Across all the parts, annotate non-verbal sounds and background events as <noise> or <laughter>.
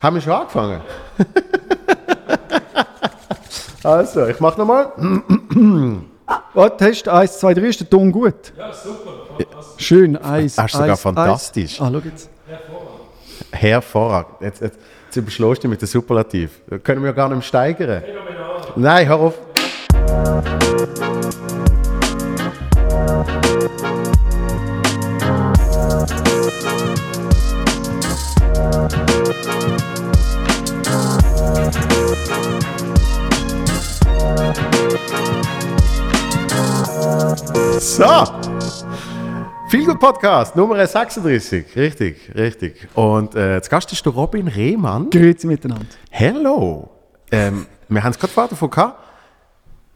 Haben wir schon angefangen? <laughs> also, ich mach nochmal. Was, Test 1, 2, 3, ist der Ton gut? Ja, super. Schön, 1, Das ist sogar fantastisch. Ah, schau jetzt. Hervorragend. Jetzt, jetzt, jetzt überschlägst du mit dem Superlativ. Können wir ja gar nicht mehr steigern. Nein, hör auf. So. Viel gut Podcast, Nummer 36. Richtig, richtig. Und äh, zu Gast ist der Robin Rehmann. Grüezi miteinander. Hello. Ähm, wir haben es gerade vorher davon gehabt.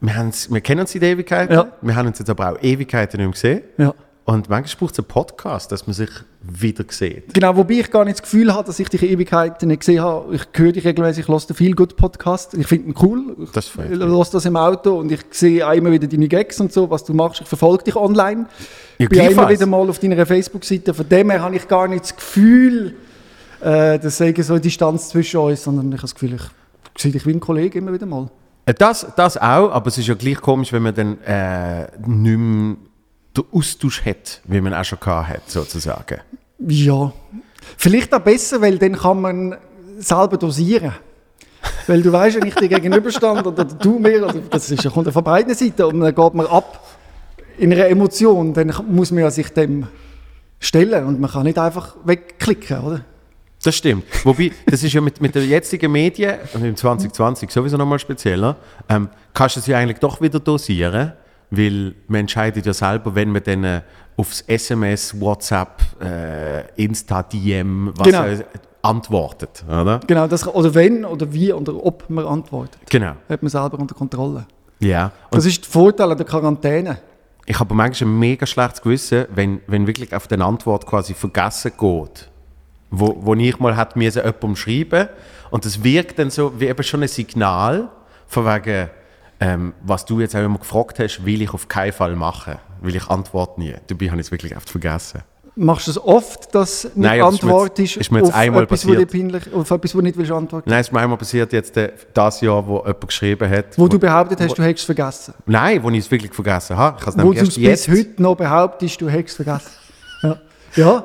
Wir, wir kennen uns in der Ewigkeit. Ja. Wir haben uns jetzt aber auch Ewigkeiten nicht mehr gesehen. Ja. Und manchmal braucht es einen Podcast, dass man sich wieder sieht. Genau, wobei ich gar nicht das Gefühl habe, dass ich dich Ewigkeiten nicht gesehen habe. Ich höre dich regelmäßig, ich höre den viel gut Podcast. Ich finde ihn cool. Ich Das freut Ich höre das im Auto und ich sehe auch immer wieder deine Gags und so, was du machst. Ich verfolge dich online. Ich bin immer wieder mal auf deiner Facebook-Seite. Von dem her habe ich gar nicht das Gefühl, äh, dass sei so eine Distanz zwischen uns, sondern ich habe das Gefühl, ich sehe dich wie ein Kollege immer wieder mal. Äh, Das, das auch, aber es ist ja gleich komisch, wenn man dann äh, nicht mehr den Austausch hat, wie man auch schon hat, sozusagen. Ja, vielleicht auch besser, weil dann kann man selber dosieren. Weil du weißt, wenn ich dir gegenüberstand oder du mir, oder das ist ja kommt ja von beiden Seiten und dann geht man ab in einer Emotion, dann muss man ja sich dem stellen und man kann nicht einfach wegklicken, oder? Das stimmt. Wobei, das ist ja mit, mit den jetzigen Medien, und im 2020 sowieso nochmal spezieller, ähm, kannst du sie eigentlich doch wieder dosieren, weil man entscheidet ja selber, wenn man dann äh, aufs SMS, WhatsApp, äh, Insta, DM, was Genau. äh, antwortet, oder? Genau, das, oder wenn oder wie oder ob man antwortet, Genau. hat man selber unter Kontrolle. Ja. Und Das ist der Vorteil an der Quarantäne. ich habe manchmal ein mega schlechtes Gewissen, wenn, wenn wirklich auf den Antwort quasi vergessen geht. Wo, wo ich mal hat mir jemandem schreiben und das wirkt dann so wie eben schon ein Signal von wegen, ähm, was du jetzt auch immer gefragt hast, will ich auf keinen Fall machen, will ich antworte nie. Dabei habe ich es wirklich oft vergessen. Machst du es oft, dass nicht Nein, es ist mir jetzt- ist mir jetzt auf einmal etwas, wo passiert. dir peinlich, auf etwas, wo du nicht willst antworten? Nein, es ist mir einmal passiert jetzt äh, das Jahr, wo jemand geschrieben hat. Wo du behauptet hast, du hättest es vergessen. Nein, wo ich es wirklich vergessen habe. Ich habe es Wo du es bis jetzt. heute noch behauptest, du hättest es vergessen. Ja, ja.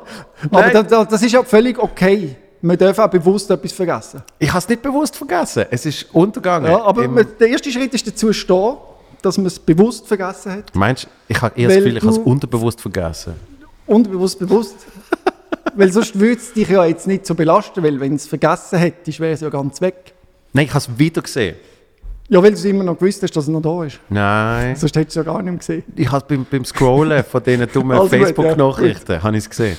aber Nein. da, da, das ist ja völlig okay. Man darf auch bewusst etwas vergessen. Ich habe es nicht bewusst vergessen. Es ist untergegangen. Ja, aber man, der erste Schritt ist dazu stehen, dass man es bewusst vergessen hat. Meinst du, ich habe eher das Gefühl, ich habe es unterbewusst vergessen. Unbewusst bewusst. <laughs> weil sonst würde es dich ja jetzt nicht so belasten, weil wenn es vergessen hättest, wäre es ja ganz weg. Nein, ich habe es wieder gesehen. Ja, weil du es immer noch gewusst hast, dass es noch da ist. Nein. Sonst hättest du es ja gar nicht mehr gesehen. Ich habe beim, beim Scrollen von diesen dummen <laughs> Also Facebook-Nachrichten habe ich es gesehen.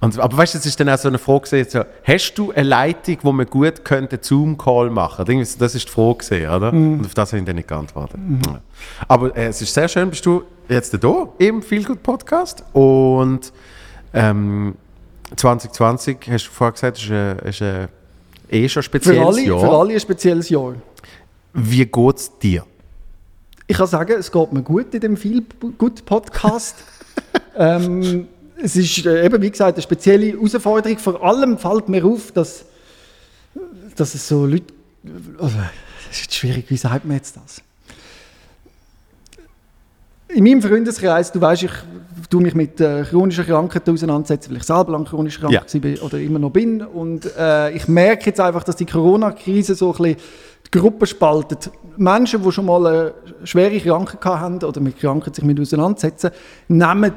Und, aber weißt du, es ist dann auch so eine Frage gewesen, so, hast du eine Leitung, wo man gut könnte Zoom-Call machen? So- Das ist die Frage gewesen, oder? Mhm. Und auf das habe ich dann nicht geantwortet. Ja. Aber äh, es ist sehr schön, bist du jetzt da im Feelgood Podcast und ähm, 2020, hast du vorher gesagt, ist, ein- ist ein eh schon ein Für spezielles alle, Jahr. für alle ein spezielles Jahr. Wie geht es dir? Ich kann sagen, es geht mir gut in dem viel gut Podcast. <laughs> ähm, es ist äh, eben, wie gesagt, eine spezielle Herausforderung. Vor allem fällt mir auf, dass, dass es so Leute. Also, es ist schwierig, wie sagt man jetzt das? In meinem Freundeskreis, du weißt, ich tue mich mit äh, chronischen Krankheiten auseinandersetzen, weil ich selber lang chronisch krank Ja. war oder immer noch bin. Und äh, ich merke jetzt einfach, dass die Corona-Krise so ein bisschen die Gruppe spaltet. Menschen, die schon mal eine schwere Krankheit haben oder mit Krankheit sich mit auseinandersetzen, nehmen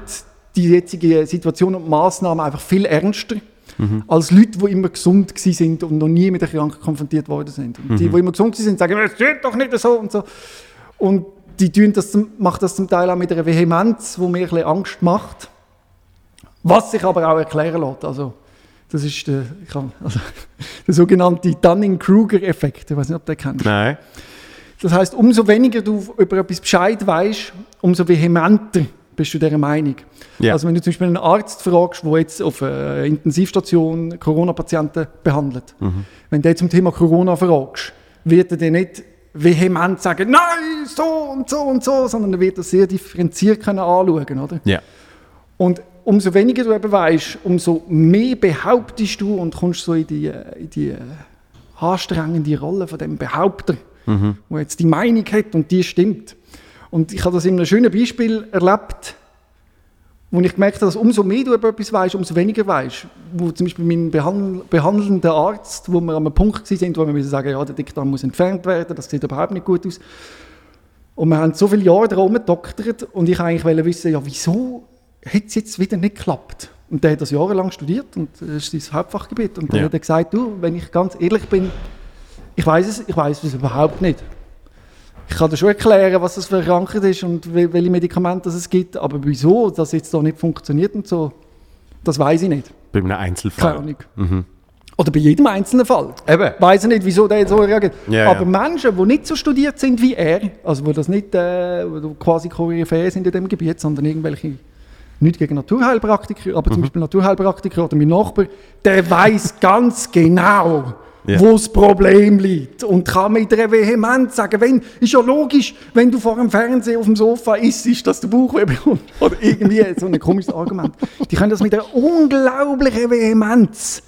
die jetzige Situation und Maßnahmen einfach viel ernster. Als Leute, die immer gesund sind und noch nie mit der Krankheit konfrontiert worden sind. Und die, die immer gesund sind, sagen, es geht doch nicht so und so. Und die tun das, zum- macht das zum Teil auch mit einer Vehemenz, die mir ein bisschen Angst macht. Was sich aber auch erklären lässt. Also, das ist der, kann, also, <laughs> der sogenannte Dunning-Kruger-Effekt. Ich weiß nicht, ob du den kennst. Nein. Das heißt, umso weniger du über etwas Bescheid weißt, umso vehementer bist du dieser Meinung. Ja. Also wenn du zum Beispiel einen Arzt fragst, der jetzt auf einer Intensivstation Corona-Patienten behandelt, Mhm. wenn du zum Thema Corona fragst, wird er dir nicht vehement sagen, nein, so und so und so, sondern er wird das sehr differenziert können anschauen, oder? Ja. Und umso weniger du eben weißt, umso mehr behauptest du und kommst so in die, in die äh, anstrengende Rolle von dem Behaupter, mhm. der jetzt die Meinung hat und die stimmt. Und ich habe das in einem schönen Beispiel erlebt, wo ich gemerkt habe, dass umso mehr du über etwas weißt, umso weniger weißt. Wo zum Beispiel mein behandel behandelnder Arzt, wo wir an einem Punkt sind, wo wir müssen sagen, ja, der Dickdarm muss entfernt werden, das sieht überhaupt nicht gut aus. Und wir haben so viele Jahre darum gedoktert und ich eigentlich wollte wissen, ja, wieso hat es jetzt wieder nicht geklappt? Und der hat das jahrelang studiert und das ist sein Hauptfachgebiet. Und dann ja. hat er gesagt, du, wenn ich ganz ehrlich bin, ich weiß es, ich weiß es überhaupt nicht. Ich kann dir schon erklären, was das für Krankheit ist und welche Medikamente es gibt, aber wieso das jetzt da nicht funktioniert und so, das weiß ich nicht. Bei einem Einzelfall? Keine Ahnung. Mhm. Oder bei jedem einzelnen Fall. Eben. Weiß ich nicht, wieso der jetzt so reagiert. Ja, aber ja. Menschen, die nicht so studiert sind wie er, also die das nicht äh, quasi Koryphäe sind in dem Gebiet, sondern irgendwelche nicht gegen Naturheilpraktiker, aber mhm. zum Beispiel Naturheilpraktiker oder mein Nachbar, der weiß <laughs> ganz genau, ja. wo das Problem liegt und kann mit einer Vehemenz sagen, wenn, ist ja logisch, wenn du vor dem Fernseher auf dem Sofa isst, dass du Bauchweh bekommst. Oder irgendwie so ein komisches Argument. Die können das mit einer unglaublichen Vehemenz.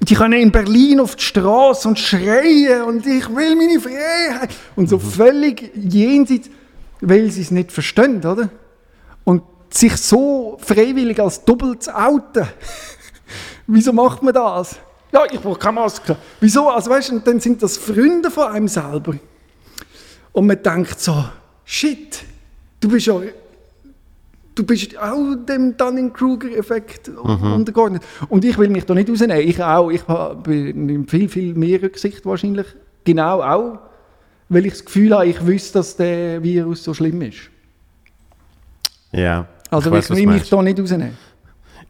Die können in Berlin auf die Straße und schreien und ich will meine Freiheit. Und so mhm. völlig jenseits, weil sie es nicht verstehen, oder? Und sich so freiwillig als doppelt zu outen. <laughs> Wieso macht man das? Ja, ich brauche keine Maske. Wieso? Also weißt du, dann sind das Freunde von einem selber. Und man denkt so, shit, du bist ja du bist auch dem Dunning-Kruger-Effekt mhm. untergeordnet. Und ich will mich da nicht rausnehmen. Ich auch. Ich habe viel, viel mehr Rücksicht wahrscheinlich. Genau auch, weil ich das Gefühl habe, ich wüsste, dass der Virus so schlimm ist. Ja. Also ich, ich will mich da nicht rausnehmen.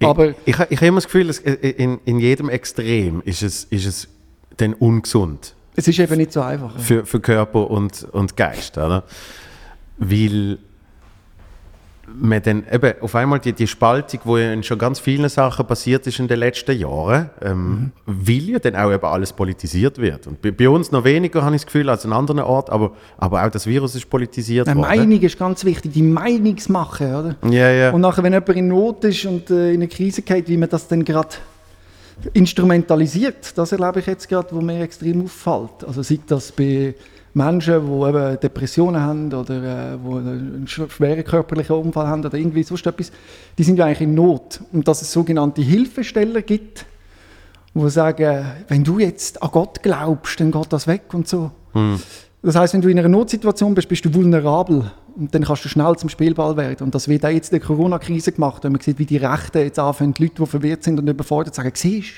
Aber ich, ich, ich habe immer das Gefühl, dass in, in jedem Extrem ist es, ist es dann ungesund. Es ist eben nicht so einfach. Für, für Körper und, und Geist. Oder? Weil man dann eben auf einmal die, die Spaltung, die in schon ganz vielen Sachen passiert ist in den letzten Jahren, ähm, mhm. weil ja dann auch eben alles politisiert wird. Und bei, bei, uns noch weniger, habe ich das Gefühl, als an anderen Orten, aber, aber auch das Virus ist politisiert die. Meinung ist ganz wichtig, die Meinungsmache, oder? Ja, ja. Und nachher, wenn jemand in Not ist und äh, in eine Krise geht, wie man das dann gerade instrumentalisiert, das erlebe ich jetzt gerade, wo mir extrem auffällt. Also sieht das bei Menschen, die eben Depressionen haben oder äh, wo einen schweren körperlichen Unfall haben oder irgendwie sonst etwas, die sind ja eigentlich in Not. Und dass es sogenannte Hilfesteller gibt, die sagen, wenn du jetzt an Gott glaubst, dann geht das weg und so. Mhm. Das heißt, wenn du in einer Notsituation bist, bist du vulnerabel und dann kannst du schnell zum Spielball werden. Und das wird auch jetzt in der Corona-Krise gemacht, wenn man sieht, wie die Rechten jetzt anfangen, die Leute, die verwirrt sind und überfordert, sagen, siehst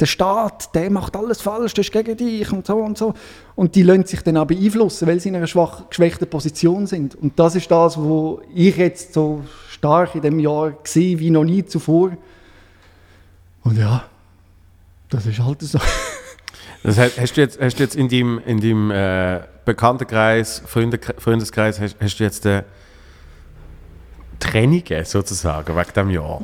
der Staat, der macht alles falsch, der ist gegen dich und so und so. Und die lassen sich dann auch beeinflussen, weil sie in einer schwach, geschwächten Position sind. Und das ist das, wo ich jetzt so stark in dem Jahr sehe, wie noch nie zuvor. Und ja, das ist halt so. Das heißt, hast du jetzt, hast du jetzt in deinem, in deinem äh, Bekanntenkreis, Freunde, Freundeskreis, hast, hast, du jetzt äh, Trennungen sozusagen wegen diesem Jahr?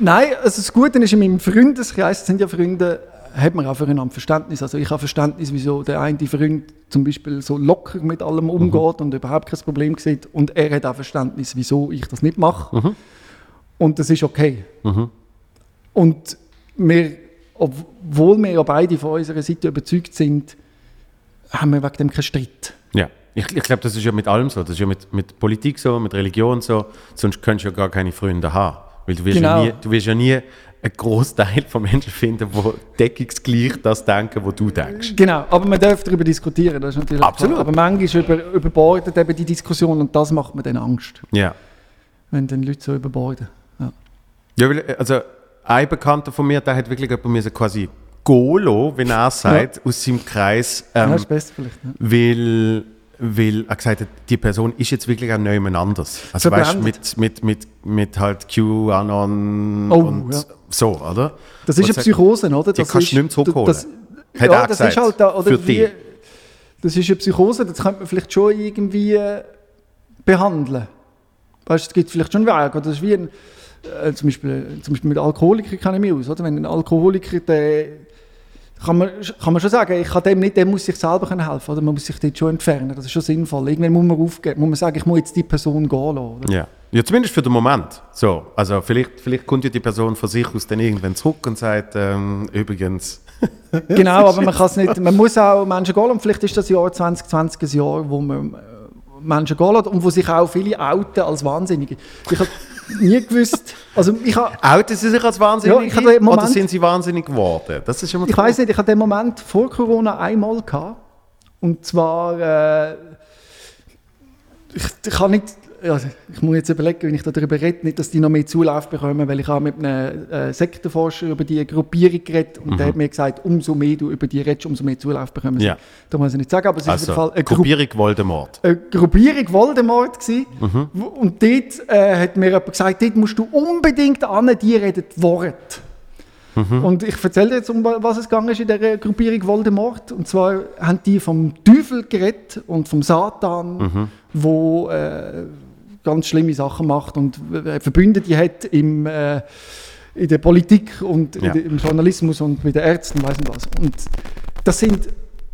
Nein, also das Gute ist, in meinem Freundeskreis sind ja Freunde, hat man auch füreinander Verständnis. Also ich habe Verständnis, wieso der eine Freund zum Beispiel so locker mit allem umgeht mhm. und überhaupt kein Problem sieht. Und er hat auch Verständnis, wieso ich das nicht mache. Mhm. Und das ist okay. Mhm. Und wir obwohl wir ja beide von unserer Seite überzeugt sind, haben wir wegen dem keinen Streit. Ja, ich, ich glaube, das ist ja mit allem so. Das ist ja mit, mit Politik so, mit Religion so. Sonst könntest du ja gar keine Freunde haben. Weil du wirst, genau. ja, nie, du wirst ja nie einen Großteil von Menschen finden, die deckungsgleich das denken, was du denkst. Genau, aber man darf darüber diskutieren, das ist natürlich Absolut. Aber manchmal über, überbordet eben die Diskussion und das macht mir dann Angst. Ja. Wenn dann Leute so überborden. Ja, ja weil, also ein Bekannter von mir, der hat wirklich jemand quasi Golo, wenn er sagt, ja. aus seinem Kreis. Ähm, ja, ist besser vielleicht. Ja. Weil, weil er gesagt hat, die Person ist jetzt wirklich auch niemand anders. Also weißt du, mit, mit, mit, mit halt QAnon oh, und ja. so, oder? Das ist eine Psychose, oder? Das kannst du nicht mehr zurückholen. Das, hat ja, das gesagt, ist halt da, oder für wie, Das ist eine Psychose, das könnte man vielleicht schon irgendwie äh, behandeln. Weißt du, es gibt vielleicht schon Wege, das ist wie ein äh, zum, Beispiel, zum Beispiel mit Alkoholikern kenne ich mich aus. Oder? Wenn ein Alkoholiker, der, kann, man, kann man schon sagen, ich kann dem nicht, dem muss sich selber helfen. Oder? Man muss sich dort schon entfernen. Das ist schon sinnvoll. Irgendwann muss man aufgeben. Muss man sagen, ich muss jetzt die Person gehen lassen. Oder? Ja. ja, zumindest für den Moment. So, also vielleicht, vielleicht kommt ja die Person von sich aus dann irgendwann zurück und sagt, ähm, übrigens, <laughs> <laughs> genau, aber man kann es nicht, man muss auch Menschen gehen und vielleicht ist das Jahr 2020 ein Jahr, wo man Menschen gehen lässt und wo sich auch viele outen als Wahnsinnige. Ich habe nie gewusst, also ich. Outen sie sich als Wahnsinnige Ja, ich einen oder Moment- sind sie wahnsinnig geworden? Das ist immer Ich weiß nicht, ich hatte den Moment vor Corona einmal gehabt. Und zwar, äh, ich, ich nicht, ja, ich muss jetzt überlegen, wenn ich darüber rede, nicht, dass die noch mehr Zulauf bekommen, weil ich habe mit einem äh, Sektenforscher über die Gruppierung geredet und der hat mir gesagt, umso mehr du über die redest, umso mehr Zulauf bekommen sie. Ja. Da muss ich nicht sagen, aber es ist auf Also, jeden Fall eine Gruppierung Voldemort. eine Gruppierung Voldemort gsi Mhm. Und dort äh, hat mir jemand gesagt, dort musst du unbedingt an, die reden die Worte. Mhm. Und ich erzähle dir jetzt, um was es gegangen ist in dieser Gruppierung Voldemort. Und zwar haben die vom Teufel geredet und vom Satan, Mhm. wo äh, ganz schlimme Sachen macht und äh, Verbündete hat im, äh, in der Politik und Ja. im Journalismus und mit den Ärzten, weiß nicht was. Und das sind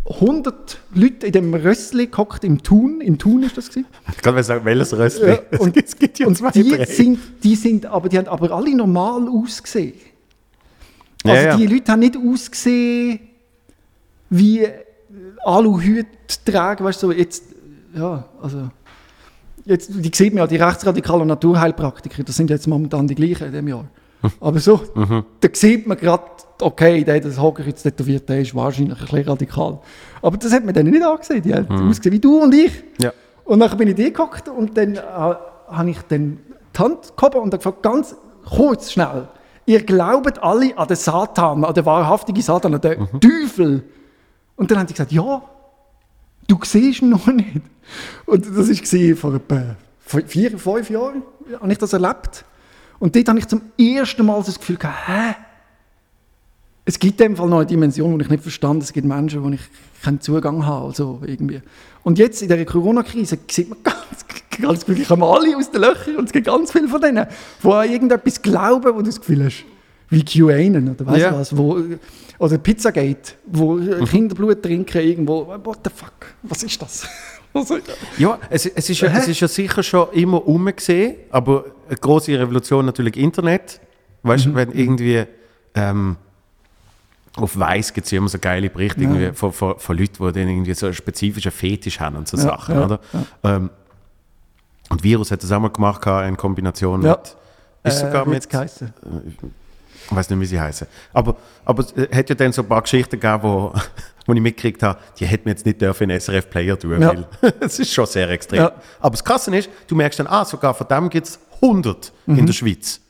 100 Leute in dem Rössli gehockt im Thun. Im Thun ist das gewesen. Ich kann mal sagen, welches Röstli. Ja, und- es gibt ja Und zwei, die drei. sind, die sind, aber die haben aber alle normal ausgesehen. Ja, Also ja. die Leute haben nicht ausgesehen wie äh, Aluhüte tragen, weißt du, so jetzt, ja, also, jetzt, die sieht man ja, die rechtsradikalen Naturheilpraktiker, das sind jetzt momentan die gleichen in dem Jahr. Aber so, Mhm. da sieht man gerade, okay, der, das Hocker jetzt tätowiert, der ist wahrscheinlich ein bisschen radikal. Aber das hat man denen nicht angesehen, die haben ausgesehen wie du und ich. Ja. Und dann bin ich die gehockt und dann äh, habe ich dann die Hand gehoben und gefragt, ganz kurz, schnell, ihr glaubt alle an den Satan, an den wahrhaftigen Satan, an den Teufel. Und dann haben die gesagt, ja, du siehst ihn noch nicht. Und das war vor etwa vier, fünf Jahren, habe ich das erlebt. Und dort habe ich zum ersten Mal das Gefühl gehabt, hä? Es gibt in dem Fall noch eine Dimension, die ich nicht verstand. Es gibt Menschen, wo ich keinen Zugang habe. Also irgendwie. Und jetzt in dieser Corona-Krise sieht man <laughs> ganz, ganz wirklich kommen alle aus den Löchern und es gibt ganz viele von denen, die an irgendetwas glauben, wo du das Gefühl hast, wie QAnon oder weißt Ja. was, wo, oder Pizzagate, wo Kinderblut trinken irgendwo. What the fuck? Was ist das? <laughs> Ja, es, es, ist ja, es ist ja sicher schon immer umgesehen, aber eine große Revolution natürlich Internet. Weißt Mhm. du, wenn irgendwie ähm, auf Weiß gibt es ja immer so geile Berichte irgendwie von, von, von Leuten, die dann irgendwie so einen spezifischen Fetisch haben und so Ja, Sachen, ja, oder? Ähm, und Virus hat das auch mal gemacht in Kombination Ja. mit. Ist sogar wie mit. geheißen? Ich weiß nicht, wie sie heißen. Aber, aber es äh, hat ja dann so ein paar Geschichten gegeben, wo, <laughs> wo ich mitgekriegt habe, die hätten wir jetzt nicht dürfen in SRF Player tun. Ja. Weil <laughs> es ist schon sehr extrem. Ja. Aber das Krasse ist, du merkst dann, ah, sogar von dem gibt es 100 Mhm. in der Schweiz.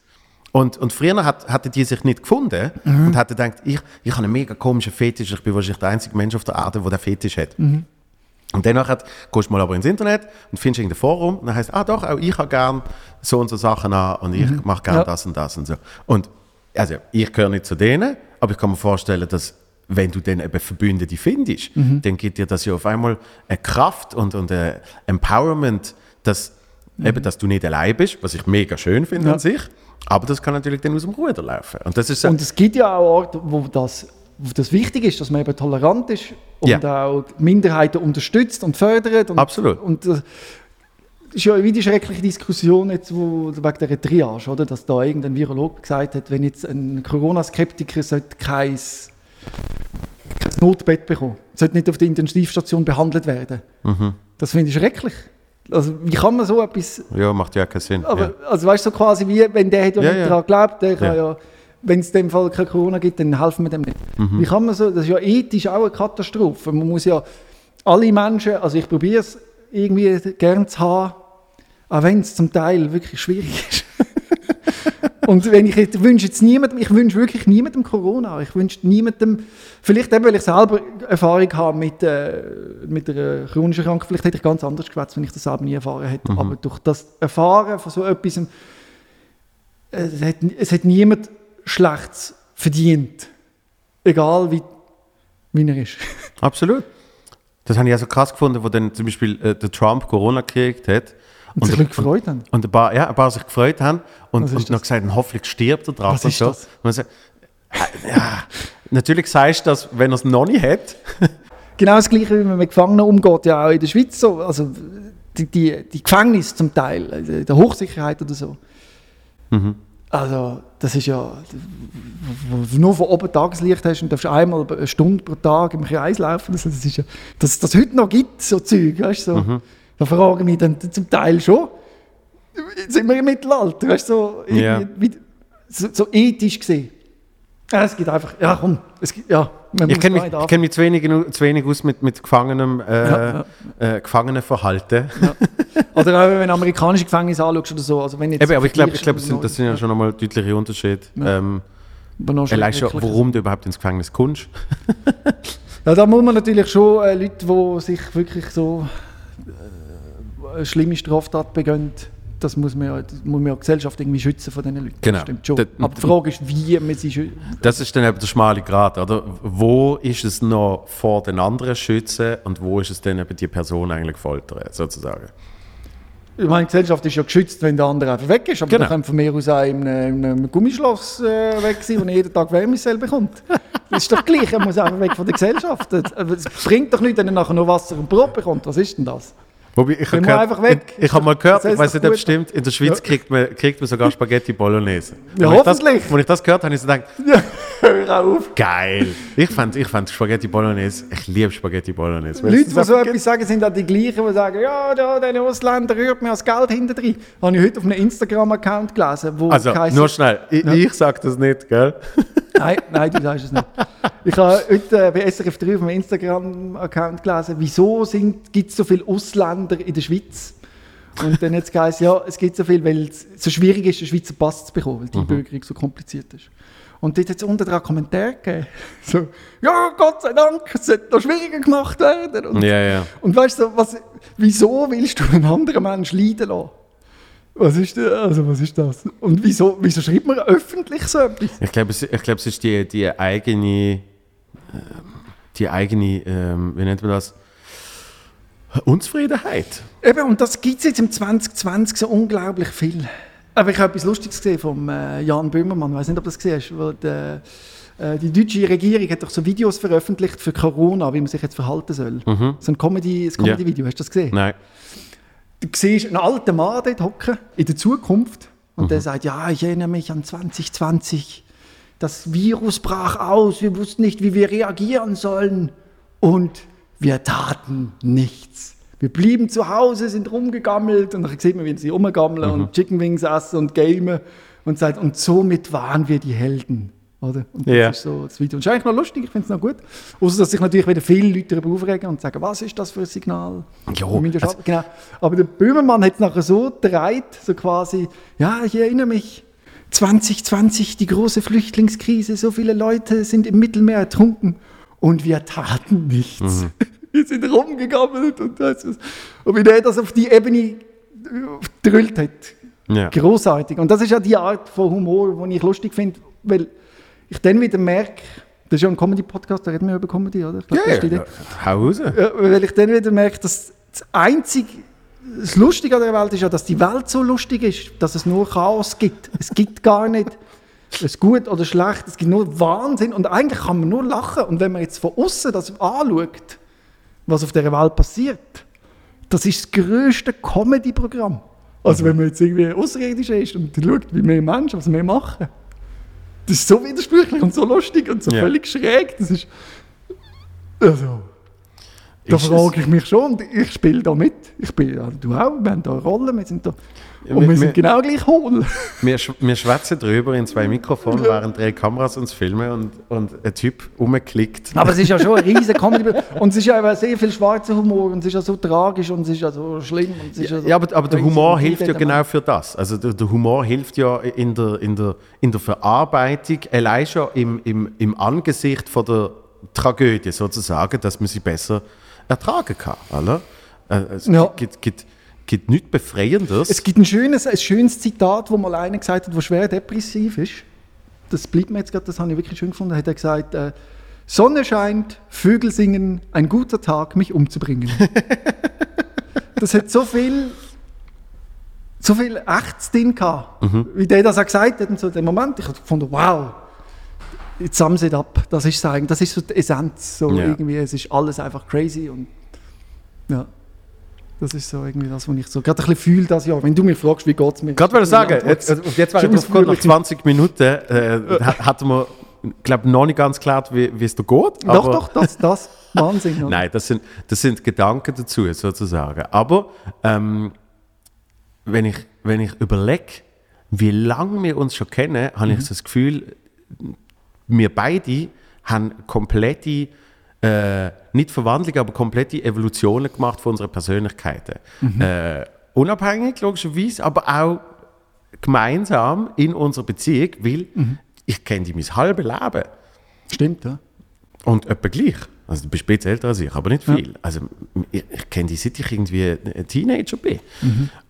Und, und früher hat, hatten die sich nicht gefunden Mhm. und hatten gedacht, ich, ich habe einen mega komischen Fetisch, ich bin wahrscheinlich der einzige Mensch auf der Erde, der den Fetisch hat. Mhm. Und danach hat, gehst du mal aber ins Internet und findest irgendein Forum und dann heißt ah doch, auch ich habe gern so und so Sachen an und ich mache gern Mhm. Ja. das und das und so. Und also ich gehöre nicht zu denen, aber ich kann mir vorstellen, dass wenn du dann eben Verbündete findest, Mhm. dann gibt dir das ja auf einmal eine Kraft und, und ein Empowerment, dass, eben, dass du nicht allein bist, was ich mega schön finde Mhm. Ja. an sich, aber das kann natürlich dann aus dem Ruder laufen. Und das ist so, Und es gibt ja auch Orte, wo das, wo das wichtig ist, dass man eben tolerant ist und Ja. auch Minderheiten unterstützt und fördert. Und, Absolut. Und das ist ja wie die schreckliche Diskussion jetzt, wo, wegen der Triage, oder? dass da irgendein Virologe gesagt hat, wenn jetzt ein Corona-Skeptiker sollte kein, kein Notbett bekommen, sollte nicht auf der Intensivstation behandelt werden. Mhm. Das finde ich schrecklich. Also wie kann man so etwas ja, macht ja keinen Sinn. aber, ja. also weißt du, so quasi wie, wenn der hat ja Ja, nicht daran glaubt, der kann Ja. ja, wenn es in dem Fall kein Corona gibt, dann helfen wir dem nicht. Mhm. Wie kann man so, das ist ja ethisch auch eine Katastrophe. Man muss ja alle Menschen, also ich probiere es irgendwie gern zu haben, auch wenn es zum Teil wirklich schwierig ist. <laughs> Und wenn ich jetzt wünsche jetzt niemandem, ich wünsche wirklich niemandem Corona. Ich wünsche niemandem, vielleicht eben, weil ich selber Erfahrung habe mit, äh, mit einer chronischen Krankheit, vielleicht hätte ich ganz anders geschwätzt, wenn ich das selber nie erfahren hätte. Aber durch das Erfahren von so etwas, äh, es hat, es hat niemand Schlechtes verdient. Egal wie, wie er ist. <laughs> Absolut. Das habe ich also krass gefunden, wo dann zum Beispiel äh, der Trump Corona gekriegt hat. Und sich Leute gefreut haben. Und ein paar, ja, ein paar sich gefreut haben und, und noch das? gesagt haben, hoffentlich stirbt er dran. Was und ist so. das? Und man sagt, äh, ja, natürlich sagst du das, wenn er es noch nicht hat. <laughs> Genau das Gleiche, wie man mit Gefangenen umgeht, ja auch in der Schweiz so. Also die, die, die Gefängnisse zum Teil, in der Hochsicherheit oder so. Also, das ist ja, nur von oben Tageslicht hast und darfst einmal eine Stunde pro Tag im Kreis laufen. Das, ist ja, dass das heute noch gibt, so Zeug, weißt du, so. Mhm. Da frage ich mich dann zum Teil schon, sind wir im Mittelalter, weißt du, so, wie- so, so ethisch gesehen. Ja, es gibt einfach, ja komm, es gibt, ja, Ich kenne mich, kenn mich zu, wenig, zu wenig aus mit, mit Gefangenem, äh, Ja, Äh, Gefangenenverhalten. Oder auch wenn du amerikanische Gefängnisse anschaust oder so. Also wenn jetzt Eben, aber ich glaube, ich glaub, das, sind, das sind ja schon nochmal deutliche Unterschiede. Ja. Ähm, allein schon, warum du überhaupt ins Gefängnis kommst. <laughs> Ja, da muss man natürlich schon äh, Leute, die sich wirklich so äh, eine schlimme Straftat begehen, das muss man ja, das muss man ja Gesellschaft irgendwie schützen von diesen Leuten. Genau. Stimmt schon. Aber die Frage ist, wie man sie schützt. Das ist dann eben der schmale Grat, oder? Wo ist es noch vor den anderen schützen und wo ist es dann eben die Person eigentlich foltern, sozusagen? Ich meine, die Gesellschaft ist ja geschützt, wenn der andere einfach weg ist. Aber Genau. der kann von mir aus auch in einem, in einem Gummischloss äh, weg sein, wo er jeden Tag Wärmesell bekommt. Das ist doch gleich, er muss einfach weg von der Gesellschaft. Aber Es bringt doch nichts, wenn er nachher noch Wasser und Brot bekommt. Was ist denn das? Wobei, ich mal gehört, einfach weg. ich, ich habe mal gehört, Das ich weiß nicht, ob es stimmt, in der Schweiz Ja. kriegt, man, kriegt man sogar Spaghetti Bolognese. Ja, Und ich das- hoffentlich. Als ich das gehört habe, habe ich so gedacht, Ja, hör auf. geil. Ich fand, ich fand Spaghetti Bolognese, ich liebe Spaghetti Bolognese. Leute, die so etwas sagen, sind auch die gleichen, die sagen, ja, da, der Ausländer rührt mir das Geld hinten drin. Habe ich heute auf einem Instagram-Account gelesen, wo Also, nur schnell, ich, Ja. ich sage das nicht, gell? <laughs> Nein, nein, du sagst es nicht. Ich habe heute äh, bei SRF 3 auf meinem Instagram-Account gelesen, wieso gibt es so viele Ausländer in der Schweiz? Und dann hat es geheißen, ja, es gibt so viel, weil es so schwierig ist, einen Schweizer Pass zu bekommen, weil die Einbürgerung so kompliziert ist. Und dort hat es unter dran Kommentare gegeben. <laughs> So, ja, Gott sei Dank, es sollte noch schwieriger gemacht werden. Und, Ja, ja. und weißt du, was, wieso willst du einen anderen Menschen leiden lassen? Was ist, denn- also was ist das? Und wieso, wieso schreibt man öffentlich so etwas? Ich glaube, es, ich glaub, es ist die, die eigene, ähm, die eigene, ähm, wie nennt man das? Unzufriedenheit. Eben, und das gibt es jetzt im 2020 so unglaublich viel. Aber ich habe etwas Lustiges gesehen vom äh, Jan Böhmermann, ich weiß nicht, ob du das gesehen hast. Wo der, äh, die deutsche Regierung hat doch so Videos veröffentlicht für Corona, wie man sich jetzt verhalten soll. So ein Comedy- ein Comedy-Video, hast du das gesehen? Nein. Du siehst einen alten Mann dort hocken, in der Zukunft, und der sagt, ja, ich erinnere mich an 2020. Das Virus brach aus, wir wussten nicht, wie wir reagieren sollen. Und wir taten nichts. Wir blieben zu Hause, sind rumgegammelt und dann sieht man, wie sie rumgammeln und Chicken Wings essen und gamen und sagt, und somit waren wir die Helden. Oder? Und das Ja. ist so das Video. Und ist eigentlich noch lustig, ich finde es noch gut. Außer, dass sich natürlich wieder viele Leute darüber aufregen und sagen, was ist das für ein Signal? Ja also- genau. Aber der Böhmermann hat es nachher so gedreht, so quasi, ja, ich erinnere mich, 2020, die große Flüchtlingskrise, so viele Leute sind im Mittelmeer ertrunken und wir taten nichts. <laughs> Wir sind rumgegammelt und das ist, und wie der das auf die Ebene äh, gedrüllt hat. Ja. Großartig. Und das ist ja die Art von Humor, die ich lustig finde, weil ich dann wieder merke, das ist ja ein Comedy-Podcast, da reden wir über Comedy, oder? Glaub, Idee. ja. Hau raus. Ja, weil ich dann wieder merke, dass das einzige, das Lustige an der Welt ist ja, dass die Welt so lustig ist, dass es nur Chaos gibt. Es gibt gar nicht es gut oder schlecht, es gibt nur Wahnsinn und eigentlich kann man nur lachen. Und wenn man jetzt von außen das anschaut, was auf der Welt passiert, das ist das größte Comedy-Programm. Also wenn man jetzt irgendwie außerirdisch ist und schaut, wie wir Menschen, was wir machen, das ist so widersprüchlich und so lustig und so Ja. völlig schräg. Das ist also da frage ich mich schon, ich spiele da mit. Ich bin, ja, du auch, wir haben da eine Rolle, wir sind da. Ja, und wir- wir sind genau gleich hohl. Wir, wir schwätzen drüber in zwei Mikrofonen, während drei Kameras uns filmen und, und ein Typ rumklickt. Aber es ist ja schon ein riesen Comedy. <laughs> Und es ist ja eben sehr viel schwarzer Humor und es ist ja so tragisch und es ist ja so schlimm. Und es ist ja, so Ja, aber, aber der. Humor hilft ja genau für das. Also der, der Humor hilft ja in der, in der, in der Verarbeitung, allein schon im, im, im Angesicht von der Tragödie sozusagen, dass man sie besser ertragen kann. Oder? Äh, Es Ja. gibt, gibt, gibt nichts Befreiendes. Es gibt ein schönes, ein schönes Zitat, wo mal einer gesagt hat, der schwer depressiv ist. Das bleibt mir jetzt gerade, das habe ich wirklich schön gefunden. Da hat er gesagt, äh, Sonne scheint, Vögel singen, ein guter Tag, mich umzubringen. <laughs> das hat so viel, so viel Echtes drin gehabt, wie der das auch gesagt hat. Und so den Moment, ich habe gefunden, wow, it sums it up. Das ist sagen, das ist so die Essenz. So Ja. irgendwie, es ist alles einfach crazy und ja. Das ist so irgendwie das, was ich so gerade ein bisschen fühle das Jahr. Wenn du mich fragst, wie geht es mir? Gerade wollte ich sagen, jetzt, also jetzt wäre Schon ich nach ausführlich. 20 Minuten äh, hat- hatten wir, glaube noch nicht ganz geklärt, wie, es da geht. Doch, doch, das, das. Wahnsinn. oder? <laughs> Nein, das sind, das sind Gedanken dazu, sozusagen. Aber ähm, wenn, ich, wenn ich überlege, wie lange wir uns schon kennen, habe ich so das Gefühl, wir beide haben komplette, äh, nicht Verwandlung, aber komplette Evolutionen gemacht von unseren Persönlichkeiten. Äh, unabhängig, logischerweise, aber auch gemeinsam in unserer Beziehung, weil ich kenne die mein halbes Leben. Stimmt, ja. Und etwa gleich. Also du bist ein bisschen älter als ich, aber nicht viel. Also ich, ich kenne die seit ich irgendwie ein Teenager bin.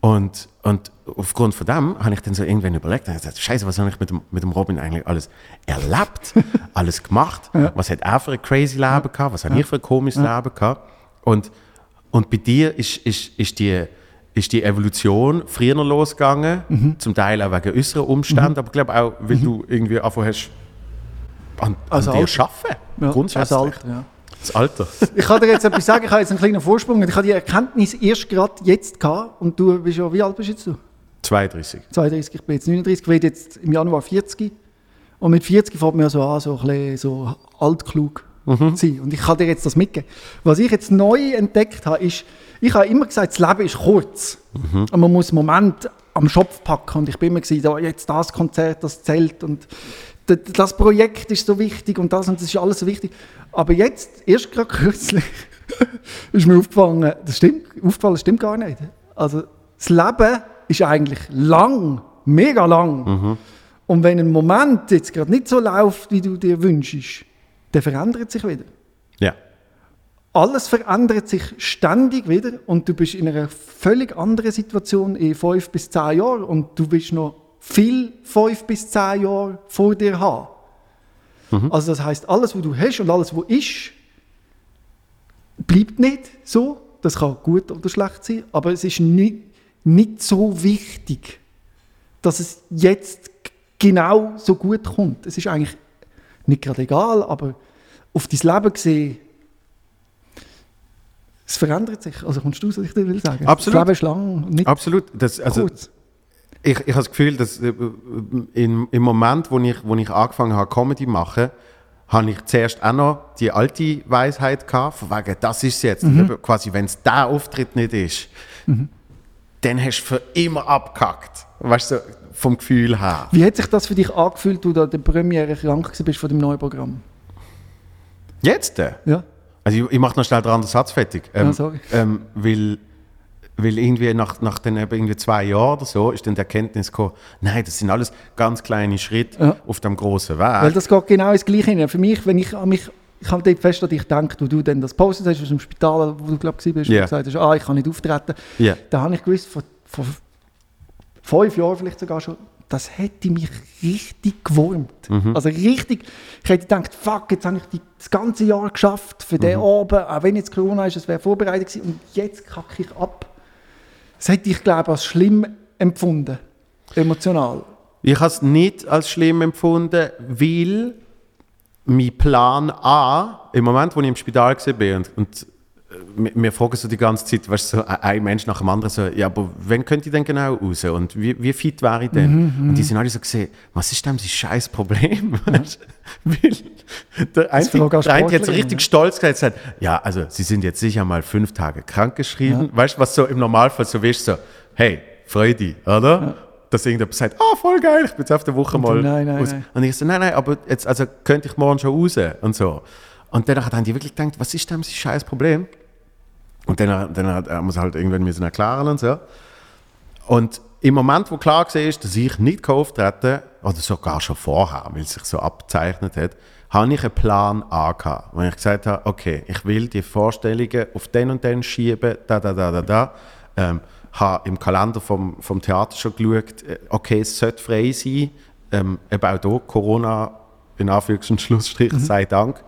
Und, und aufgrund von dem habe ich dann so irgendwann überlegt, und gesagt, Scheiße, was habe ich mit dem, mit dem Robin eigentlich alles erlebt, <laughs> alles gemacht? Was hat er für ein crazy Leben gehabt? Was habe ich für ein komisches Leben gehabt? Und, und bei dir ist, ist, ist die ist die Evolution früher losgegangen, zum Teil auch wegen äußeren Umständen, aber ich glaube auch, weil du irgendwie angefangen hast, an, an dir Alter. arbeiten. ja Grundsätzlich. als Alter, ja. Das Alter. <laughs> Ich kann dir jetzt etwas sagen, ich habe jetzt einen kleinen Vorsprung. Ich habe die Erkenntnis erst gerade jetzt gehabt. Und du bist ja, wie alt bist jetzt du? 32. 32, ich bin jetzt 39, ich werde jetzt im Januar 40. Und mit 40 fängt man ja so an, so ein bisschen so altklug zu sein. Und ich kann dir jetzt das mitgeben. Was ich jetzt neu entdeckt habe, ist, ich habe immer gesagt, das Leben ist kurz. Und man muss einen Moment am Schopf packen. Und ich bin immer gesagt, oh, jetzt das Konzert, das Zelt und das Projekt ist so wichtig und das und das ist alles so wichtig. Aber jetzt, erst gerade <laughs> kürzlich, ist mir aufgefallen, das stimmt, aufgefallen, das stimmt gar nicht. Also das Leben ist eigentlich lang, mega lang. Und wenn ein Moment jetzt gerade nicht so läuft, wie du dir wünschst, dann verändert sich wieder. Ja. Alles verändert sich ständig wieder und du bist in einer völlig anderen Situation in fünf bis zehn Jahren und du willst noch viel fünf bis zehn Jahre vor dir haben. Also das heißt, alles, was du hast und alles, was ist, bleibt nicht so. Das kann gut oder schlecht sein, aber es ist nicht, nicht so wichtig, dass es jetzt genau so gut kommt. Es ist eigentlich nicht gerade egal, aber auf dein Leben gesehen, es verändert sich. Also kommst du, was ich dir will sagen? Absolut. Das Leben ist lang nicht Absolut. Das, also, kurz. Ich, ich habe das Gefühl, dass äh, im, im Moment, wo ich, wo ich angefangen habe, Comedy zu machen, habe ich zuerst auch noch die alte Weisheit gehabt, von wegen, das ist es jetzt. Eben Quasi, wenn es der Auftritt nicht ist, dann hast du für immer abgehackt. Weißt du, vom Gefühl her. Wie hat sich das für dich angefühlt, du da der Premiere krank gewesen bist von dem neuen Programm? Jetzt? äh? Ja? Also ich, ich mache noch schnell den anderen Satz fertig. Ähm, Ja, sorry. Ähm, weil, weil irgendwie nach, nach den eben irgendwie zwei Jahren oder so ist dann die Erkenntnis gekommen, nein, das sind alles ganz kleine Schritte Ja. auf dem großen Weil Weg. das geht genau ins Gleiche hin. Für mich, wenn ich an mich, ich habe dort fest an dich gedacht, wo du dann das postet hast aus dem Spital, wo du glaube ich bist, Ja. und gesagt hast, ah, ich kann nicht auftreten. Ja. Da habe ich gewusst, vor, vor fünf Jahren vielleicht sogar schon, das hätte mich richtig gewurmt. Mhm. Also richtig, ich hätte gedacht, fuck, jetzt habe ich das ganze Jahr geschafft für den Mhm. Abend, auch wenn jetzt Corona ist, es wäre vorbereitet gewesen und jetzt kacke ich ab. Das hätte ich, glaube ich, als schlimm empfunden, emotional. Ich habe es nicht als schlimm empfunden, weil mein Plan A, im Moment, wo ich im Spital war und, und wir- wir fragen so die ganze Zeit, weißt du, so ein Mensch nach dem anderen so, ja, aber wann könnte ich denn genau raus und wie, wie fit wäre ich denn? und die sind alle so gesehen, was ist denn das scheiß Problem? <laughs> Du? Weil der eine, hat Sportlerin, richtig stolz gesagt, ja, also sie sind jetzt sicher mal fünf Tage krankgeschrieben. Weißt du, was so im Normalfall so wirst, so, hey, freu dich, oder? Dass irgendjemand sagt, ah, voll geil, ich bin jetzt auf der Woche mal dann, nein, nein, raus. nein. Und ich so, nein, nein, aber jetzt, also könnte ich morgen schon raus und so. Und dann haben die wirklich gedacht, was ist denn das scheiß Problem? Und dann, dann hat, haben wir es halt irgendwann müssen erklären und so. Und im Moment, wo klar war, dass ich nicht auftreten oder sogar schon vorher, weil es sich so abzeichnet hat, habe ich einen Plan A gehabt, wo ich gesagt habe, okay, ich will die Vorstellungen auf den und den schieben, da, da, da, da, da. Ähm, habe im Kalender vom, vom Theater schon geschaut, äh, okay, es sollte frei sein. Ähm, eben auch hier, Corona, in Anführungs- und Schlussstrich, sei Dank.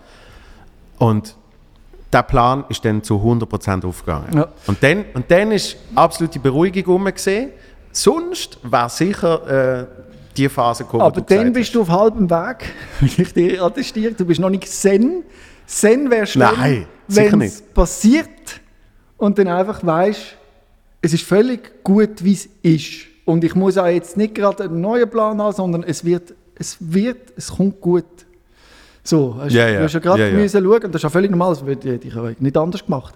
Und der Plan ist dann zu 100% aufgegangen. Ja. Und, dann, und dann ist absolute Beruhigung gesehen. Sonst wäre sicher äh, die Phase gekommen, Aber dann bist du auf halbem Weg, <laughs> will ich dir attestiere. Du bist noch nicht Zen. Zen wärst du, wenn es passiert und dann einfach weißt, es ist völlig gut, wie es ist. Und ich muss auch jetzt nicht gerade einen neuen Plan haben, sondern es wird, es wird, es kommt gut. So, hast, Ja, ja. du hast ja gerade ja. müssen schauen, und das ist ja völlig normal, das wird- ich nicht anders gemacht.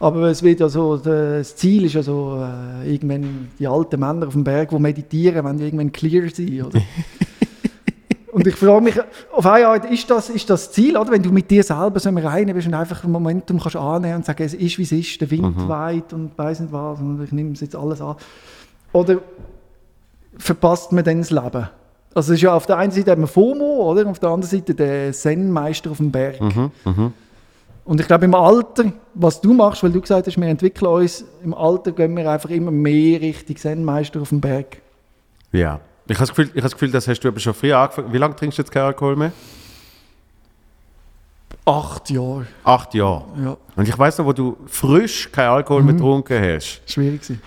Aber es wird ja so, das Ziel ist ja so, äh, irgendwann die alten Männer auf dem Berg, die meditieren, wenn die irgendwann clear sind, oder? <laughs> Und ich frage mich, auf eine Art, ist das, ist das Ziel, oder? wenn du mit dir selber so im Reinen bist und einfach ein Momentum kannst annehmen und sagen, es ist, wie es ist, der Wind Mhm. weht und weiss nicht was und ich nehme es jetzt alles an. Oder verpasst man dann das Leben? Also ist ja auf der einen Seite man FOMO, oder? Auf der anderen Seite der Zen-Meister auf dem Berg. Mhm, mhm. Und ich glaube, im Alter, was du machst, weil du gesagt hast, wir entwickeln uns, im Alter gehen wir einfach immer mehr Richtung Zen-Meister auf dem Berg. Ja. Ich habe das, Gefühl, ich habe das Gefühl, das hast du aber schon früh angefangen. Wie lange trinkst du jetzt keinen Alkohol mehr? Acht Jahre, Acht Jahre. ja, Und ich weiß noch, wo du frisch keinen Alkohol mehr getrunken hast. schwierig gewesen.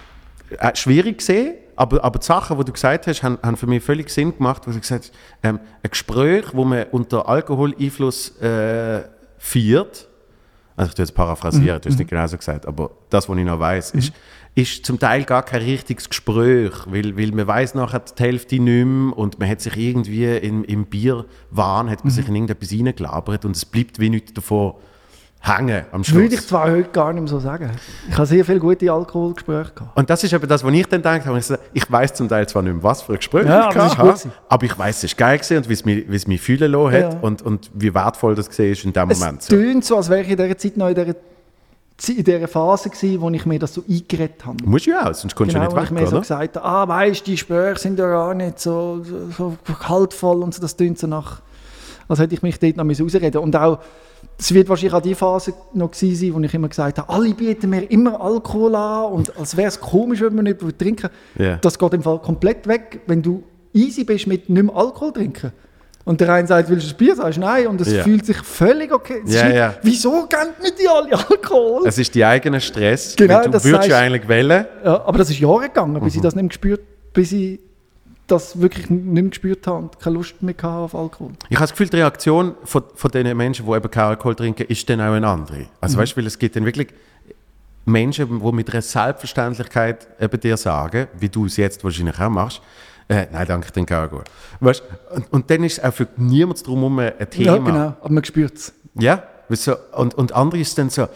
Äh, schwierig gesehen, aber, aber die Sachen, die du gesagt hast, haben, haben für mich völlig Sinn gemacht. Wo du gesagt hast, ähm, ein Gespräch, wo man unter Alkoholeinfluss äh, führt, also ich tue jetzt paraphrasieren, du hast nicht genau so gesagt, aber das, was ich noch weiß, ist, ist zum Teil gar kein richtiges Gespräch, weil, weil man weiß nachher die Hälfte nicht mehr und man hat sich irgendwie im, im Bierwahn, hat man sich in irgendetwas reingelabert und es bleibt wie nichts davon hängen am Schluss. Würde ich zwar heute gar nicht mehr so sagen. Ich habe sehr viele gute Alkoholgespräche gehabt. Und das ist eben das, was ich dann denke. Ich, so, ich weiß zum Teil zwar nicht mehr, was für ein Gespräch Ja, ich aber es hatte, aber ich weiß, es war geil gewesen und wie es mich, wie es mich fühlen lassen hat Ja. und, und wie wertvoll das war in dem Es Moment. So. tönt so, als wäre ich in dieser Zeit noch in dieser, in dieser Phase gewesen, wo ich mir das so eingeredet habe. Musst du ja auch, sonst kommst du Genau, ja wo nicht ich weg, mir so oder? gesagt habe, ah, weißt du, die Gespräche sind ja gar nicht so, so, so kaltvoll und so, das tönt so nach, als hätte ich mich dort noch ausreden Und auch, es wird wahrscheinlich auch die Phase noch gewesen sein, wo ich immer gesagt habe, alle bieten mir immer Alkohol an und als wäre es komisch, wenn man nicht trinken Ja. Das geht im Fall komplett weg, wenn du easy bist mit nicht mehr Alkohol trinken. Und der eine sagt, willst du ein Bier? Sagst nein. Und es Ja. fühlt sich völlig okay. Nicht, ja. Wieso geben nicht die alle Alkohol? Es ist die eigene Stress. Genau, du das würdest ja eigentlich wählen. Ja, aber das ist Jahre gegangen, bis Mhm. ich das nicht mehr gespürt, bis ich das wirklich nicht mehr gespürt habe und keine Lust mehr hatte auf Alkohol. Ich habe das Gefühl, die Reaktion von, von den Menschen, die eben keinen Alkohol trinken, ist dann auch eine andere. Also weißt du, weil es gibt dann wirklich Menschen, die mit einer Selbstverständlichkeit eben dir sagen, wie du es jetzt wahrscheinlich auch machst, äh, nein, danke, ich trinke Alkohol. Weißt, und, und dann ist es auch für niemand drumherum ein Thema. Ja, genau, aber man spürt es. Ja, du, und, und andere ist dann so,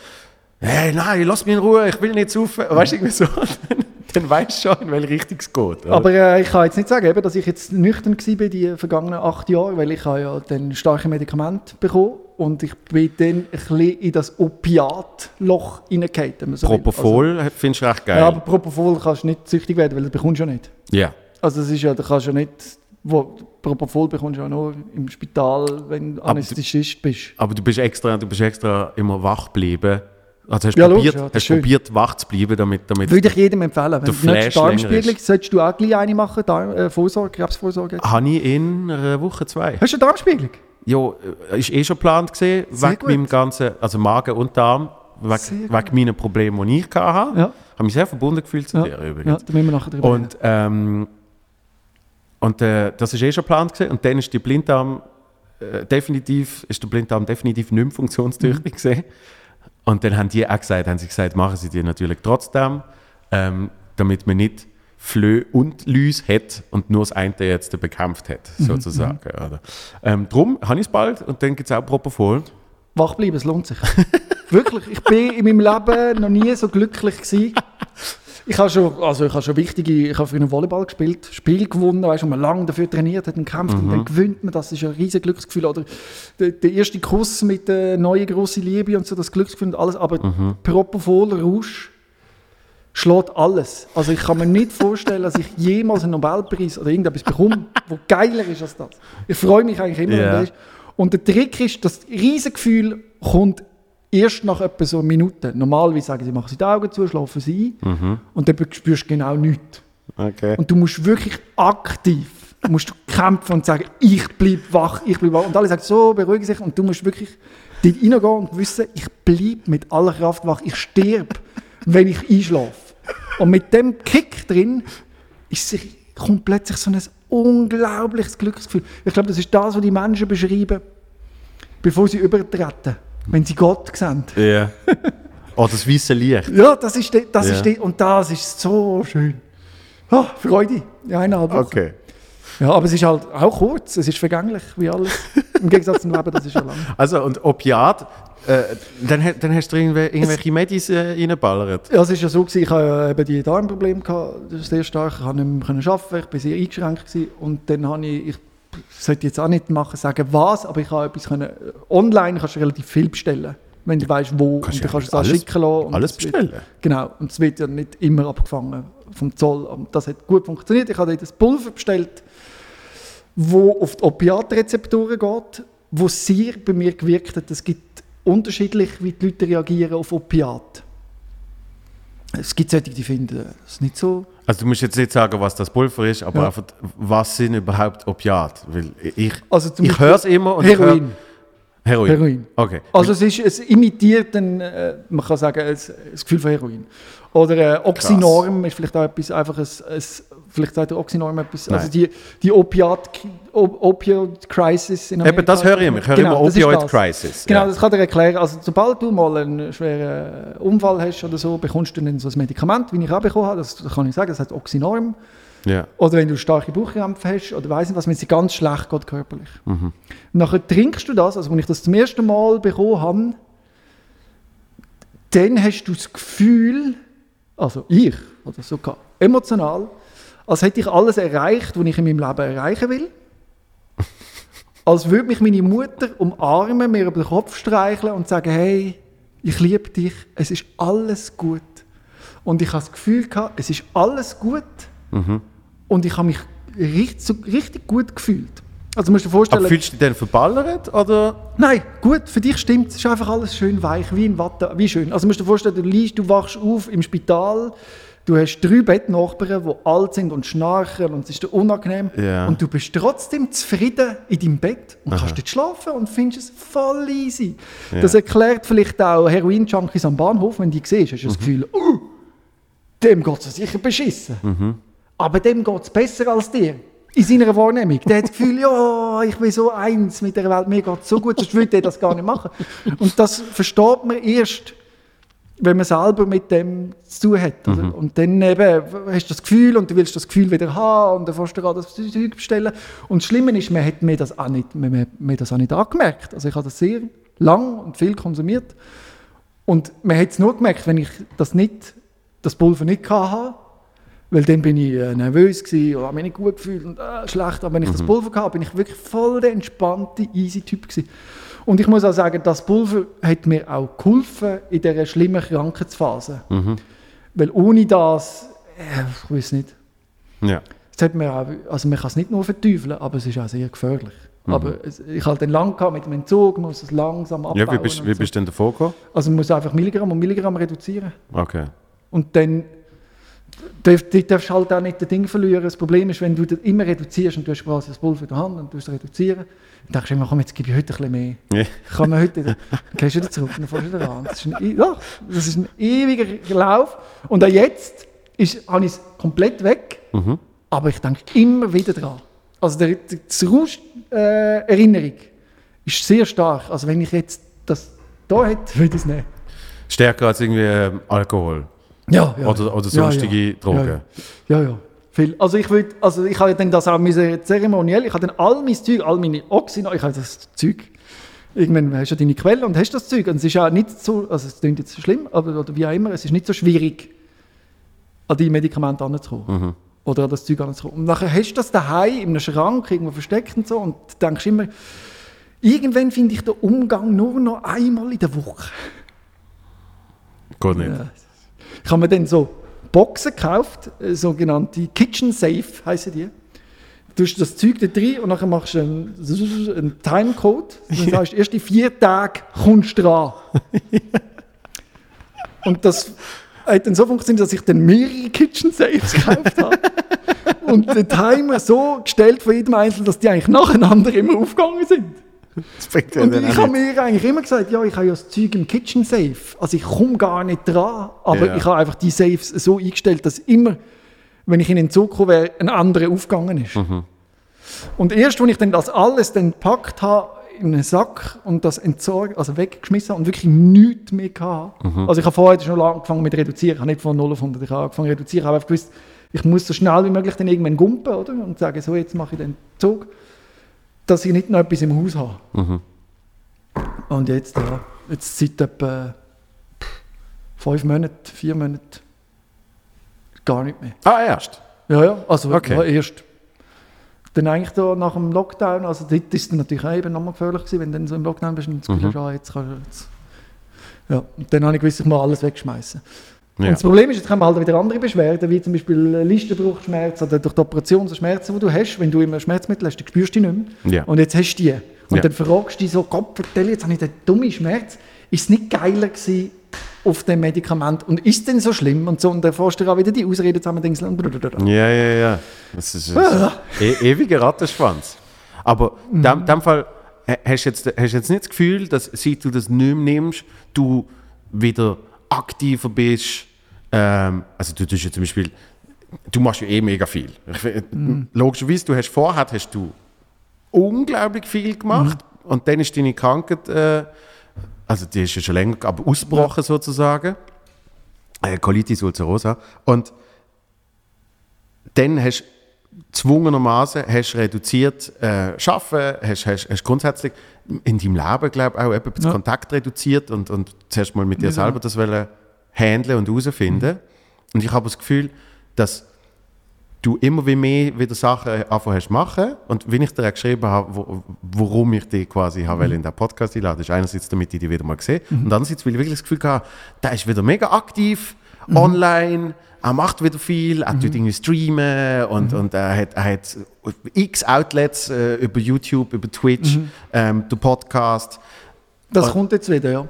hey, nein, lass mich in Ruhe, ich will nicht saufen. Weißt du, irgendwie so. <laughs> dann, dann weißt du schon, in welche Richtung es geht. oder? Aber äh, ich kann jetzt nicht sagen, eben, dass ich jetzt nüchtern war die vergangenen acht Jahre, weil ich habe ja dann starke Medikamente bekommen und ich bin dann ein bisschen in das Opiatloch man so. Propofol findest du recht Also, geil. ja, aber Propofol kannst du nicht süchtig werden, weil das bekommst du ja nicht. ja. Also das ist ja, da kannst du ja nicht, wo, Propofol bekommst du ja nur im Spital, wenn du- Anästhesist bist. Aber du bist extra, du bist extra immer wach geblieben. Also hast Ja, probiert, logisch, ja, hast probiert wach zu bleiben, damit, damit Würde ich jedem empfehlen. Wenn du nicht Darmspiegelung, solltest du auch gleich eine machen, Darm, äh, Vorsorge, Krebsvorsorge. habe ich in einer Woche zwei. Hast du eine Darmspiegelung? Ja, äh, ist eh schon geplant gesehen, Sehr wegen gut. meinem ganzen, also Magen und Darm, wegen, wegen meinen Problemen, die ich hatte. Ja. Habe mich sehr verbunden gefühlt zu Ja, dir ja übrigens. da müssen wir nachher drüber. Und, ähm, und äh, das ist eh schon geplant gewesen. Und dann ist die Blinddarm äh, definitiv, ist der Blinddarm definitiv nicht mehr funktionstüchtig Mhm. gewesen. Und dann haben die auch gesagt, haben sie gesagt, machen sie die natürlich trotzdem, ähm, damit man nicht Flö und Lüs hat und nur das eine jetzt bekämpft hat, Mhm, sozusagen. Oder? Ähm, drum habe ich es bald und dann gibt es auch Propofol. Wach bleiben, es lohnt sich. <laughs> Wirklich, ich bin in meinem Leben noch nie so glücklich gewesen. Ich habe schon, also ich habe schon wichtige, ich habe für einen Volleyball gespielt, Spiel gewonnen, weißt du, man lange dafür trainiert hat und gekämpft und dann gewinnt man, das ist ein riesiges Glücksgefühl. Oder der, der erste Kuss mit der neuen grossen Liebe und so, das Glücksgefühl und alles, aber Propofol, Rausch, schlägt alles. Also ich kann mir nicht vorstellen, dass ich jemals einen Nobelpreis oder irgendetwas bekomme, <laughs> wo geiler ist als das. Ich freue mich eigentlich immer, ist. Und der Trick ist, das Riesengefühl kommt erst nach etwa so Minuten. Normalerweise sagen sie, machen sie die Augen zu, schlafen sie ein und dann spürst du genau nichts. Okay. Und du musst wirklich aktiv musst du kämpfen und sagen, ich bleibe wach, ich bleibe wach. Und alle sagen, so, beruhigen sich. Und du musst wirklich dort reingehen und wissen, ich bleibe mit aller Kraft wach, ich sterbe, <laughs> wenn ich einschlafe. Und mit dem Kick drin ist sich, kommt plötzlich so ein unglaubliches Glücksgefühl. Ich glaube, das ist das, was die Menschen beschreiben, bevor sie übertreten, wenn sie Gott sehen. Ja. Oh, das weiße Licht. Ja, das ist, de, das Ja. ist de, und das ist so schön. Ah, Freude, ja, eineinhalb Wochen. Okay. Ja, aber es ist halt auch kurz, es ist vergänglich, wie alles. Im Gegensatz zum Leben, das ist ja lang. <laughs> Also, und Opiat, äh, dann, dann hast du irgendwel- irgendwelche Medis äh, reingeballert. Ja, es ist ja so, gewesen, ich hatte ja eben die Darmprobleme, gehabt, sehr stark, ich konnte nicht mehr arbeiten, ich war sehr eingeschränkt gewesen, und dann habe ich, ich sollte jetzt auch nicht machen, sagen was, aber ich habe etwas können, online kannst du relativ viel bestellen, wenn du weißt wo, Kannst und du kannst es auch schicken lassen. Alles es wird- bestellen. Genau, und es wird ja nicht immer abgefangen vom Zoll. Und das hat gut funktioniert. Ich habe dort ein Pulver bestellt, wo auf die Opiatrezeptoren geht, wo sehr bei mir gewirkt hat. Es gibt unterschiedlich, wie die Leute reagieren auf Opiat. Es gibt solche, die finden es nicht so. Also du musst jetzt nicht sagen, was das Pulver ist, aber Ja. einfach, was sind überhaupt Opiate? Weil ich, Also ich höre es immer und ich Heroin. Hör, Heroin. Heroin. Okay. Also es, ist, es imitiert, ein, äh, man kann sagen, das Gefühl von Heroin. Oder äh, Oxynorm ist vielleicht auch etwas, einfach ein, ein vielleicht sagt der Oxynorm etwas, also Nein. die, die Op Opioid-Crisis in Eben, das höre ich immer. Ich höre Genau, immer das ist Opioid das. Crisis. Genau, ja. das kann dir erklären. Also sobald du mal einen schweren Unfall hast oder so, bekommst du dann so ein Medikament, wie ich auch bekommen habe, das kann ich sagen, das heißt Oxynorm. ja. Oder wenn du starke Bauchkrämpfe hast oder weiss nicht was, wenn es dir ganz schlecht geht körperlich. Mhm. Nachher trinkst du das, also wenn ich das zum ersten Mal bekommen habe, dann hast du das Gefühl, also ich, oder sogar emotional, als hätte ich alles erreicht, was ich in meinem Leben erreichen will. <laughs> als würde mich meine Mutter umarmen, mir über den Kopf streicheln und sagen, hey, ich liebe dich, es ist alles gut. Und ich habe das Gefühl gehabt, es ist alles gut. Mhm. Und ich habe mich richtig, richtig gut gefühlt. Also musst du dir vorstellen, Aber fühlst du dich dann verballert? Oder? nein, gut, für dich stimmt es. ist einfach alles schön weich, wie in Watte, wie schön. Also musst du dir vorstellen, du liegst, du wachst auf im Spital, du hast drei Bettnachbarn, die alt sind und schnarchen und es ist dir unangenehm. Ja. Und du bist trotzdem zufrieden in deinem Bett und kannst dort schlafen und findest es voll easy. Das erklärt vielleicht auch Heroin-Junkies am Bahnhof, wenn du die siehst, hast du das Gefühl, oh, dem geht es sicher beschissen. Aber dem geht es besser als dir. In seiner Wahrnehmung. Der hat das Gefühl, <laughs> ja, ich bin so eins mit der Welt, mir geht es so gut, sonst würde er das gar nicht machen. Und das versteht man erst, wenn man selber mit dem zu tun hat. Oder? Und dann eben hast du das Gefühl und du willst das Gefühl wieder haben und dann fährst du gerade das Zeug bestellen. Und das Schlimme ist, man hat mir das auch nicht, man, man, das auch nicht angemerkt. Also ich habe das sehr lang und viel konsumiert. Und man hat es nur gemerkt, wenn ich das nicht, das Pulver nicht hatte, weil dann bin ich äh, nervös gewesen, oder habe mich nicht gut gefühlt und äh, schlecht. Aber wenn ich das Pulver hatte, bin ich wirklich voll der entspannte, easy Typ gewesen. Und ich muss auch sagen, das Pulver hat mir auch geholfen in dieser schlimmen Krankheitsphase. Weil ohne das, äh, ich weiß nicht, Ja. es hat mir auch, also man kann es nicht nur verteufeln, aber es ist auch sehr gefährlich. Aber es, ich hatte dann lang gehabt mit dem Entzug, muss es langsam abbauen. ja wie bist, wie so. bist du denn davor gekommen? Also man muss einfach Milligramm und Milligramm reduzieren. Okay. Und dann darf, du darfst halt auch nicht das Ding verlieren. Das Problem ist, wenn du das immer reduzierst und du hast quasi das Pulver in der Hand und du es reduzieren, dann denkst du immer, komm, jetzt gebe ich heute ein bisschen mehr. Ja. Kann man heute, dann gehst du wieder zurück und dann fährst du wieder an. Das ist ein, ja, das ist ein ewiger Lauf. Und auch jetzt ist, habe ich es komplett weg, Mhm. aber ich denke immer wieder dran. Also der, der, das Rausch, äh, ist sehr stark. Also wenn ich jetzt das da hätte, würde ich es nehmen. Stärker als irgendwie ähm, Alkohol Ja, ja. oder, oder Ja, sonstige ja. Drogen. Ja, ja. Viel. Also ich würde, also ich habe dann das auch müssen, zeremoniell, ich habe dann all mein Zeug, all meine Oxyno, ich habe das Zeug, irgendwann hast du ja deine Quelle und hast das Zeug und es ist auch nicht so, also es klingt jetzt schlimm, aber oder wie auch immer, es ist nicht so schwierig, an die Medikamente heranzukommen. Oder an das Zeug heranzukommen. Und nachher hast du das daheim in einem Schrank irgendwo versteckt und so und denkst immer, irgendwann finde ich den Umgang nur noch einmal in der Woche. Geht nicht. Ja. Ich habe mir dann so Boxen gekauft, äh, sogenannte Kitchen Safe heißen die. Du hast das Zeug da drin und dann machst du einen, <laughs> einen Timecode. Dann sagst du, erst in vier Tagen kommst du dran. <laughs> und das hat dann so funktioniert, dass ich dann mehrere Kitchen Safes gekauft habe. <laughs> und den Timer so gestellt von jedem Einzelnen, dass die eigentlich nacheinander immer aufgegangen sind. Und ich habe mir eigentlich immer gesagt, ja, ich habe ja das Zeug im Kitchen Safe. Also ich komme gar nicht dran. Aber Ja. ich habe einfach die Safes so eingestellt, dass immer, wenn ich in den Zug komme, wäre, ein anderer aufgegangen ist. Mhm. Und erst, als ich dann das alles dann gepackt habe, in einen Sack und das entsorgt, also weggeschmissen und wirklich nichts mehr gehabt. Also ich habe vorher schon angefangen mit reduzieren, ich habe nicht von 0 auf 100, ich habe angefangen reduzieren, aber ich gewusst, ich muss so schnell wie möglich dann irgendwann gumpen, oder? Und sagen, so, jetzt mache ich den Zug, dass ich nicht noch etwas im Haus habe. Mhm. Und jetzt, ja, jetzt seit etwa fünf Monaten, vier Monaten, gar nicht mehr. Ah, erst? Ja, ja, also Okay. ja, erst dann eigentlich da nach dem Lockdown, also dort ist es natürlich auch eben nochmal gefährlich gewesen, wenn du dann so im Lockdown bist und das Gefühl Mhm. hast, ah, jetzt kannst du jetzt... Ja, und dann habe ich gewusst, ich muss alles wegschmeißen. Ja. Und das Problem ist, jetzt kommen halt wieder andere Beschwerden, wie zum Beispiel Listenbruchschmerz oder durch die Operation so Schmerzen, die du hast, wenn du immer Schmerzmittel hast, dann spürst du die nicht mehr. Ja. Und jetzt hast du die. Und Ja. dann fragst du dich so, Gott, vertell, jetzt habe ich den dummen Schmerz. Ist es nicht geiler gewesen auf dem Medikament? Und ist es denn so schlimm? Und so, und dann fährst du auch wieder die Ausreden zusammen, denkst du, blablabla. Ja, ja, ja. Das ist ein e ewiger Rattenschwanz. Aber in dem, dem Fall hast du jetzt, hast du jetzt nicht das Gefühl, dass seit du das nicht mehr nimmst, du wieder aktiver bist. Ähm, also du tust ja zum Beispiel, du machst ja eh mega viel. Find, Logischerweise, du hast vorher hast du unglaublich viel gemacht und dann ist deine Krankheit, äh, also die ist ja schon länger, aber ausgebrochen sozusagen. Äh, Colitis ulcerosa. Und dann hast du zwungenermaßen hast reduziert äh, Arbeiten, hast, hast, hast grundsätzlich in deinem Leben, glaube ich, auch eben den Ja. Kontakt reduziert und, und zuerst mal mit dir Ja. selber das wollen handeln und herausfinden. Und ich habe das Gefühl, dass du immer wie mehr wieder Sachen anfangen hast machen. Und wenn ich dir auch geschrieben habe, wo, warum ich dich quasi habe, in den Podcast einladen, ist einerseits, damit ich dich wieder mal sehe und andererseits, weil ich wirklich das Gefühl habe, der ist wieder mega aktiv, online, er macht wieder viel, er tut irgendwie streamen und, und er, hat, er hat x Outlets äh, über YouTube, über Twitch, ähm, der Podcast. Das Und- kommt jetzt wieder, ja.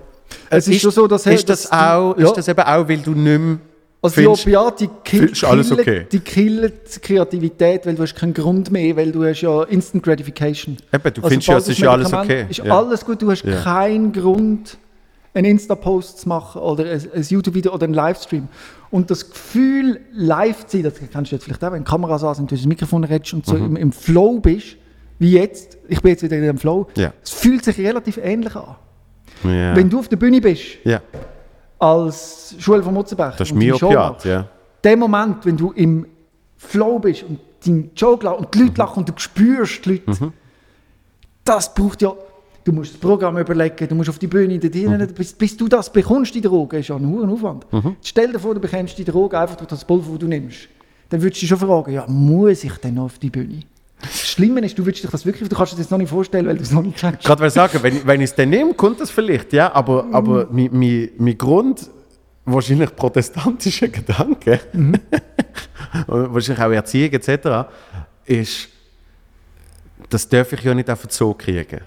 Es ist, schon so, dass... ist, das dass du- auch, ja. ist das eben auch, weil du nicht mehr Also die findest- Opiate, die kill, okay? die killen die Kreativität, weil du hast keinen Grund mehr, weil du hast ja Instant Gratification. Eben, du Also findest ja, es das ist ja alles okay. Ist Ja. alles gut, du hast Ja. keinen Grund, einen Insta-Post zu machen oder ein, ein YouTube-Video oder einen Livestream. Und das Gefühl, live zu sein, das kennst du jetzt vielleicht auch, wenn Kameras an sind, du ins Mikrofon redest und so Mhm. im, im Flow bist, wie jetzt, ich bin jetzt wieder in dem Flow, Ja. es fühlt sich relativ ähnlich an. Ja. Wenn du auf der Bühne bist, ja, als Schule von Mutzenberg, das ist machst, ja. der Moment, wenn du im Flow bist und dein Joke und die Mhm. Leute lachen und du spürst die Leute, das braucht ja, du musst das Programm überlegen, du musst auf die Bühne, Mhm. bis, bis du das bekommst, die Droge, ist ja ein hoher Aufwand. Jetzt Stell dir vor, du bekommst die Droge einfach durch das Pulver, das du nimmst. Dann würdest du dich schon fragen, ja, muss ich denn noch auf die Bühne? Das Schlimme ist, du würdest dich das wirklich, du kannst dir das noch nicht vorstellen, weil du es noch nicht kennst. Gerade weil sagen, wenn, wenn ich es dann nehme, kommt das vielleicht, ja, aber, Mhm. aber mein, mein, mein Grund, wahrscheinlich protestantischer Gedanke, Mhm. <laughs> wahrscheinlich auch Erziehung etc., ist, das darf ich ja nicht einfach so kriegen,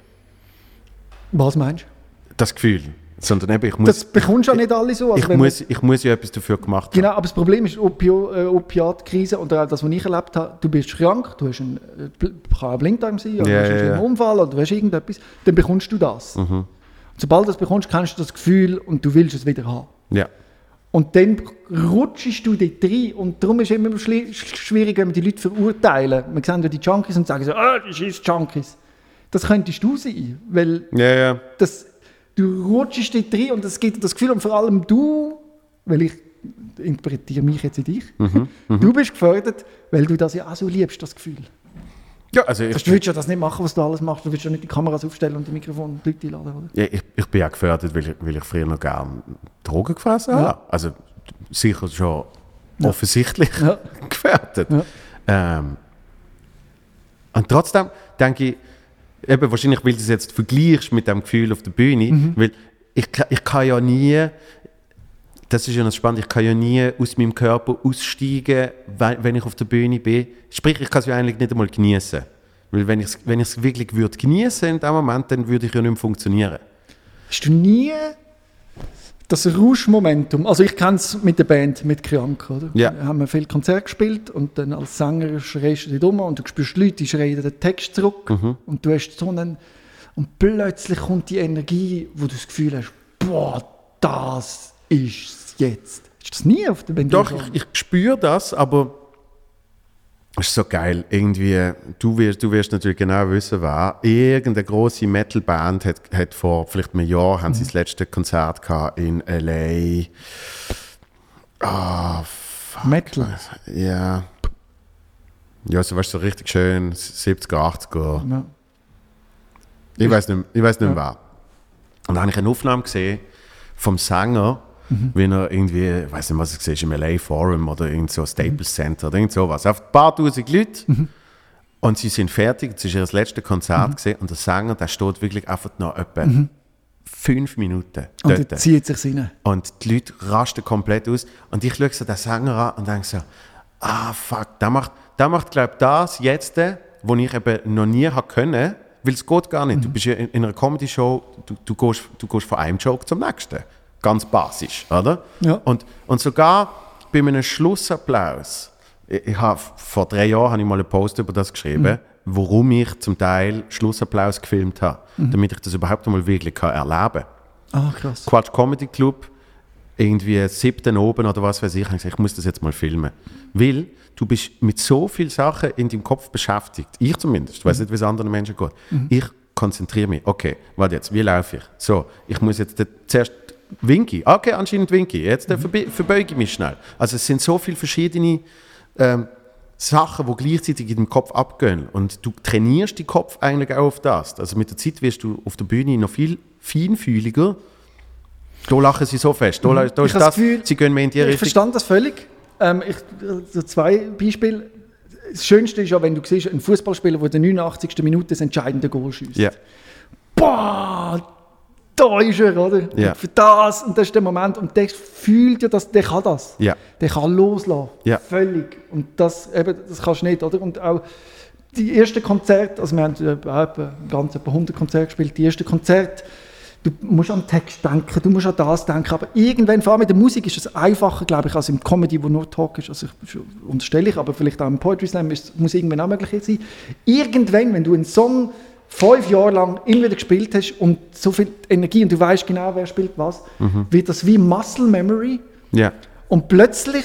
Was meinst du? das Gefühl. Sondern eben, ich muss, Das bekommst du ja nicht alle so. Also ich, muss, ich muss ja etwas dafür gemacht haben. Genau, aber das Problem ist Opio, äh, Opiatkrise und auch das, was ich erlebt habe, du bist krank, du hast einen, äh, kann ein Blinddarm sein, oder Ja, du hast einen. Mhm. Unfall oder du hast irgendetwas, dann bekommst du das. Und sobald du das bekommst, kennst du das Gefühl und du willst es wieder haben. Ja. Und dann rutschst du dort rein und darum ist es immer schwierig, wenn wir die Leute verurteilen. Wir sehen ja die Junkies und sagen so, ah, das ist Junkies. Das könntest du sein, weil Ja, ja. das, du rutschst dort rein und es gibt das Gefühl, und vor allem du, weil ich interpretiere mich jetzt in dich, Mhm, du bist gefördert, weil du das ja auch so liebst, das Gefühl. ja also ich, Das, du willst ja das nicht machen, was du alles machst, du willst ja nicht die Kameras aufstellen und die Mikrofone und die Leute einladen, oder? Ja, ich, ich bin ja gefördert, weil ich, weil ich früher noch gerne Drogen gefressen habe. Ja. Also sicher schon offensichtlich Ja. <laughs> gefördert. Ja. Ähm, und trotzdem denke ich, eben wahrscheinlich, weil du es jetzt vergleichst mit dem Gefühl auf der Bühne, Mhm. weil ich, ich kann ja nie, das ist ja noch spannend, ich kann ja nie aus meinem Körper aussteigen, wenn, wenn ich auf der Bühne bin. Sprich, ich kann es ja eigentlich nicht einmal genießen. Weil wenn ich es wenn ich's wirklich würde genießen in dem Moment, dann würde ich ja nicht mehr funktionieren. Hast du nie das Rauschmomentum, also ich kenne es mit der Band, mit Kriank, oder? Ja. Wir haben viel Konzert gespielt und dann als Sänger schreist du dich um und du spürst die Leute, die schreien den Text zurück Mhm. und du hast so einen, und plötzlich kommt die Energie, wo du das Gefühl hast, boah, das ist jetzt. Du das nie auf der Band? Doch, ich, ich spüre das, aber ist so geil. Irgendwie, du wirst, du wirst natürlich genau wissen, wer. Irgendeine große Metalband hat, hat vor vielleicht einem Jahr haben sie das letzte Konzert gehabt in L.A. Ah, fuck. Metal. Ja. Ja, so weißt du, so richtig schön 70er, 80er. Ja. Ich weiß nicht, ich weiß nicht mehr wer. Und dann habe ich eine Aufnahme gesehen vom Sänger, wie er irgendwie, ich weiß nicht, was es war, im LA Forum oder irgend so Staples Center oder irgend sowas. Auf ein paar tausend Leute. Und sie sind fertig, es ist ihr letztes Konzert gesehen und der Sänger, der steht wirklich einfach noch etwa fünf Minuten Und dort. er zieht sich rein. Und die Leute rasten komplett aus. Und ich schaue so den Sänger an und denke so, ah fuck, der macht, der macht glaube ich das jetzt, wo ich eben noch nie habe können, weil es geht gar nicht. Du bist ja in, in einer Comedy-Show, du, du, gehst, du gehst von einem Joke zum nächsten. Ganz basisch, oder? Ja. Und, und sogar bei einem Schlussapplaus, ich, ich habe, vor drei Jahren habe ich mal einen Post über das geschrieben, warum ich zum Teil Schlussapplaus gefilmt habe, damit ich das überhaupt einmal wirklich kann erleben kann. Ah, krass. Quatsch Comedy Club, irgendwie siebten oben oder was weiß ich, habe ich gesagt, ich muss das jetzt mal filmen. Weil du bist mit so vielen Sachen in deinem Kopf beschäftigt. Ich zumindest, ich weiß nicht, wie es anderen Menschen geht. Ich konzentriere mich. Okay, warte jetzt, wie laufe ich? So, ich muss jetzt zuerst winky. Okay, anscheinend winky. Jetzt verbe verbeuge ich mich schnell. Also es sind so viele verschiedene ähm, Sachen, die gleichzeitig in deinem Kopf abgehen. Und du trainierst den Kopf eigentlich auch auf das. Also mit der Zeit wirst du auf der Bühne noch viel feinfühliger. Da lachen sie so fest. Da, da Ich ist das, das Gefühl, sie gehen mehr in die Ich Richtung. verstand das völlig. Ähm, ich, so zwei Beispiele. Das Schönste ist ja, wenn du siehst, ein Fußballspieler, der in der 89. Minute das entscheidende Goal schießt. Ja. Boah, da ist er, oder? Ja. Für das, und das ist der Moment. Und der fühlt ja, dass der kann das. Ja. Der kann loslassen. Ja. Völlig. Und das, eben, das kannst du nicht, oder? Und auch die ersten Konzerte, also wir haben etwa, ganz etwa 100 Konzerte gespielt, die ersten Konzerte, du musst an den Text denken, du musst an das denken, aber irgendwann, vor allem mit der Musik, ist es einfacher, glaube ich, als im Comedy, wo nur Talk ist, also ich, unterstelle ich, aber vielleicht auch im Poetry Slam muss irgendwann auch möglich sein. Irgendwann, wenn du einen Song fünf Jahre lang immer wieder gespielt hast und so viel Energie und du weißt genau, wer spielt was, wird das wie Muscle Memory Ja. und plötzlich,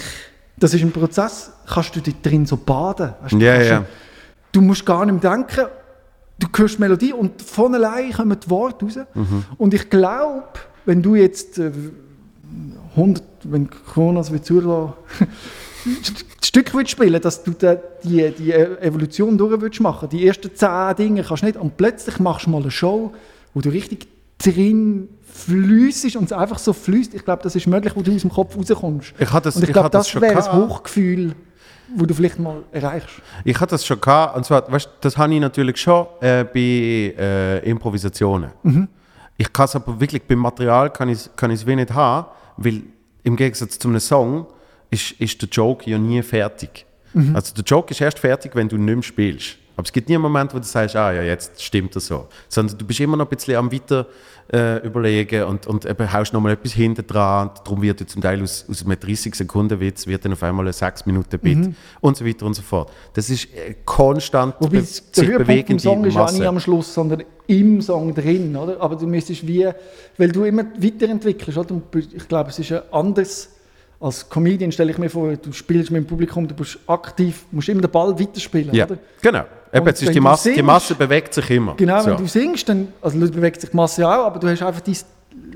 das ist ein Prozess, kannst du dich drin so baden. Weißt du, Ja. Du, musst gar nicht mehr denken, du hörst die Melodie und von allein kommen die Worte raus. Mhm. Und ich glaube, wenn du jetzt äh, 100, wenn Corona es wird zulassen, Stück willst spielen, dass du die, die Evolution durch willst machen. Die ersten zehn Dinge kannst du nicht und plötzlich machst du mal eine Show, wo du richtig drin fließt und es einfach so fließt. Ich glaube, das ist möglich, wo du aus dem Kopf rauskommst. Ich hatte das- und ich ich glaube, hatte das das schon wäre ein. Hochgefühl, wo du vielleicht mal erreichst. Ich hatte das schon gehabt, und zwar, weißt, das habe ich natürlich schon äh, bei äh, Improvisationen. Ich kann es aber wirklich beim Material kann ich kann ich es wenig haben, weil im Gegensatz zu einem Song ist, ist der Joke ja nie fertig. Also der Joke ist erst fertig, wenn du nicht mehr spielst. Aber es gibt nie einen Moment, wo du sagst, ah ja, jetzt stimmt das so. Sondern du bist immer noch ein bisschen am weiter äh, überlegen und, und eben haust noch mal etwas hinten dran. Und darum wird ja zum Teil aus, aus einem 30-Sekunden-Witz wird dann auf einmal ein 6-Minuten-Bit und so weiter und so fort. Das ist äh, konstant Wobei be sich vom bewegende Song ist ja nicht Masse. am Schluss, sondern im Song drin, oder? Aber du müsstest wie, weil du immer weiterentwickelst, oder? Ich glaube, es ist ja anders als Comedian, stelle ich mir vor, du spielst mit dem Publikum, du bist aktiv, musst immer den Ball weiterspielen, Ja, oder? genau. Eben, ist die, Masse, die singst- Masse bewegt sich immer. Genau, so. wenn du singst, dann, also bewegt sich die Masse auch, aber du hast einfach dies,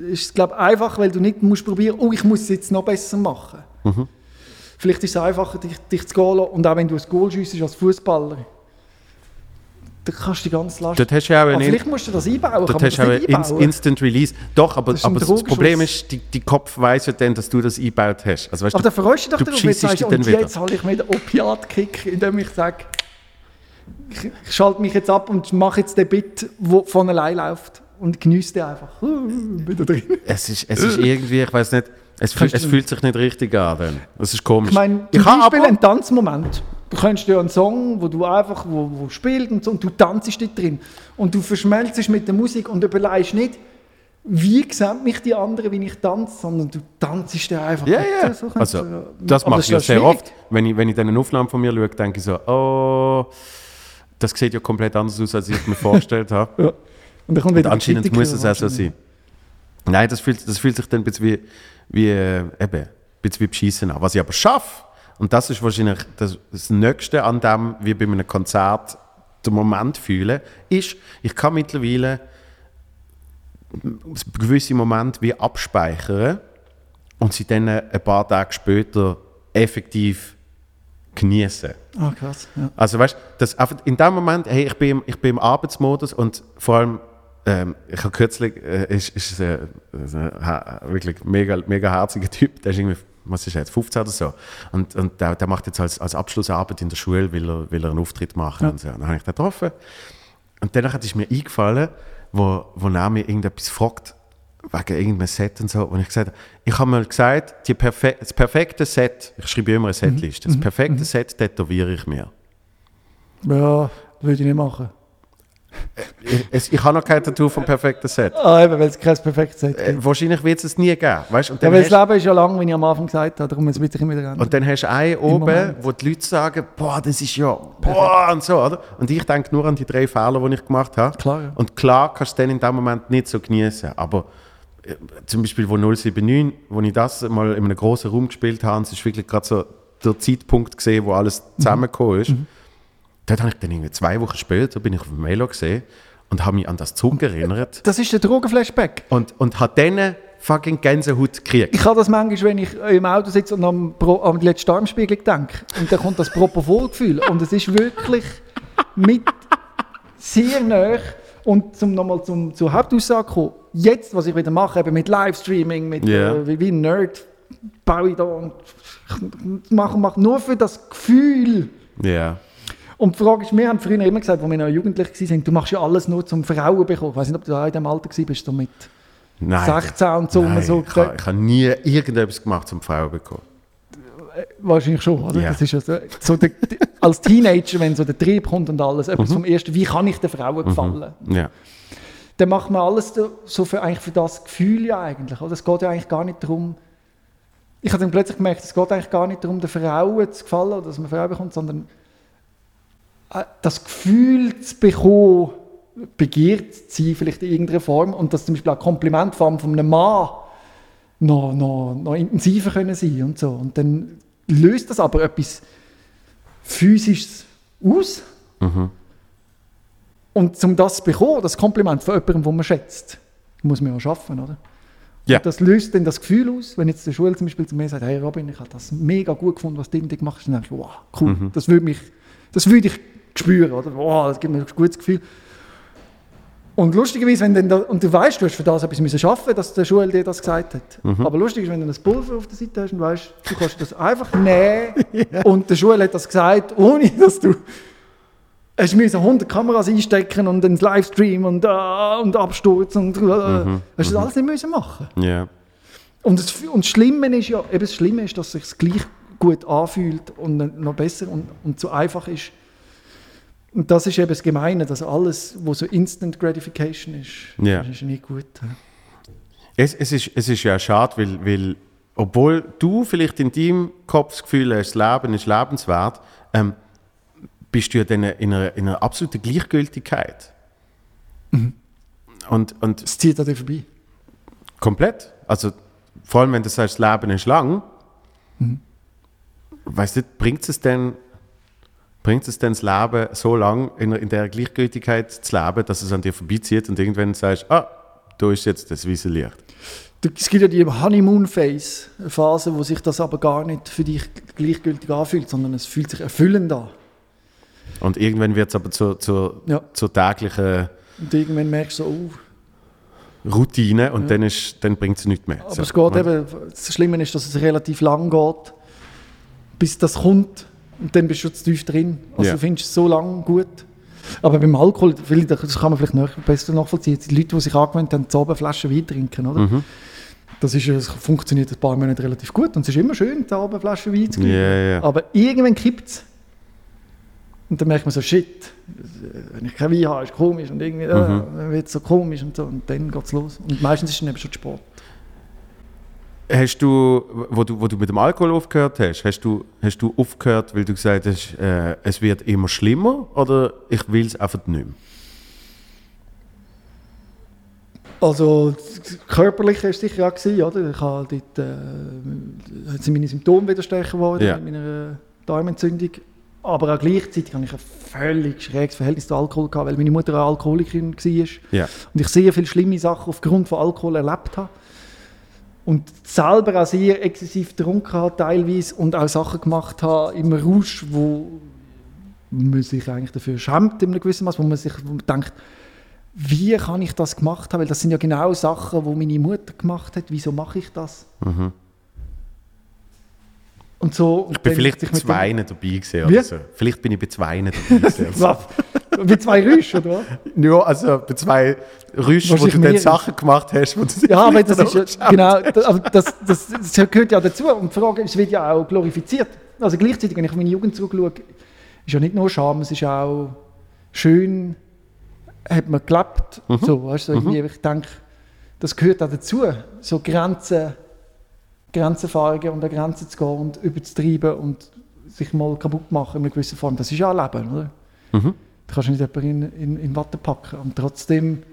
ist glaube einfach, weil du nicht musst probieren, oh, ich muss es jetzt noch besser machen. Mhm. Vielleicht ist es einfacher, dich, dich zu goal und auch wenn du ein Goal schiessest als Fußballer, dann kannst du die ganze Last. Dort hast du auch einen- vielleicht musst du das einbauen. Man hast du auch das nicht einbauen? Instant Release. Doch, aber, Das aber das. Problem ist, die, die Kopf weiß ja dann, dass du das eingebaut hast. Also, weißt, Aber du, dann freust du dich darauf, wenn du sagst, und wieder. jetzt habe ich mir den Opiatkick, indem ich sage, ich, ich schalte mich jetzt ab und mache jetzt den Bit, der von allein läuft und genieße den einfach. <laughs> Wieder drin. Es ist, es ist irgendwie, ich weiß nicht, es, fühl, es fühlt sich nicht richtig an. Dann. Das ist komisch. Ich meine, ich zum Beispiel aber, ein Tanzmoment. Du kennst ja einen Song, wo du einfach, wo, wo spielt und so, und du tanzt dort drin. Und du verschmelzt mit der Musik und überlegst nicht, wie sehen mich die anderen, wie ich tanze, sondern du tanzt dir einfach. Ja, mit. ja. So kannst Also, du- das mache ich ja sehr schwierig. oft. Wenn ich, wenn ich dann eine Aufnahme von mir schaue, denke ich so, oh, das sieht ja komplett anders aus, als ich es mir <laughs> vorgestellt habe. Ja. Und dann kommt wieder Und anscheinend Kritiker muss es auch so sein. Nein, das fühlt, das fühlt sich dann ein bisschen wie, wie, äh, eben, ein bisschen wie beschissen an. Was ich aber schaffe, Und das ist wahrscheinlich das, das Nächste an dem, wie bei einem Konzert den Moment fühlen, ist, ich kann mittlerweile gewisse Momente wie abspeichern und sie dann ein paar Tage später effektiv genießen. Ah, krass. Ja. Also weißt einfach in dem Moment, hey, ich bin, im- ich bin im Arbeitsmodus und vor allem, ähm, ich habe kürzlich, äh, ist, ist äh, ha- wirklich mega, mega herziger Typ, der ist irgendwie, was ist er jetzt, 15 oder so. Und, und der, der macht jetzt als, als Abschlussarbeit in der Schule, will er, will er einen Auftritt machen Ja. und so. Und dann habe ich den getroffen und danach ist mir eingefallen, wo, wo er mich irgendetwas fragt, wegen irgendeinem Set und so, und ich gesagt habe, ich habe mal gesagt, die perfe das perfekte Set, ich schreibe immer eine Setliste, das perfekte Set tätowiere ich mir. ja, würde ich nicht machen. Ich, es, ich habe noch kein Tattoo vom perfekten Set. Ah, eben, weil es kein perfektes Set Äh, gibt. wahrscheinlich wird es es nie geben. Weißt? Und, Ja, dann weil das Leben ist ja lang, wie ich am Anfang gesagt habe, darum wird sich immer ändern. und dann hast du einen oben, Moment. wo die Leute sagen, boah, das ist ja, boah, und so, oder? Und ich denke nur an die drei Fehler, die ich gemacht habe. Klar, ja. Und klar kannst du den in dem Moment nicht so genießen. Aber äh, zum Beispiel, wo 079, wo ich das mal in einem großen Raum gespielt habe, es ist wirklich gerade so der Zeitpunkt gesehen, wo alles zusammengekommen ist. Dort habe ich dann irgendwie zwei Wochen später, bin ich auf dem Melo gesehen und habe mich an das zurückerinnert. Das ist der Drogenflashback. Und, und hat dann fucking Gänsehaut gekriegt. Ich habe das manchmal, wenn ich im Auto sitze und am, Pro, am letzten Darmspiegel denke. Und dann kommt das Propofol-Gefühl. Und es ist wirklich mit sehr nah. Und zum nochmal zum, zur Hauptaussage kommen, jetzt, was ich wieder mache, eben mit Livestreaming, mit, Ja. äh, wie, wie ein Nerd, baue ich da und mache, mache nur für das Gefühl. Ja. Und die Frage ist, wir haben früher immer gesagt, als wir noch jugendlich waren, du machst ja alles nur zum Frauen bekommen. Ich weiß nicht, ob du auch in diesem Alter warst, so mit Nein. 16 und so. Nein, so ich habe ich habe nie irgendetwas gemacht, um Frauen zu bekommen. Wahrscheinlich schon, oder? Ja. Das ist ja so, der, als Teenager, wenn so der Trieb kommt und alles, Mhm. etwas vom Ersten, wie kann ich den Frauen gefallen? Ja. Dann macht man alles so- für, eigentlich für das Gefühl ja eigentlich, oder? Es geht ja eigentlich gar nicht darum, ich habe dann plötzlich gemerkt, es geht eigentlich gar nicht darum, den Frauen zu gefallen oder dass man Frauen bekommt, sondern äh, das Gefühl zu bekommen, begehrt zu sein, vielleicht in irgendeiner Form, und dass zum Beispiel auch Komplimentform von einem Mann noch, noch, noch intensiver können sein und so. Und dann löst das aber etwas Physisches aus. Und um das zu bekommen, das Kompliment von jemandem, den man schätzt, muss man ja schaffen, oder? Ja. Und das löst dann das Gefühl aus, wenn jetzt der Schule zum Beispiel zu mir sagt, hey Robin, ich habe das mega gut gefunden, was du gemacht hast, dann denke ich, wow, cool, das würde mich, das würde ich spüren, oder? Wow, das gibt mir ein gutes Gefühl. Und lustigerweise, wenn dann da, und du weißt, du hast für das etwas müssen schaffen, dass der Schule dir das gesagt hat. Aber lustig ist, wenn du ein Pulver auf der Seite hast und weißt, du kannst das einfach nehmen <laughs> und der Schule hat das gesagt, ohne dass du hast müssen 100 Kameras einstecken und einen Livestream und, äh, und Absturz und äh, hast das alles nicht müssen machen. Ja. Und das, und das Schlimme ist ja, eben das Schlimme ist, dass es sich gleich gut anfühlt und noch besser und, und so einfach ist. Und das ist eben das Gemeine, dass alles, was so Instant Gratification ist, das ist nicht gut. Es, es, ist, es ist ja schade, weil, weil obwohl du vielleicht in deinem Kopf das Gefühl hast, das Leben ist lebenswert, ähm, bist du ja dann in einer, in einer absoluten Gleichgültigkeit. Und, und Es zieht an dir vorbei. komplett. Also vor allem, wenn du sagst, das Leben ist lang, weißt du, bringt es denn bringt es denn das Leben so lang in, in der Gleichgültigkeit zu leben, dass es an dir vorbeizieht und irgendwann sagst, ah, da ist jetzt das weiße Licht. Es gibt ja die Honeymoon-Phase, eine Phase, wo sich das aber gar nicht für dich gleichgültig anfühlt, sondern es fühlt sich erfüllend an. Und irgendwann wird es aber zur, zur, Ja. zur täglichen Und irgendwann merkst du so, oh, Routine und dann, ist, dann bringt es nichts mehr. Aber So. es geht eben, das Schlimme ist, dass es relativ lang geht, bis das kommt und dann bist du zu tief drin. Also Ja. du findest es so lang gut. Aber beim Alkohol, das kann man vielleicht noch besser nachvollziehen, die Leute, die sich angewöhnt haben, zu Flaschen Wein trinken, oder? Mhm. Das, ist, das funktioniert ein paar Monate relativ gut und es ist immer schön, zu Abend Flaschen Wein zu Ja, gewinnen. ja. Aber irgendwann kippt es. Und dann merkt man so, shit, wenn ich kein Wein habe, ist komisch und irgendwie, äh, Mhm. dann wird es so komisch und so und dann geht es los. Und meistens ist es dann eben schon spät. Hast du, wo du, wo du mit dem Alkohol aufgehört hast, hast du, hast du aufgehört, weil du gesagt hast, äh, es wird immer schlimmer oder ich will es einfach nicht mehr? Also körperlich war es sicher auch, gewesen, oder? Ich habe dort, äh, hat meine Symptome wieder stärker geworden Ja. mit meiner Darmentzündung. Aber auch gleichzeitig habe ich ein völlig schräges Verhältnis zu Alkohol gehabt, weil meine Mutter eine Alkoholikerin war. Ja. Und ich sehr viele schlimme Sachen aufgrund von Alkohol erlebt habe. Und selber auch sehr exzessiv getrunken habe teilweise und auch Sachen gemacht habe im Rausch, wo man sich eigentlich dafür schämt in einem gewissen Maß, wo man sich wo man denkt, wie kann ich das gemacht haben? Weil das sind ja genau Sachen, die meine Mutter gemacht hat. Wieso mache ich das? Mhm. Und so, Ich bin vielleicht bei zwei dabei gewesen Wie? oder so. Vielleicht bin ich bei zwei dabei gewesen. <laughs> Was? Wie zwei Rüsche, oder was? ja, also bei zwei Rüschen, wo du dann Sachen gemacht hast, wo du Ja, aber das ist ja, genau, das, aber das, das, das gehört ja dazu. Und die Frage ist, es wird ja auch glorifiziert. Also gleichzeitig, wenn ich auf meine Jugend zurückschaue, ist ja nicht nur Scham, es ist auch schön, hat man gelebt. Mhm. So, weißt du, so irgendwie, ich denke, das gehört auch dazu, so Grenzen, Grenzenerfahrungen und an Grenzen zu gehen und überzutreiben und sich mal kaputt machen in einer gewissen Form. Das ist ja Leben, oder? Mhm. Da kannst du nicht jemanden in, in, in Watte packen. Und trotzdem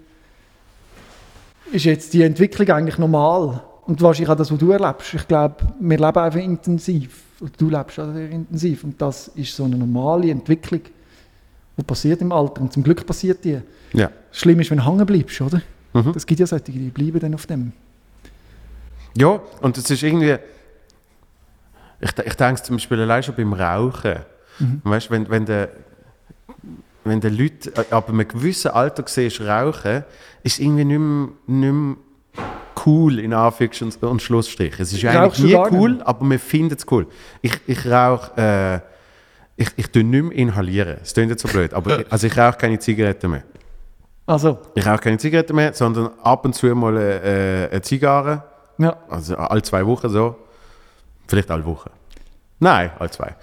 ist jetzt die Entwicklung eigentlich normal. Und wahrscheinlich auch das, was du erlebst. Ich glaube, wir leben einfach intensiv. Und du lebst auch sehr intensiv. Und das ist so eine normale Entwicklung, die passiert im Alter. Und zum Glück passiert die. Ja. Schlimm ist, wenn du hängen bleibst, oder? Mhm. Das gibt ja solche, die bleiben dann auf dem. Ja, und es ist irgendwie. Ich, ich denke zum Beispiel allein schon beim Rauchen. Weißt, wenn, wenn der wenn die Leute äh, ab einem gewissen Alter siehst, rauchen, ist es irgendwie nicht mehr, nicht mehr cool, in Anführungs- und, Schlussstrich. Es ist Rauchst eigentlich nie gar nicht cool, aber man findet es cool. Ich, ich rauche, äh, ich, ich tue nicht mehr inhalieren. Es klingt jetzt so blöd, aber ich, <laughs> also ich rauche keine Zigaretten mehr. Also, Ich rauche keine Zigaretten mehr, sondern ab und zu mal äh, eine Zigarre. Ja. Also alle zwei Wochen so. Vielleicht alle Wochen. Nein, alle zwei.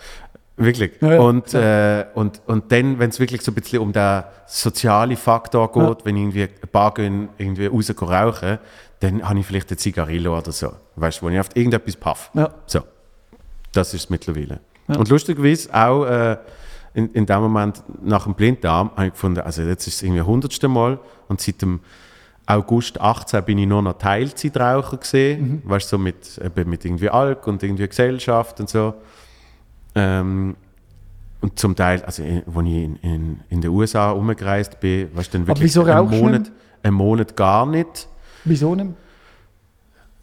Wirklich. Ja, ja, und, äh, und, und dann, wenn es wirklich so ein bisschen um den sozialen Faktor geht, Ja. wenn irgendwie ein paar gehen irgendwie raus rauchen, dann habe ich vielleicht eine Zigarillo oder so. Weißt du, wo ich auf irgendetwas paff. Ja. So. Das ist es mittlerweile. Und lustigerweise auch äh, in, in dem Moment nach dem Blinddarm habe ich gefunden, also jetzt ist es irgendwie hundertste Mal und seit dem August 18 bin ich nur noch Teilzeitraucher gesehen, weißt du, so mit, eben mit irgendwie Alk und irgendwie Gesellschaft und so. Ähm, und zum Teil, also als ich in, in, in den USA umgereist bin, weißt du, dann wirklich einen, Monat, einen Monat gar nicht. Wieso nicht?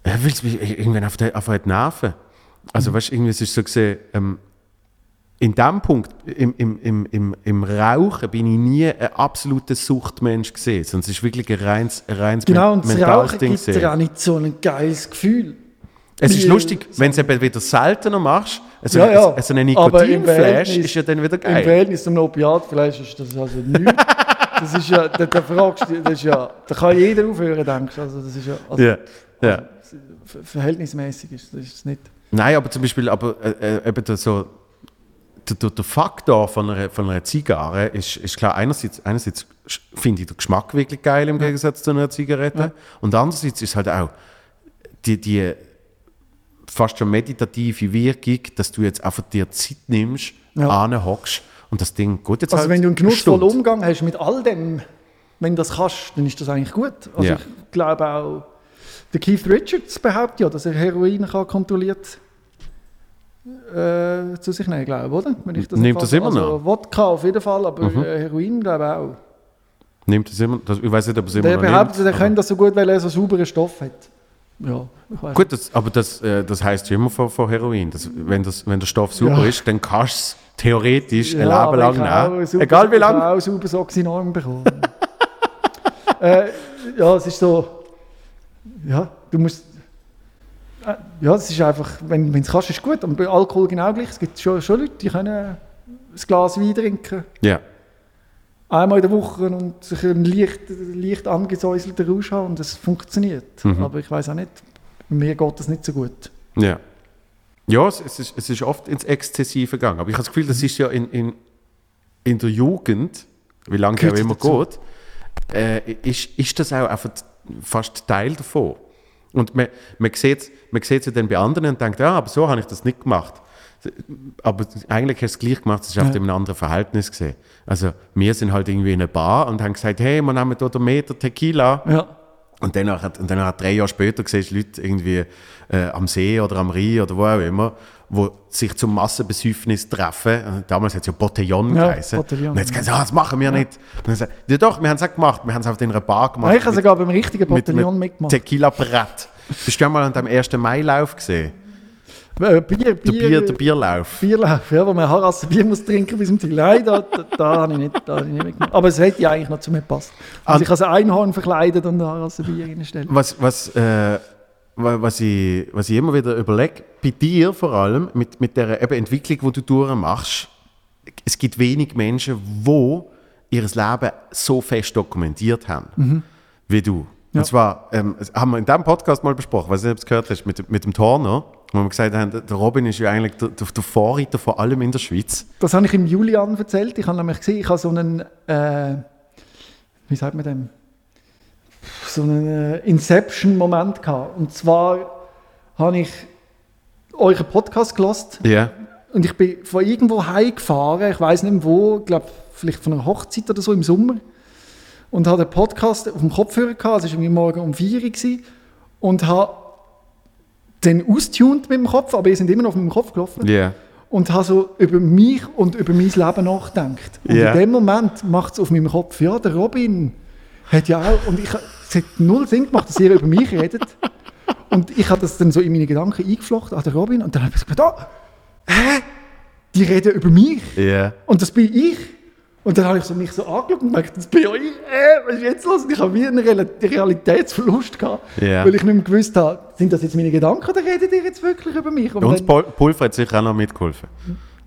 Ja, weil es mich irgendwann auf die, auf die Nerven. Also, weißt du, irgendwie es ist so gesehen, ähm, in dem Punkt, im, im, im, im, im Rauchen, bin ich nie ein absoluter Suchtmensch gesehen, es ist wirklich ein reines, ein reines Genau, und das Rauchen Ding gibt dir auch nicht so ein geiles Gefühl. Es ist lustig, wenn du es eben wieder seltener machst, also, Ja, ja. also ein Aber im Nikotinflash ist ja dann wieder Im geil. Verhältnis zum Opiatfleisch ist das also nichts. das ist ja, da, da fragst du, das ist ja, da kann jeder aufhören, denkst du. Also das ist ja, also Ja, ja. ver- verhältnismäßig ist das ist nicht. Nein, aber zum Beispiel, aber äh, äh, eben so, der, der, Faktor von einer, von einer Zigarre ist, ist klar, einerseits, einerseits finde ich den Geschmack wirklich geil im Gegensatz zu einer Zigarette und andererseits ist halt auch die, die fast schon meditative Wirkung, dass du jetzt einfach dir Zeit nimmst, Ja. anhockst und das Ding geht jetzt Also halt wenn du einen eine genussvollen. Umgang hast mit all dem, wenn du das kannst, dann ist das eigentlich gut. Also Ja. ich glaube auch, der Keith Richards behauptet ja, dass er Heroin kann kontrolliert äh, zu sich nehmen, glaube ich, oder? Wenn ich das Nimmt das immer also, noch? Mhm. Wodka auf jeden Fall, aber äh, Heroin glaube ich auch. Nimmt das immer, das, ich weiß nicht, ob es immer Der noch behauptet, nimmt, er aber- könnte das so gut, weil er so sauberen Stoff hat. Ja, ich Gut, das, aber das, äh, das heisst ja immer von, von Heroin. Das, wenn, das, wenn der Stoff sauber Ja. ist, dann kannst du es theoretisch ein Ja, aber Leben lang ich nehmen. super- Egal wie Ich lange. habe auch sauber Socks in den Arm bekommen. <laughs> äh, ja, es ist so. Ja, du musst. Äh, ja, es ist einfach, wenn du es kannst, ist gut. Und bei Alkohol genau gleich. Es gibt schon, schon Leute, die können ein Glas Wein trinken. Ja. Einmal in der Woche und sich einen leicht, leicht angesäuselten Rausch haben und es funktioniert. Mhm. Aber ich weiß auch nicht, mir geht das nicht so gut. Ja, ja es, es, ist, es ist oft ins Exzessive gegangen. Aber ich habe das Gefühl, das ist ja in, in, in der Jugend, wie lange es immer dazu. geht, äh, ist, ist das auch einfach fast Teil davon. Und man, man sieht es man sieht's ja dann bei anderen und denkt, ja, aber so habe ich das nicht gemacht. Aber eigentlich hast du es gleich gemacht, es ist auf Ja. einem anderen Verhältnis gesehen. Also wir sind halt irgendwie in einer Bar und haben gesagt, hey, wir nehmen hier den Meter Tequila. Ja. Und dann, nachher- und dann nachher drei Jahre später siehst du Leute irgendwie äh, am See oder am Rhein oder wo auch immer, wo sich zum Massenbesäufnis treffen. Und damals hat es ja Botellon Ja, geheißen. Botellon. Und jetzt gesagt, ah, das machen wir nicht. Und dann sagt, ja doch, wir haben es auch gemacht. Wir haben es auf einer Bar gemacht. ich habe sogar beim richtigen Bataillon mitgemacht. Tequila-Brett. Bist du ja mal an dem ersten Mailauf gesehen? Äh, Bier, Der, Bier, Bier, der Bierlauf. Bierlauf, ja, wo man Harasse Bier muss trinken bis zum Ziel. Nein, da, da, da habe ich nicht, da habe ich nicht mitgemacht. Aber es hätte ja eigentlich noch zu mir gepasst. Also ich habe ein Einhorn verkleidet und Harasse Bier reinstellen. Was, was, äh, wa- was, ich, was ich immer wieder überlege, bei dir vor allem, mit, mit der eben Entwicklung, die du durchmachst, es gibt wenig Menschen, die ihr Leben so fest dokumentiert haben, wie du. Ja. Und zwar ähm, das haben wir in diesem Podcast mal besprochen, ob du es gehört hast, mit, mit dem Turner, wo wir gesagt haben, der Robin ist ja eigentlich der, der, Vorreiter von allem in der Schweiz. Das habe ich im Julian erzählt. Ich habe nämlich gesehen, ich habe so einen, äh, wie sagt man dem? So einen äh, Inception-Moment gehabt. Und zwar habe ich euren Podcast gelost Ja. und ich bin von irgendwo heimgefahren, ich weiß nicht mehr wo, ich glaube vielleicht von einer Hochzeit oder so im Sommer und habe den Podcast auf dem Kopfhörer gehabt, es war irgendwie morgen um 4 Uhr gewesen, und habe den austuned mit dem Kopf, aber ihr sind immer noch auf meinem Kopf gelaufen Ja. und habe so über mich und über mein Leben nachgedacht. Und Ja. in dem Moment macht es auf meinem Kopf, ja, der Robin hat ja auch, und ich, es hat null Sinn gemacht, dass ihr über mich redet. Und ich habe das dann so in meine Gedanken eingeflochten, an den Robin, und dann habe ich gedacht, ah, hä? Die reden über mich. Ja. Und das bin ich. Und dann habe ich so mich so angeschaut und gedacht, das bin ja ich. Äh, was ist jetzt los? Und ich habe wie einen Real- Realitätsverlust gehabt, Ja. weil ich nicht mehr gewusst habe, sind das jetzt meine Gedanken oder redet ihr jetzt wirklich über mich? Und Und das dann- Pul- Pulver hat sicher auch noch mitgeholfen.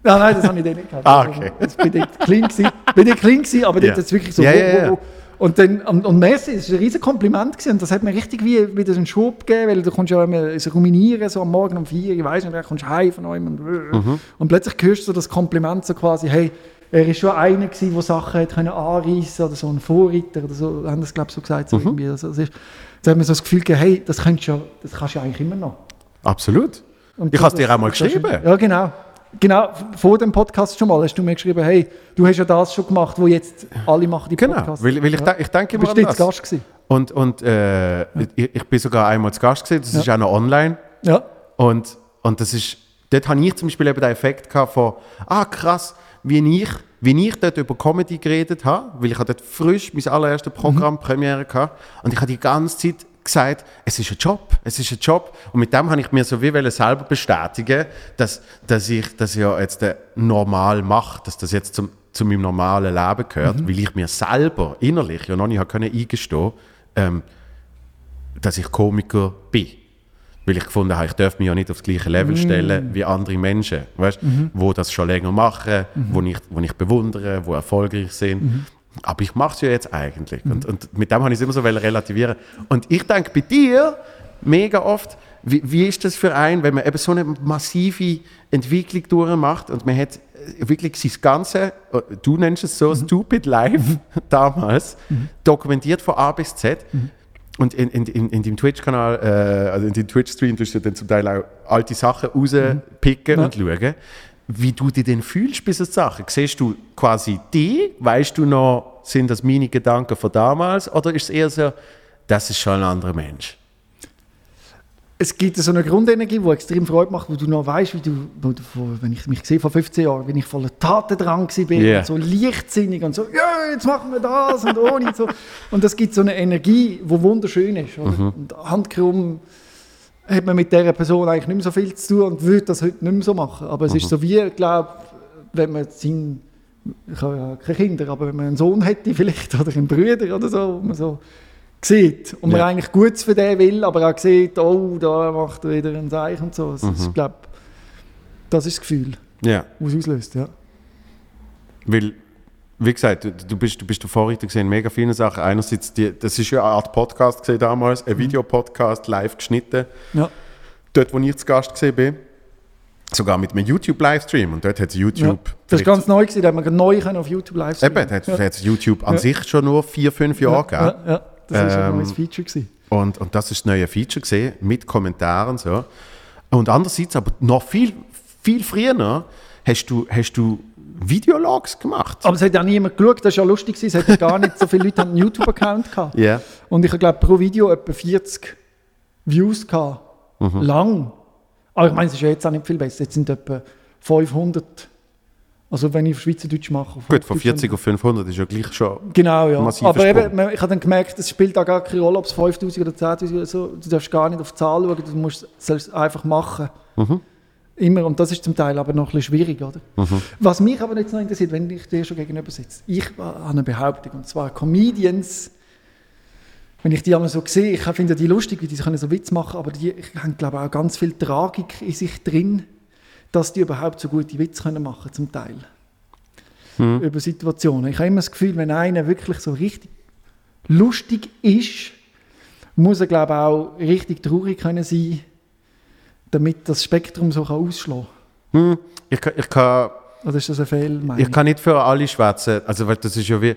Nein, nein, das habe ich dann nicht gehabt. Ah, okay. Jetzt bin ich clean gewesen. Bin ich clean gewesen, aber dort jetzt wirklich so. Ja. Wo, wo. Und dann, und, und merci, es war ein riesen Kompliment gewesen. Und das hat mir richtig wie, wieder einen Schub gegeben, weil du kommst ja immer so ruminieren, so am Morgen um vier, ich weiß nicht, dann kommst du heim von euch und, Mhm. und plötzlich hörst du so das Kompliment so quasi, hey, er ist schon einer gewesen, der Sachen hat können anreissen oder so ein Vorreiter oder so, haben das glaube ich so gesagt. So Mhm. irgendwie. Also, das ist, da hat mir so das Gefühl gegeben, hey, das, könntest ja, das kannst du ja eigentlich immer noch. Absolut. Und Ich habe es dir auch mal geschrieben. Ja, genau. Genau, vor dem Podcast schon mal hast du mir geschrieben, hey, du hast ja das schon gemacht, wo jetzt alle machen die Genau, Podcasts. weil, weil ich, ja. ich denke Du immer bist an jetzt das. Gast gewesen. Und, und äh, ich, ich bin sogar einmal zu Gast gewesen, das ist auch noch online. Ja. Und, und das ist, dort habe ich zum Beispiel eben den Effekt gehabt von, ah krass, wie ich, wie ich dort über Comedy geredet habe, weil ich habe dort frisch mein allererstes Programm, Premiere gehabt, und ich habe die ganze Zeit gesagt, es ist ein Job, es ist ein Job. Und mit dem habe ich mir so wie selber bestätigen, dass, dass ich das ja jetzt äh, normal mache, dass das jetzt zum, zu meinem normalen Leben gehört, weil ich mir selber innerlich ja noch nicht eingestehen ähm, dass ich Komiker bin. Weil ich gefunden habe, ich darf mich ja nicht aufs gleiche Level stellen wie andere Menschen, weißt, wo das schon länger machen, wo, ich, wo ich bewundere, wo erfolgreich sind. Aber ich mache es ja jetzt eigentlich. Und, und mit dem habe ich es immer so relativieren. Und ich denke bei dir mega oft, wie, wie ist das für einen, wenn man eben so eine massive Entwicklung durchmacht und man hat äh, wirklich sein ganze, äh, du nennst es so, Stupid Life <laughs> damals, dokumentiert von A bis Z. Und in, in, in, in deinem Twitch-Kanal, äh, also in deinem Twitch-Stream, tust du dann zum Teil auch alte Sachen rauspicken Ja. und schauen, wie du dich denn fühlst bei solchen Sachen. Siehst du quasi die? Weißt du noch, sind das meine Gedanken von damals? Oder ist es eher so, das ist schon ein anderer Mensch? Es gibt so eine Grundenergie, die extrem Freude macht, wo du noch weißt, wie du, wenn ich mich sehe vor 15 Jahren, wenn ich voller Tatendrang war, Yeah. und so leichtsinnig und so, ja, jetzt machen wir das und ohne und so. Und das gibt so eine Energie, die wunderschön ist. Oder? Mhm. Und handkrumm hat man mit dieser Person eigentlich nicht mehr so viel zu tun und würde das heute nicht mehr so machen. Aber es ist Mhm. so wie, ich glaube, wenn man seinen, ich habe ja keine Kinder, aber wenn man einen Sohn hätte vielleicht <laughs> oder einen Bruder oder so, man so sieht und man Ja. eigentlich Gutes für den will, aber auch sieht, oh, da macht er wieder ein Zeichen und so. Das ist, Mhm. glaub, das ist das Gefühl, Ja, was auslöst, ja. weil, wie gesagt, du, du, bist, du bist der Vorreiter gesehen mega vielen Sachen. Einerseits, die, das ist ja eine Art Podcast gesehen damals, ein Videopodcast, live geschnitten. ja. Dort, wo ich zu Gast gesehen bin, sogar mit einem YouTube-Livestream. Und dort hat es ja. YouTube... Das war ganz neu, gewesen, da hat man neu auf YouTube live Eben, da hat ja. es YouTube an Ja. sich schon nur vier, fünf Jahre gegeben. ja, ja, ja, das war ein Ähm, neues Feature. Gewesen. Und, und das ist das neue Feature gesehen mit Kommentaren so. Und andererseits, aber noch viel, viel früher, hast du, hast du Videologs gemacht. Aber es hat ja niemand geschaut, das war ja lustig, es hat gar nicht so viele Leute einen YouTube-Account gehabt. <laughs> Ja. Und ich glaube pro Video etwa 40 Views gehabt. Mhm. Lang. Aber ich meine, es ist ja jetzt auch nicht viel besser. Jetzt sind etwa 500. Also wenn ich Schweizerdeutsch mache. Gut, von Hochdeutsch 40 auf 500 ist ja gleich schon. Genau, ja. Aber eben, ich habe dann gemerkt, es spielt auch gar keine Rolle, ob es 5000 oder 10.000 oder so. Du darfst gar nicht auf die Zahl schauen, du musst es einfach machen. Mhm. Immer. Und das ist zum Teil aber noch ein bisschen schwierig, oder? Mhm. Was mich aber jetzt noch interessiert, wenn ich dir schon gegenüber sitze. Ich habe eine Behauptung, und zwar Comedians, wenn ich die einmal so sehe, ich finde die lustig, wie die können so Witz machen, aber die haben, glaube ich, auch ganz viel Tragik in sich drin, dass die überhaupt so gute Witze können machen zum Teil. Mhm. Über Situationen. Ich habe immer das Gefühl, wenn einer wirklich so richtig lustig ist, muss er, glaube ich, auch richtig traurig können sein, damit das Spektrum so kann ausschlagen Hm, ich, kann, ich, kann, kann. Oder ist das ein Fehlmeinung? ich kann nicht für alle schwätzen. Also, weil das ist ja wie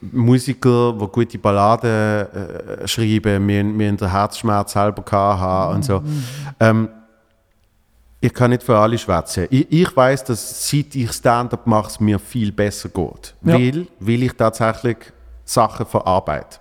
Musiker, die gute Balladen äh, schreiben, mir, mir in der Herzschmerz selber haben und so. Ähm, ich kann nicht für alle schwätzen. Ich, ich weiß, dass seit ich Stand-up mache, es mir viel besser geht. Ja. Weil, weil ich tatsächlich Sachen verarbeite.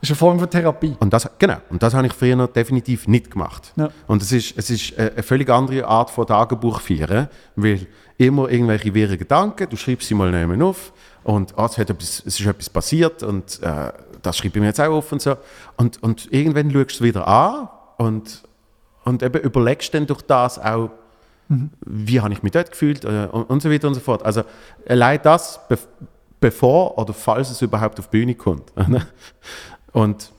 Das ist eine Form von Therapie. Und das, genau, und das habe ich früher definitiv nicht gemacht. Ja. Und es ist, es ist eine eine völlig andere Art von Tagebuch führen, weil immer irgendwelche wirren Gedanken, du schreibst sie mal nehmen auf und ah, es, hat etwas, es ist etwas passiert und äh, das schreibe ich mir jetzt auch auf und so. Und, und irgendwann schaust du es wieder an und, und eben überlegst dann durch das auch, wie habe ich mich dort gefühlt äh, und, und so weiter und so fort. Also allein das, bev- bevor oder falls es überhaupt auf die Bühne kommt. <laughs> und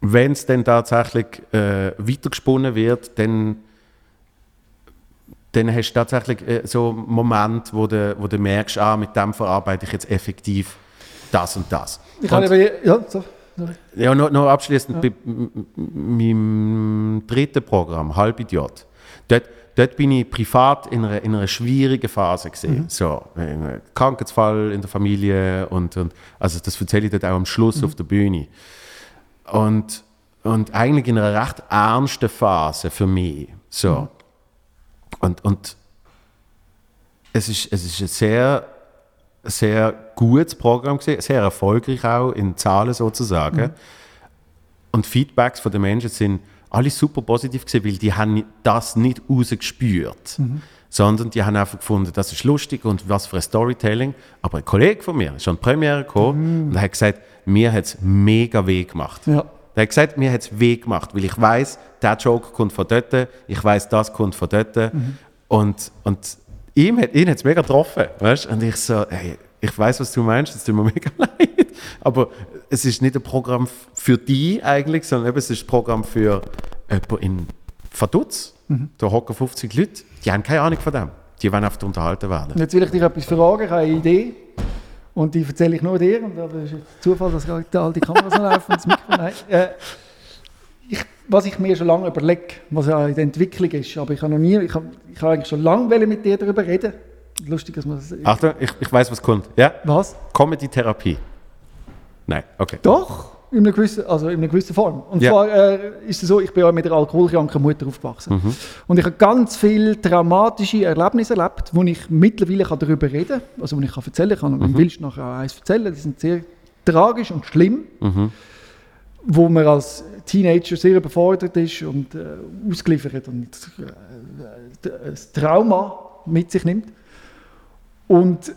wenn es dann tatsächlich äh, weitergesponnen wird, dann, dann hast du tatsächlich äh, so einen Moment, wo du, wo du merkst, ah, mit dem verarbeite ich jetzt effektiv das und das. Ich und, habe aber, ja, so, ja, noch, noch abschließend bei m- m- meinem dritten Programm, Halbidiot. Dort, dort bin ich privat in einer, in einer schwierigen Phase gesehen. So, ein Krankheitsfall in der Familie und, und also das erzähle ich dort auch am Schluss auf der Bühne. Und, und eigentlich in einer recht ernsten Phase für mich. So. Und, und es ist, es ist ein sehr, sehr gutes Programm gewesen, sehr erfolgreich auch in Zahlen sozusagen. Und Feedbacks von den Menschen sind alle super positiv gewesen, weil die haben das nicht rausgespürt, sondern die haben einfach gefunden, das ist lustig und was für ein Storytelling. Aber ein Kollege von mir ist an die Premiere gekommen und er hat gesagt, mir hat es mega weh gemacht. Ja. Er hat gesagt, mir hat es weh gemacht, weil ich weiß, der Joke kommt von dort, ich weiß, das kommt von dort. Und, und ihm hat ihn es mega getroffen. Weißt? Und ich so, hey, ich weiß, was du meinst, es tut mir mega <laughs> leid. Aber es ist nicht ein Programm für die eigentlich, sondern eben, es ist ein Programm für jemanden in Vaduz. Da hocken 50 Leute, die haben keine Ahnung von dem. Die wollen einfach unterhalten werden. Jetzt will ich dich etwas fragen, ich habe eine Idee. Und die erzähle ich nur dir. Und es ist jetzt Zufall, dass gerade all die Kameras noch laufen und das Mikrofon. Nein. Äh, ich, was ich mir schon lange überlege, was ja in der Entwicklung ist, aber ich habe noch nie, ich habe, ich habe eigentlich schon lange mit dir darüber reden. Lustig, dass man das. Achtung, ich, ich weiß, was kommt. Ja? Was? Comedy-Therapie. Nein, okay. Doch, in einer gewissen, also in einer gewissen Form. Und Ja. zwar äh, ist es so, ich bin ja mit einer alkoholkranken Mutter aufgewachsen. Und ich habe ganz viele traumatische Erlebnisse erlebt, wo ich mittlerweile kann darüber reden kann, also wo ich kann erzählen kann. Und willst du nachher auch eins erzählen, die sind sehr tragisch und schlimm, wo man als Teenager sehr überfordert ist und äh, ausgeliefert und äh, das Trauma mit sich nimmt. Und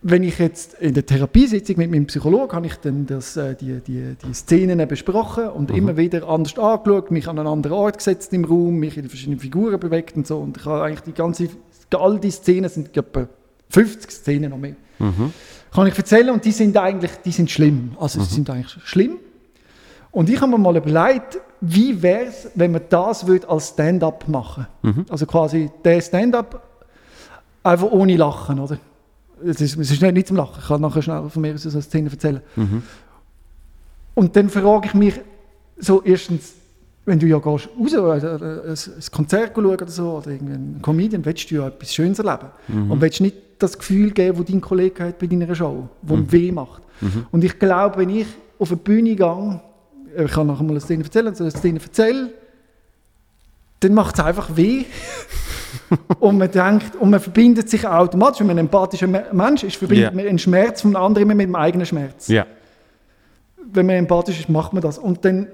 wenn ich jetzt in der Therapiesitzung mit meinem Psychologen habe ich dann das, äh, die, die, die Szenen besprochen und immer wieder anders angeschaut, mich an einen anderen Ort gesetzt im Raum, mich in verschiedenen Figuren bewegt und so. Und ich habe eigentlich die ganze, all die Szenen sind etwa 50 Szenen noch mehr. Kann ich erzählen und die sind eigentlich, die sind schlimm. Also sie sind eigentlich schlimm. Und ich habe mir mal überlegt, wie wäre es, wenn man das würde als Stand-up machen Also quasi der Stand-up einfach ohne Lachen, oder? Es ist, es ist nicht, nicht zum Lachen, ich kann nachher schnell von mir aus eine Szene erzählen. Und dann frage ich mich so erstens, wenn du ja gehst raus, also ein, ein Konzert schauen oder so, oder irgendein Comedian, willst du ja etwas Schönes erleben. Und willst nicht das Gefühl geben, das dein Kollege hat bei deiner Show, wo ihm weh macht. Und ich glaube, wenn ich auf eine Bühne gehe, ich kann nachher mal eine Szene erzählen, so eine Szene erzähle, dann macht es einfach weh. <laughs> <laughs> und man denkt, und man verbindet sich automatisch, wenn man ein empathischer Me- Mensch ist, verbindet Ja. man den Schmerz von anderen immer mit dem eigenen Schmerz. Ja. Wenn man empathisch ist, macht man das. Und dann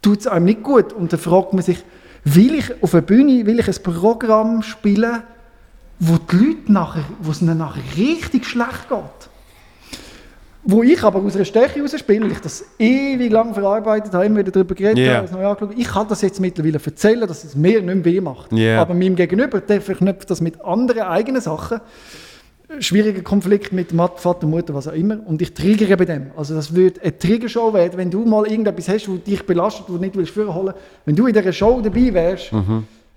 tut es einem nicht gut. Und dann fragt man sich, will ich auf der Bühne, will ich ein Programm spielen, wo die Leute nachher, wo es ihnen nachher richtig schlecht geht? Wo ich aber aus einer Stärke heraus spiele, weil ich das ewig lang verarbeitet habe, immer wieder darüber geredet Ja. habe, es neu angeschaut. ich kann das jetzt mittlerweile erzählen, dass es mir nicht mehr weh macht. Ja. Aber meinem Gegenüber, der verknüpft das mit anderen eigenen Sachen. Schwieriger Konflikt mit Vater, Mutter, was auch immer. Und ich triggere bei dem. Also das würde eine Triggershow werden, wenn du mal irgendetwas hast, wo dich belastet, wo du nicht willst vorholen. Wenn du in dieser Show dabei wärst,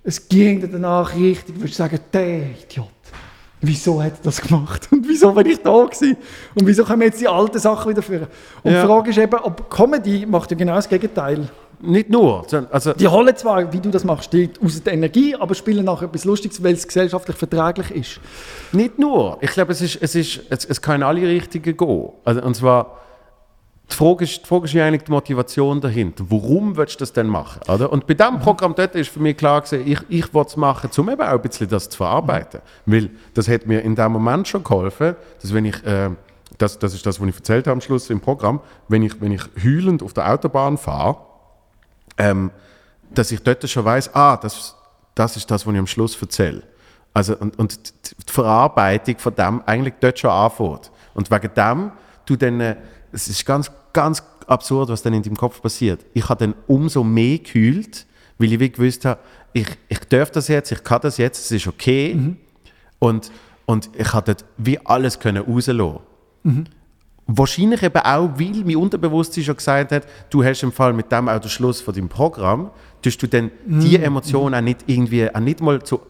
es ging dir danach richtig, würdest du sagen, der Idiot. Wieso hat er das gemacht? <laughs> Und wieso bin ich da gewesen? Und wieso können wir jetzt die alten Sachen wieder führen? Und Ja. die Frage ist eben, ob Comedy macht ja genau das Gegenteil. Nicht nur. Also, Die holen zwar, wie du das machst, die aus der Energie, aber spielen nachher etwas Lustiges, weil es gesellschaftlich verträglich ist. Nicht nur. Ich glaube, es, ist, es, ist, es, es kann in alle Richtungen gehen. Also, und zwar, die Frage, ist, die Frage ist ja eigentlich die Motivation dahinter. Warum willst du das denn machen? Oder? Und bei diesem Programm dort ist für mich klar gewesen, ich, ich will es machen, um eben auch ein bisschen das zu verarbeiten. Weil das hat mir in dem Moment schon geholfen, dass wenn ich, äh, das, das ist das, was ich erzählt habe am Schluss im Programm, wenn ich, wenn ich heulend auf der Autobahn fahre, ähm, dass ich dort schon weiß, ah, das, das ist das, was ich am Schluss erzähle. Also, und, und die die Verarbeitung von dem eigentlich dort schon anfängt. Und wegen dem, du dann, äh, es ist ganz, ganz absurd, was dann in deinem Kopf passiert. Ich habe dann umso mehr gekühlt, weil ich wie gewusst habe, ich, ich darf das jetzt, ich kann das jetzt, es ist okay. Und, und ich habe dort wie alles können rauslassen. Wahrscheinlich eben auch, weil mein Unterbewusstsein schon gesagt hat, du hast im Fall mit dem auch den Schluss von deinem Programm, tust du dann die Emotionen auch nicht irgendwie, auch nicht mal zu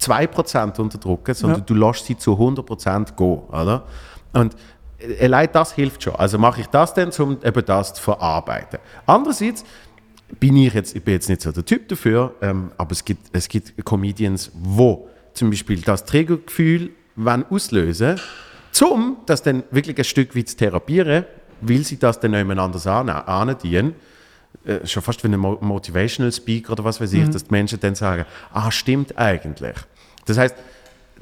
2% unterdrücken, sondern Ja. du lässt sie zu 100% gehen, oder? Und allein das hilft schon. Also mache ich das dann, um eben das zu verarbeiten. Andererseits bin ich jetzt, ich bin jetzt nicht so der Typ dafür, ähm, aber es gibt, es gibt Comedians, wo zum Beispiel das Trägergefühl wollen auslösen zum das dann wirklich ein Stück weit zu therapieren, weil sie das dann jemand anders an- andienen. Äh, schon fast wie ein Mo- Motivational Speaker oder was weiß ich, dass die Menschen dann sagen, ah, stimmt eigentlich. Das heißt,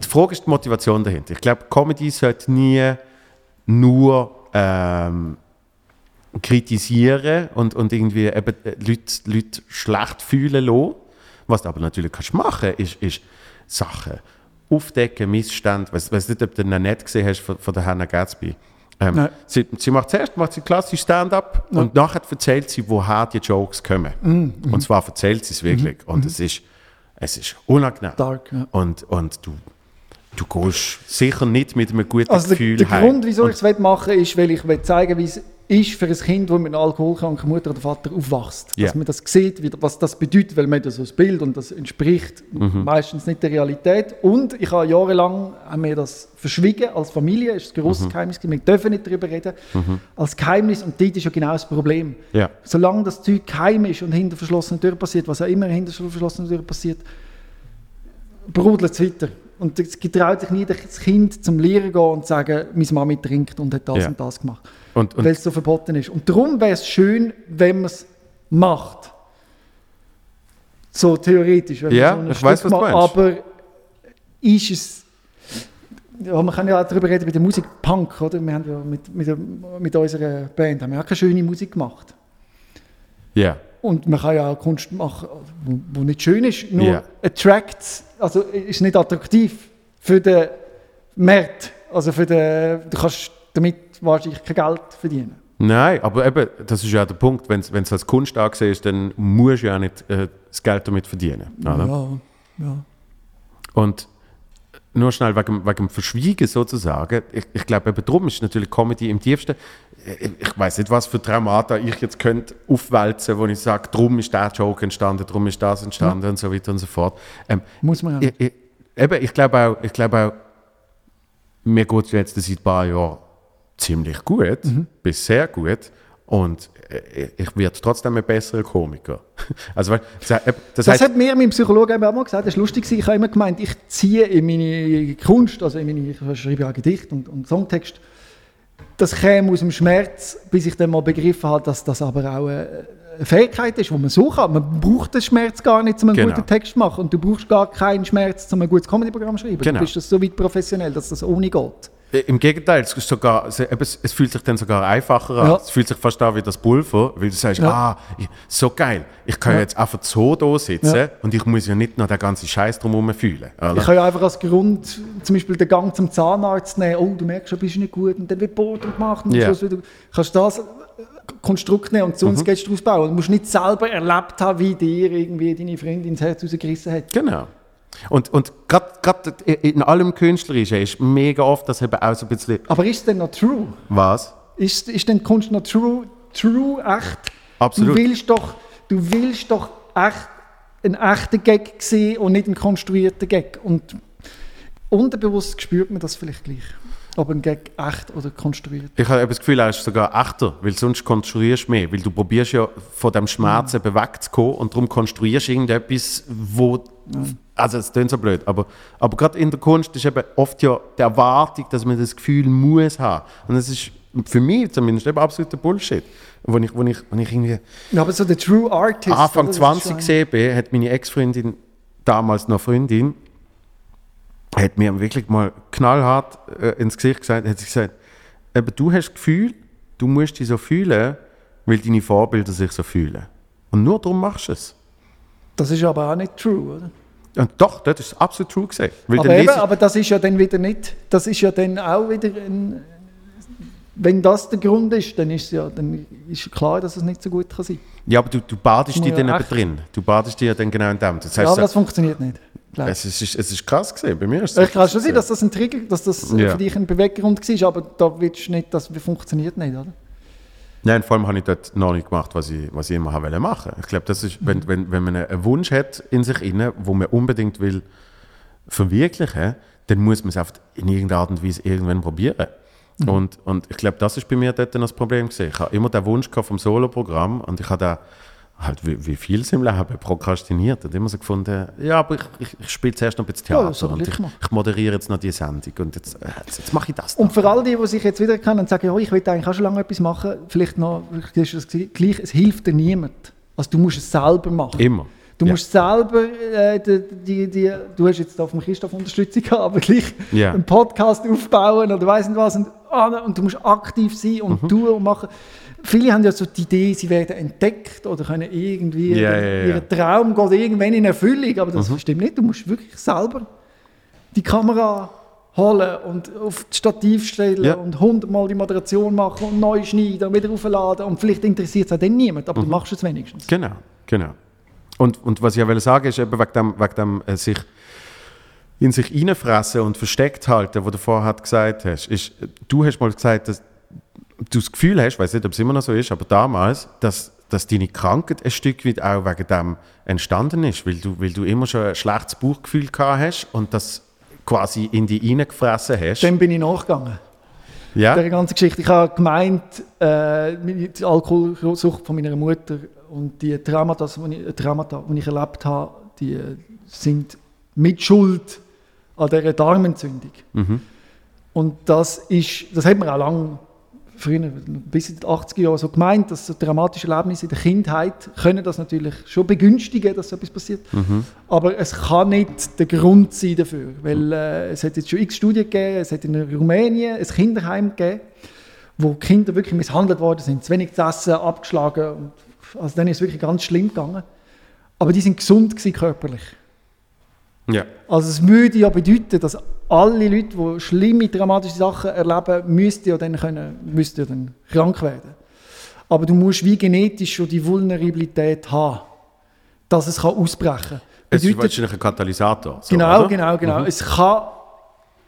die Frage ist die Motivation dahinter. Ich glaube, Comedy sollte nie nur ähm, kritisieren und, und irgendwie eben äh, Leute, Leute schlecht fühlen lassen. Was du aber natürlich kannst machen ist, ist Sachen aufdecken, Missstände. Ich weiß nicht, ob du den nicht gesehen hast von, von der Hannah Gatsby. Ähm, sie, sie macht zuerst macht sie klassisch Stand-up und nachher erzählt sie, woher die Jokes kommen. Mhm, Und zwar erzählt sie es wirklich. Und es ist, es ist unangenehm. Dark, ja. Und, und du, du gehst sicher nicht mit einem guten Also der, Gefühl der heim. Grund, wieso ich es machen will, ist, weil ich will zeigen wie es ist für ein Kind, das mit einer alkoholkranken Mutter oder Vater aufwächst. Ja. Dass man das sieht, was das bedeutet, weil man das so ein Bild und das entspricht Mhm. meistens nicht der Realität. Und ich habe jahrelang haben wir das verschwiegen als Familie, ist ein Mhm. grosses Geheimnis, gewesen. wir dürfen nicht darüber reden, als Geheimnis und dort ist ja genau das Problem. Ja. Solange das Zeug geheim ist und hinter verschlossenen Türen passiert, was auch immer hinter verschlossenen Türen passiert, brodelt es weiter. Und es getraut sich nie das Kind zum Lehren gehen und sagen, meine Mami trinkt und hat das Ja. und das gemacht. Weil es so verboten ist. Und darum wäre es schön, wenn man es macht. So theoretisch. Ja, so ich Stück weiss, was du meinst. Aber ist es... Ja, man kann ja auch darüber reden bei der Musik Punk, oder? Wir haben ja mit, mit, mit unserer Band haben wir auch keine schöne Musik gemacht. ja. Und man kann ja auch Kunst machen, wo nicht schön ist, nur Ja. attracts, also ist nicht attraktiv für den Markt. Also für den, du kannst damit wahrscheinlich kein Geld verdienen. Nein, aber eben, das ist ja der Punkt, wenn es als Kunst angesehen ist, dann musst du ja nicht äh, das Geld damit verdienen. Oder? Ja, ja. Und nur schnell wegen, wegen dem Verschwiegen sozusagen, ich, ich glaube, eben darum ist natürlich Comedy im tiefsten. Ich, ich weiß nicht, was für Traumata ich jetzt könnte aufwälzen, wo ich sage, darum ist der Joke entstanden, darum ist das entstanden und so weiter und so fort. Ähm, Muss man ja. ich, ich, eben, ich glaube auch, ich glaube auch, mir geht es jetzt seit ein paar Jahren ziemlich gut, Mhm. bis sehr gut. Und äh, ich werde trotzdem ein besserer Komiker. <laughs> Also, weil- das, das, Das hat mir mein Psychologe auch mal gesagt, das ist lustig, ich habe immer gemeint, ich ziehe in meine Kunst, also in meine, ich schreibe ja Gedicht und, und Songtext, das käme aus dem Schmerz, bis ich dann mal begriffen habe, dass das aber auch eine, eine Fähigkeit ist, die man so kann. Man braucht den Schmerz gar nicht, um einen Genau. guten Text zu machen. Und du brauchst gar keinen Schmerz, um ein gutes Comedy-Programm zu schreiben. Genau. Du bist das so weit professionell, dass das ohne geht. Äh, Im Gegenteil, es, ist sogar, es, es fühlt sich dann sogar einfacher an. Ja. Es fühlt sich fast an wie das Pulver, weil du sagst, Ja. ah, ich, so geil, ich kann Ja. jetzt einfach so da sitzen und ich muss ja nicht noch den ganzen Scheiß drumherum fühlen. Oder? Ich kann ja einfach als Grund zum Beispiel den Gang zum Zahnarzt nehmen. Oh, du merkst, du bist nicht gut. Und dann wird Boden gemacht. Und Ja. Schluss wieder, kannst du das äh, Konstrukt nehmen und sonst gehst du daraus bauen. Du musst nicht selber erlebt haben, wie dir irgendwie deine Freundin ins Herz rausgerissen hat. Genau. Und, und gerade in allem Künstlerischen ist mega oft das eben auch so ein bisschen, Aber ist es denn noch true? was? Ist, ist denn Kunst noch true, true echt? Absolut. Du willst doch, du willst doch echt einen echten Gag sehen und nicht einen konstruierten Gag. Und unterbewusst spürt man das vielleicht gleich. Ob ein Gag echt oder konstruiert. Ich habe das Gefühl, er ist sogar echter, weil sonst konstruierst du mehr. Weil du probierst ja von dem Schmerz eben wegzukommen und darum konstruierst du irgendetwas, wo. Also, es klingt so blöd, aber, aber gerade in der Kunst ist eben oft ja die Erwartung, dass man das Gefühl muss haben. Und das ist für mich zumindest eben absoluter Bullshit. Wo ich, wo ich, wo ich irgendwie Ja, aber so der True Artist. Anfang oder? Das ist 20 schon- gesehen bin, hat meine Ex-Freundin, damals noch Freundin, hat mir wirklich mal knallhart äh, ins Gesicht gesagt, hat sie gesagt, eben, du hast das Gefühl, du musst dich so fühlen, weil deine Vorbilder sich so fühlen. Und nur darum machst du es. Das ist aber auch nicht true, oder? Und doch, das ist absolut true gesehen. Aber, eben, aber das ist ja dann wieder nicht, das ist ja dann auch wieder ein, wenn das der Grund ist, dann ist ja, dann ist klar, dass es nicht so gut kann sein. ja, aber du, du badest dich ja dann echt- drin. Du badest dich ja dann genau in dem. Das Ja, heißt, aber das funktioniert nicht. glaub ich. es, ist, es ist krass gesehen. Bei mir ist Ich kann schon so sein, dass das ein Trigger, dass das Ja. für dich ein Beweggrund war, aber da willst du nicht, das funktioniert nicht, oder? Nein, vor allem habe ich dort noch nicht gemacht, was ich, was ich immer wollen machen. Ich glaube, das ist, wenn, wenn, wenn man einen Wunsch hat in sich inne, wo man unbedingt will verwirklichen, dann muss man es auf in irgendeiner Art und Weise irgendwann probieren. Und, und ich glaube, das ist bei mir dort das Problem gewesen. Ich habe immer den Wunsch vom Solo-Programm und ich habe da halt wie, wie viel im Leben prokrastiniert und immer so gefunden, ja, aber ich, ich, ich spiele zuerst noch ein bisschen Ja, Theater soll und ich ich, moderiere jetzt noch die Sendung und jetzt, äh, jetzt, jetzt mache ich das. Und für all die, die sich jetzt wieder kennen und sagen, ja, ich will eigentlich auch schon lange etwas machen, vielleicht noch, ist das gleich, es hilft dir niemand. Also du musst es selber machen. Immer. Du Ja. musst selber, äh, die, die, die, du hast jetzt da von Christoph Unterstützung gehabt, aber gleich Ja. einen Podcast aufbauen oder weiss nicht was und, ah, und du musst aktiv sein und Mhm. tun und machen. Viele haben ja so die Idee, sie werden entdeckt oder können irgendwie, Ja, ja, ja. Mhm. ihr Traum geht irgendwann in Erfüllung, aber das stimmt nicht. Du musst wirklich selber die Kamera holen und auf das Stativ stellen Ja. und hundertmal die Moderation machen und neu schneiden und wieder aufladen und vielleicht interessiert es auch dann niemand, Mhm. aber du machst es wenigstens. Genau, genau. Und, und was ich auch will sagen ist, eben wegen dem, wegen dem äh, sich in sich reinfressen und versteckt halten, wo du vorher gesagt hast, ist, du hast mal gesagt, dass du das Gefühl hast, ich weiß nicht, ob es immer noch so ist, aber damals, dass, dass deine Krankheit ein Stück weit auch wegen dem entstanden ist, weil du, weil du immer schon ein schlechtes Bauchgefühl gehabt hast und das quasi in dich reingefressen hast. Dann bin ich nachgegangen. ja? Der ganzen Geschichte. Ich habe gemeint, äh, die Alkoholsucht von meiner Mutter und die Traumata, die ich, Traumata, die ich erlebt habe, die sind mit Schuld an dieser Darmentzündung. Mhm. Und das ist, das hat man auch lange, früher, bis in den 80er Jahren so gemeint, dass so dramatische Erlebnisse in der Kindheit können das natürlich schon begünstigen, dass so etwas passiert. Aber es kann nicht der Grund sein dafür, weil äh, es hat jetzt schon x Studien gegeben, es hat in Rumänien ein Kinderheim gegeben, wo Kinder wirklich misshandelt worden sind, zu wenig zu essen, abgeschlagen. Und, also dann ist es wirklich ganz schlimm gegangen. Aber die sind gesund gewesen, körperlich. ja. Also es würde ja bedeuten, dass alle Leute, die schlimme, dramatische Sachen erleben, müssten ja dann, können, müssten ja dann krank werden. Aber du musst wie genetisch schon die Vulnerabilität haben, dass es kann ausbrechen kann. Es ist wahrscheinlich ein Katalysator. so, Genau, oder? genau, genau. Es kann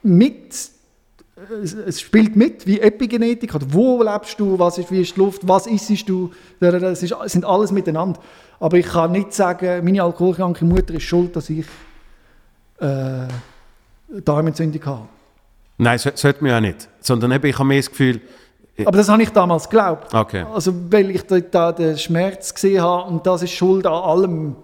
mit, es, es spielt mit, wie Epigenetik, oder wo lebst du, was ist, wie ist die Luft, was isst du, das ist, es sind alles miteinander. Aber ich kann nicht sagen, meine alkoholkranke Mutter ist schuld, dass ich äh, Darmentzündung habe. Nein, so, sollte man ja nicht. Sondern eben, ich habe mehr das Gefühl, Aber das habe ich damals geglaubt. okay. Also, weil ich da, da den Schmerz gesehen habe und das ist schuld an allem.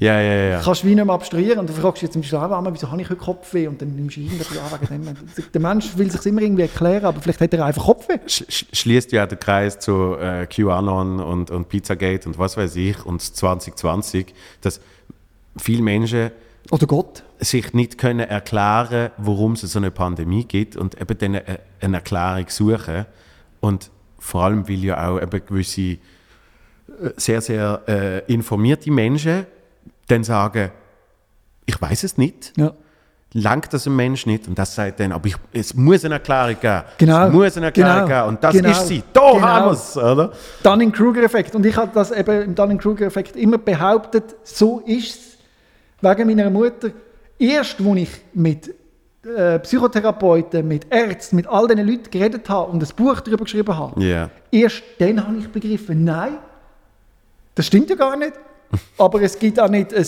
Ja, ja, ja. kannst du wie nicht mehr abstrahieren. Und du fragst dich jetzt im Schlaf wieso habe ich heute Kopfweh? Und dann nimmst du irgendwie an wegen dem. Der Mensch will sich immer irgendwie erklären, aber vielleicht hat er einfach Kopfweh. Sch sch- schließt ja der Kreis zu äh, QAnon und, und Pizzagate und was weiß ich und 2020, dass viele Menschen Oder Gott. sich nicht können erklären, warum es so eine Pandemie gibt und eben dann eine, Erklärung suchen. Und vor allem, weil ja auch eben gewisse äh, sehr, sehr äh, informierte Menschen dann sagen, ich weiß es nicht, Ja. langt das ein Mensch nicht? Und das sagt dann, aber ich, es muss eine Erklärung geben. Genau. Es muss eine Erklärung Genau. geben. Und das Genau. ist sie. Da Genau. haben wir es, oder? Dunning-Kruger-Effekt. Und ich habe das eben im Dunning-Kruger-Effekt immer behauptet, so ist es wegen meiner Mutter. Erst, als ich mit äh, Psychotherapeuten, mit Ärzten, mit all diesen Leuten geredet habe und ein Buch darüber geschrieben habe, Ja. erst dann habe ich begriffen, nein, das stimmt ja gar nicht. <laughs> Aber es gibt auch nicht ein,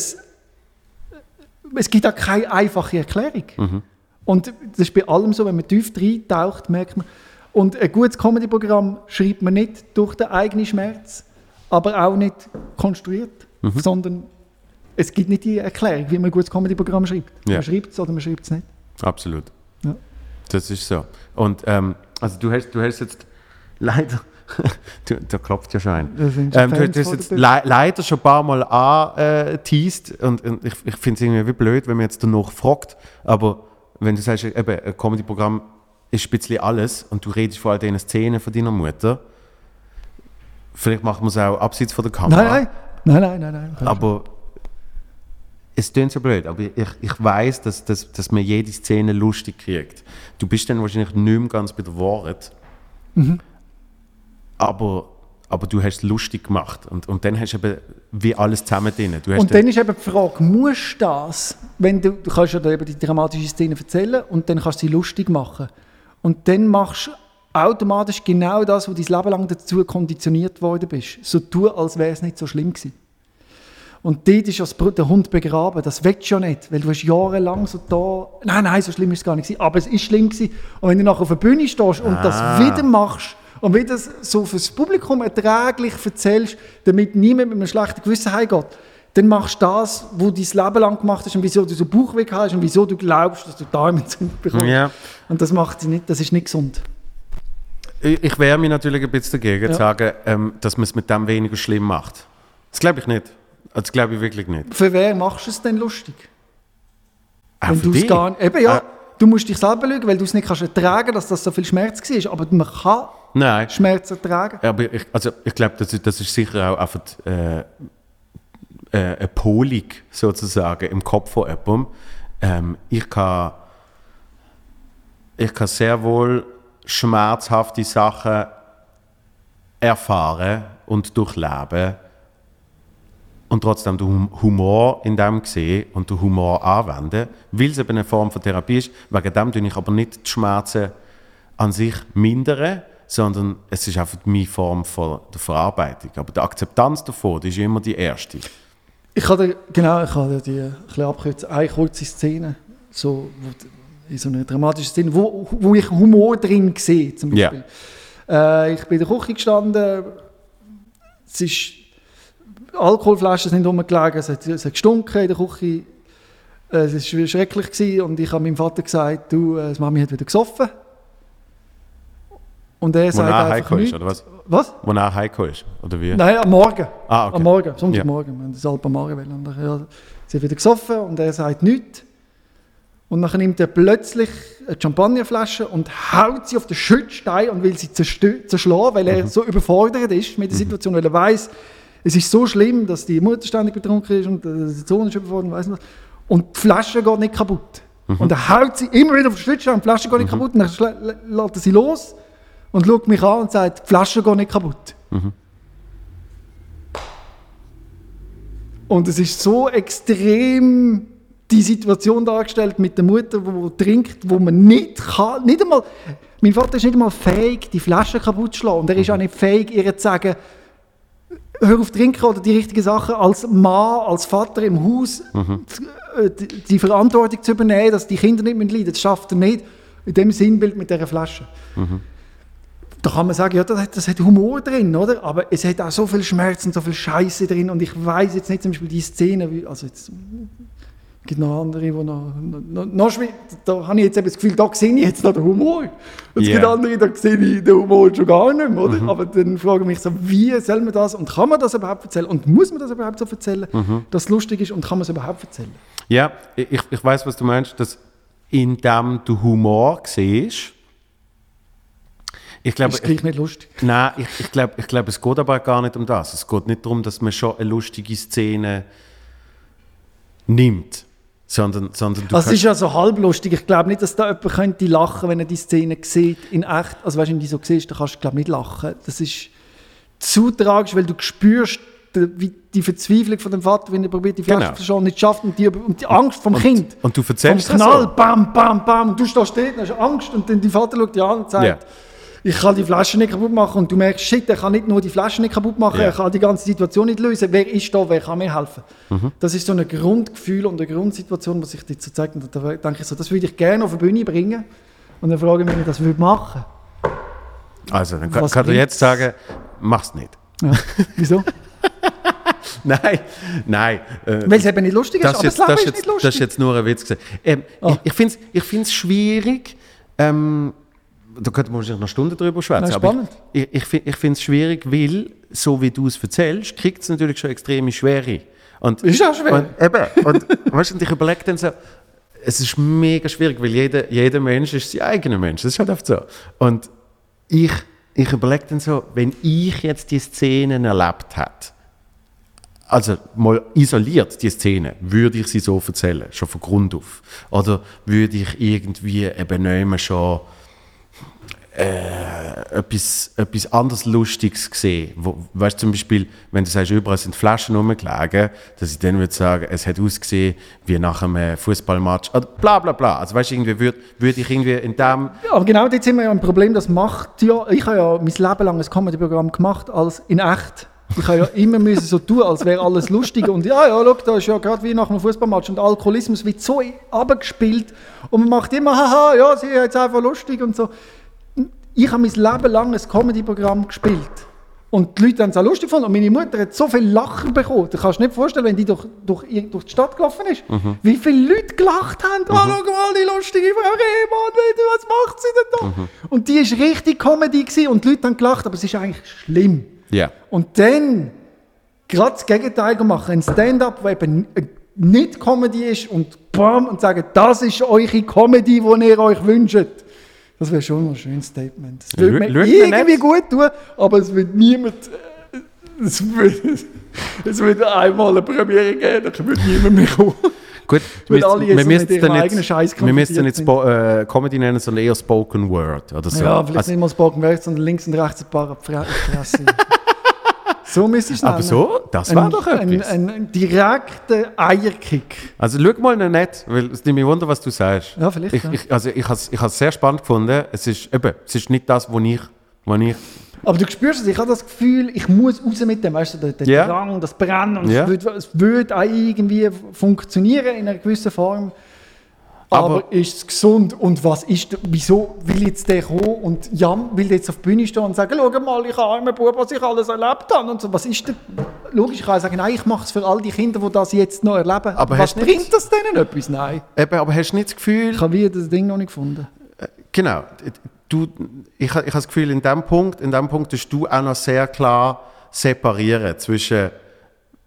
es gibt auch keine einfache Erklärung. Und das ist bei allem so, wenn man tief reintaucht, merkt man. Und ein gutes Comedy-Programm schreibt man nicht durch den eigenen Schmerz, aber auch nicht konstruiert, sondern es gibt nicht die Erklärung, wie man ein gutes Comedy-Programm schreibt. Ja. Man schreibt es oder man schreibt es nicht. Absolut. Ja. Das ist so. Und ähm, also du hast, du hast jetzt leider, <laughs> du, da klopft ja schon ein. Ähm, du, hast jetzt le leider schon ein paar Mal angeteased und, und ich, ich finde es irgendwie wie blöd, wenn man jetzt danach fragt, aber wenn du sagst, eben, ein Comedy-Programm ist ein bisschen alles und du redest vor all diesen Szenen von deiner Mutter, vielleicht machen wir es auch abseits von der Kamera. Nein, nein, nein, nein, nein. nein. Aber es klingt so blöd, aber ich, ich weiß, dass, dass, dass man jede Szene lustig kriegt. Du bist dann wahrscheinlich nicht mehr ganz bei der Wahrheit. Aber, aber du hast es lustig gemacht. Und, und dann hast du eben wie alles zusammen drin. Und dann ist eben die Frage, musst du das, wenn du, du kannst ja da eben die dramatische Szene erzählen und dann kannst du sie lustig machen. Und dann machst du automatisch genau das, wo dein Leben lang dazu konditioniert worden bist. So tun, als wäre es nicht so schlimm gewesen. Und dort ist ja das der Hund begraben. Das willst du ja nicht, weil du hast jahrelang so da... Nein, nein, so schlimm ist es gar nicht gewesen. Aber es ist schlimm gewesen. Und wenn du nachher auf der Bühne stehst und Ah. das wieder machst und wieder so fürs Publikum erträglich erzählst, damit niemand mit einem schlechten Gewissen heimgeht, dann machst du das, was du dein Leben lang gemacht hast und wieso du so Bauchweh hast und wieso du glaubst, dass du Darmentzündung bekommst. Ja. Und das macht sie nicht, das ist nicht gesund. Ich, ich wehre mich natürlich ein bisschen dagegen, Ja. zu sagen, ähm, dass man es mit dem weniger schlimm macht. Das glaube ich nicht. Also, Das glaube ich wirklich nicht. Für wer machst du es denn lustig? Auch Wenn für dich? gar eben ja, Äh. du musst dich selber lügen, weil du es nicht kannst ertragen, dass das so viel Schmerz war. Aber man kann Nein. Schmerz ertragen. Aber ich, also ich glaube, das, ist- das ist sicher auch einfach äh, äh, eine Polung sozusagen im Kopf von jemandem. Ähm, ich, kann, ich kann sehr wohl schmerzhafte Sachen erfahren und durchleben und trotzdem den Hum- Humor in dem sehen und den Humor anwenden, weil es eben eine Form von Therapie ist. Wegen dem tue ich aber nicht die Schmerzen an sich mindern, sondern es ist einfach meine Form von der Verarbeitung. Aber die Akzeptanz davon, die ist immer die erste. Ich habe genau, ich habe die ein bisschen abkürzen, eine kurze Szene, so, in so einer dramatischen Szene, wo, wo ich Humor drin sehe, zum. Beispiel. Äh, ich bin in der Küche gestanden, es ist, Alkoholflaschen sind rumgelegen, es hat, es hat gestunken in der Küche, es war schrecklich gewesen und ich habe meinem Vater gesagt, du, äh, die Mami hat wieder gesoffen. Und er Wo sagt einfach heimgekommen ist, oder was? Was? Wo er heimgekommen ist, oder wie? Nein, am Morgen. Ah, okay. Am Morgen, Sonntagmorgen. Wir haben das Alp am Morgen. Und dann, ja, sie hat wieder gesoffen und er sagt nichts. Und dann nimmt er plötzlich eine Champagnerflasche und haut sie auf den Schützstein und will sie zerschlagen, weil Mhm. er so überfordert ist mit der Situation, weil er weiß, es ist so schlimm, dass die Mutter ständig betrunken ist und äh, der Sohn ist überfordert und weiss nicht was. Und die Flasche geht nicht kaputt. Mhm. Und er haut sie immer wieder auf den und die Flasche geht nicht kaputt. Und dann lässt er sie los und schaut mich an und sagt, die Flasche geht nicht kaputt. Und es ist so extrem die Situation dargestellt mit der Mutter, die trinkt, wo man nicht kann, nicht einmal, mein Vater ist nicht einmal fähig, die Flasche kaputt zu schlagen. Und er ist auch nicht fähig, ihr zu sagen, hör auf trinken oder die richtigen Sachen als Mann, als Vater im Haus zu- äh, die, die Verantwortung zu übernehmen, dass die Kinder nicht mehr leiden. Das schafft er nicht in dem Sinnbild mit dieser Flasche. da kann man sagen, ja, das hat, das hat Humor drin, oder? Aber es hat auch so viel Schmerz und so viel Scheiße drin und ich weiß jetzt nicht zum Beispiel die Szene, wie, also jetzt es gibt noch andere, die noch, noch, noch schwer, da habe ich jetzt eben das Gefühl, da sehe ich jetzt noch den Humor. Und es Yeah. gibt andere, da sehe ich den Humor schon gar nicht mehr, oder? Aber dann frage ich mich so, wie soll man das und kann man das überhaupt erzählen und muss man das überhaupt so erzählen, dass es lustig ist und kann man es überhaupt erzählen? Ja, ich, ich weiß, was du meinst, dass indem du Humor siehst, ich glaube, Ist gleich nicht lustig. Nein, ich, ich glaube, ich glaub, es geht aber gar nicht um das. Es geht nicht darum, dass man schon eine lustige Szene nimmt, sondern, sondern du Also es ist ja so halblustig. Ich glaube nicht, dass da jemand könnte lachen, wenn er die Szene sieht, in echt. Also weißt wenn du die so siehst, dann kannst du glaube nicht lachen. Das ist zu tragisch, weil du spürst, die, wie die Verzweiflung von dem Vater, wenn er probiert, die Flasche Genau. zu verschonen, nicht schafft und die, und die Angst vom Kind. und du vom erzählst das Knall, so. bam, bam, bam. Und du stehst dort, hast Angst und dann die Vater schaut dich an und sagt, Ja. Ich kann die Flasche nicht kaputt machen. Und du merkst, shit, er kann nicht nur die Flasche nicht kaputt machen, Ja. er kann die ganze Situation nicht lösen. Wer ist da, wer kann mir helfen? Mhm. Das ist so ein Grundgefühl und eine Grundsituation, was sich dir so zeigt. Und da denke ich so, das würde ich gerne auf die Bühne bringen. Und dann frage ich mich, wie ich das würde machen. Also, dann kann, kann du jetzt sagen, mach's nicht. Ja. Wieso? <laughs> Nein, nein. Äh, Weil es eben nicht lustig ist, das, aber das jetzt, Leben das, ist ist nicht jetzt, das ist lustig. jetzt nur ein Witz. Ähm, Ah. Ich, ich finde es ich schwierig, ähm, da könnte man wahrscheinlich noch Stunden drüber schwätzen, aber spannend. ich, ich, ich, find- ich finde es schwierig, weil, so wie du es erzählst, kriegt es natürlich schon extreme Schwere. Und, Ist auch schwer. Und, eben, und, <laughs> weißt, und ich überlege dann so, es ist mega schwierig, weil jeder, jeder Mensch ist sein eigener Mensch. Das ist halt oft so. Und ich, ich überlege dann so, wenn ich jetzt die Szenen erlebt hätte, also mal isoliert, die Szene, würde ich sie so erzählen, schon von Grund auf? Oder würde ich irgendwie eben mehr schon äh, etwas, etwas anderes Lustiges sehen? Wo, weißt du, zum Beispiel, wenn du sagst, überall sind Flaschen rumgelegen, dass ich dann würde sagen, es hat ausgesehen wie nach einem Fußballmatch, oder bla bla bla. Also weißt du, irgendwie würde würd ich irgendwie in dem... Aber genau dort sind wir ja ein Problem, das macht ja, ich habe ja mein Leben lang ein Comedy-Programm gemacht, als in echt. Ich habe ja immer müssen so tun, als wäre alles lustig und ja, ja, schau, da ist ja gerade wie nach einem Fußballmatch und Alkoholismus wird so abgespielt und man macht immer, haha, ja, sie ist jetzt einfach lustig und so. Ich habe mein Leben lang ein Comedy-Programm gespielt. Und die Leute haben es auch lustig gefunden. Und meine Mutter hat so viel Lachen bekommen. Du kannst dir nicht vorstellen, wenn die durch, durch, durch die Stadt gelaufen ist, wie viele Leute gelacht haben. Oh, schau mal, die lustige Frau Rehmann, was macht sie denn da? Und die war richtig Comedy gewesen und die Leute haben gelacht, aber es ist eigentlich schlimm. Ja. Und dann gerade das Gegenteil machen, ein Stand-up, wo eben nicht Comedy ist und bam, und sagen, das ist eure Comedy, die ihr euch wünscht. Das wäre schon ein schönes Statement. Das würde mir irgendwie nicht? gut tun, aber es wird niemand... äh, Es würde, <laughs> es würde einmal eine Premiere geben, dann würde niemand mehr kommen. Gut, <laughs> wir, wir so müssen dann jetzt, wir müssen dann jetzt äh, Comedy nennen, sondern eher Spoken Word oder so. Ja, vielleicht also, nicht mal Spoken Word, sondern links und rechts ein paar Fresse. <laughs> so müsste ich es aber nennen. so, das war ein, doch etwas. ein, ein direkter Eierkick. Also schau mal noch nicht, weil es nimmt mich wunder, was du sagst. Ja, vielleicht, Ich, ja. ich, also ich habe es ich has sehr spannend gefunden. Es ist, eben, es ist nicht das, was ich, ich... Aber du spürst es, ich habe das Gefühl, ich muss raus mit dem, weißt du, der Ja. Drang, das Brennen, und Ja. es würde es würd auch irgendwie funktionieren in einer gewissen Form. Aber, Aber- ist es gesund? Und was ist, wieso will jetzt der kommen und Jan will jetzt auf die Bühne stehen und sagen, schau mal, ich habe einen Bub, was ich alles erlebt habe und so. Was ist denn, logisch, ich kann sagen, nein, ich mache es für all die Kinder, die das jetzt noch erleben. Aber was du nicht- bringt das denen etwas? Nein. Eben, aber hast du nicht das Gefühl... Ich habe wieder das Ding noch nicht gefunden. Genau. Du, ich, ich habe das Gefühl, in dem Punkt, in dem Punkt tust du auch noch sehr klar separieren zwischen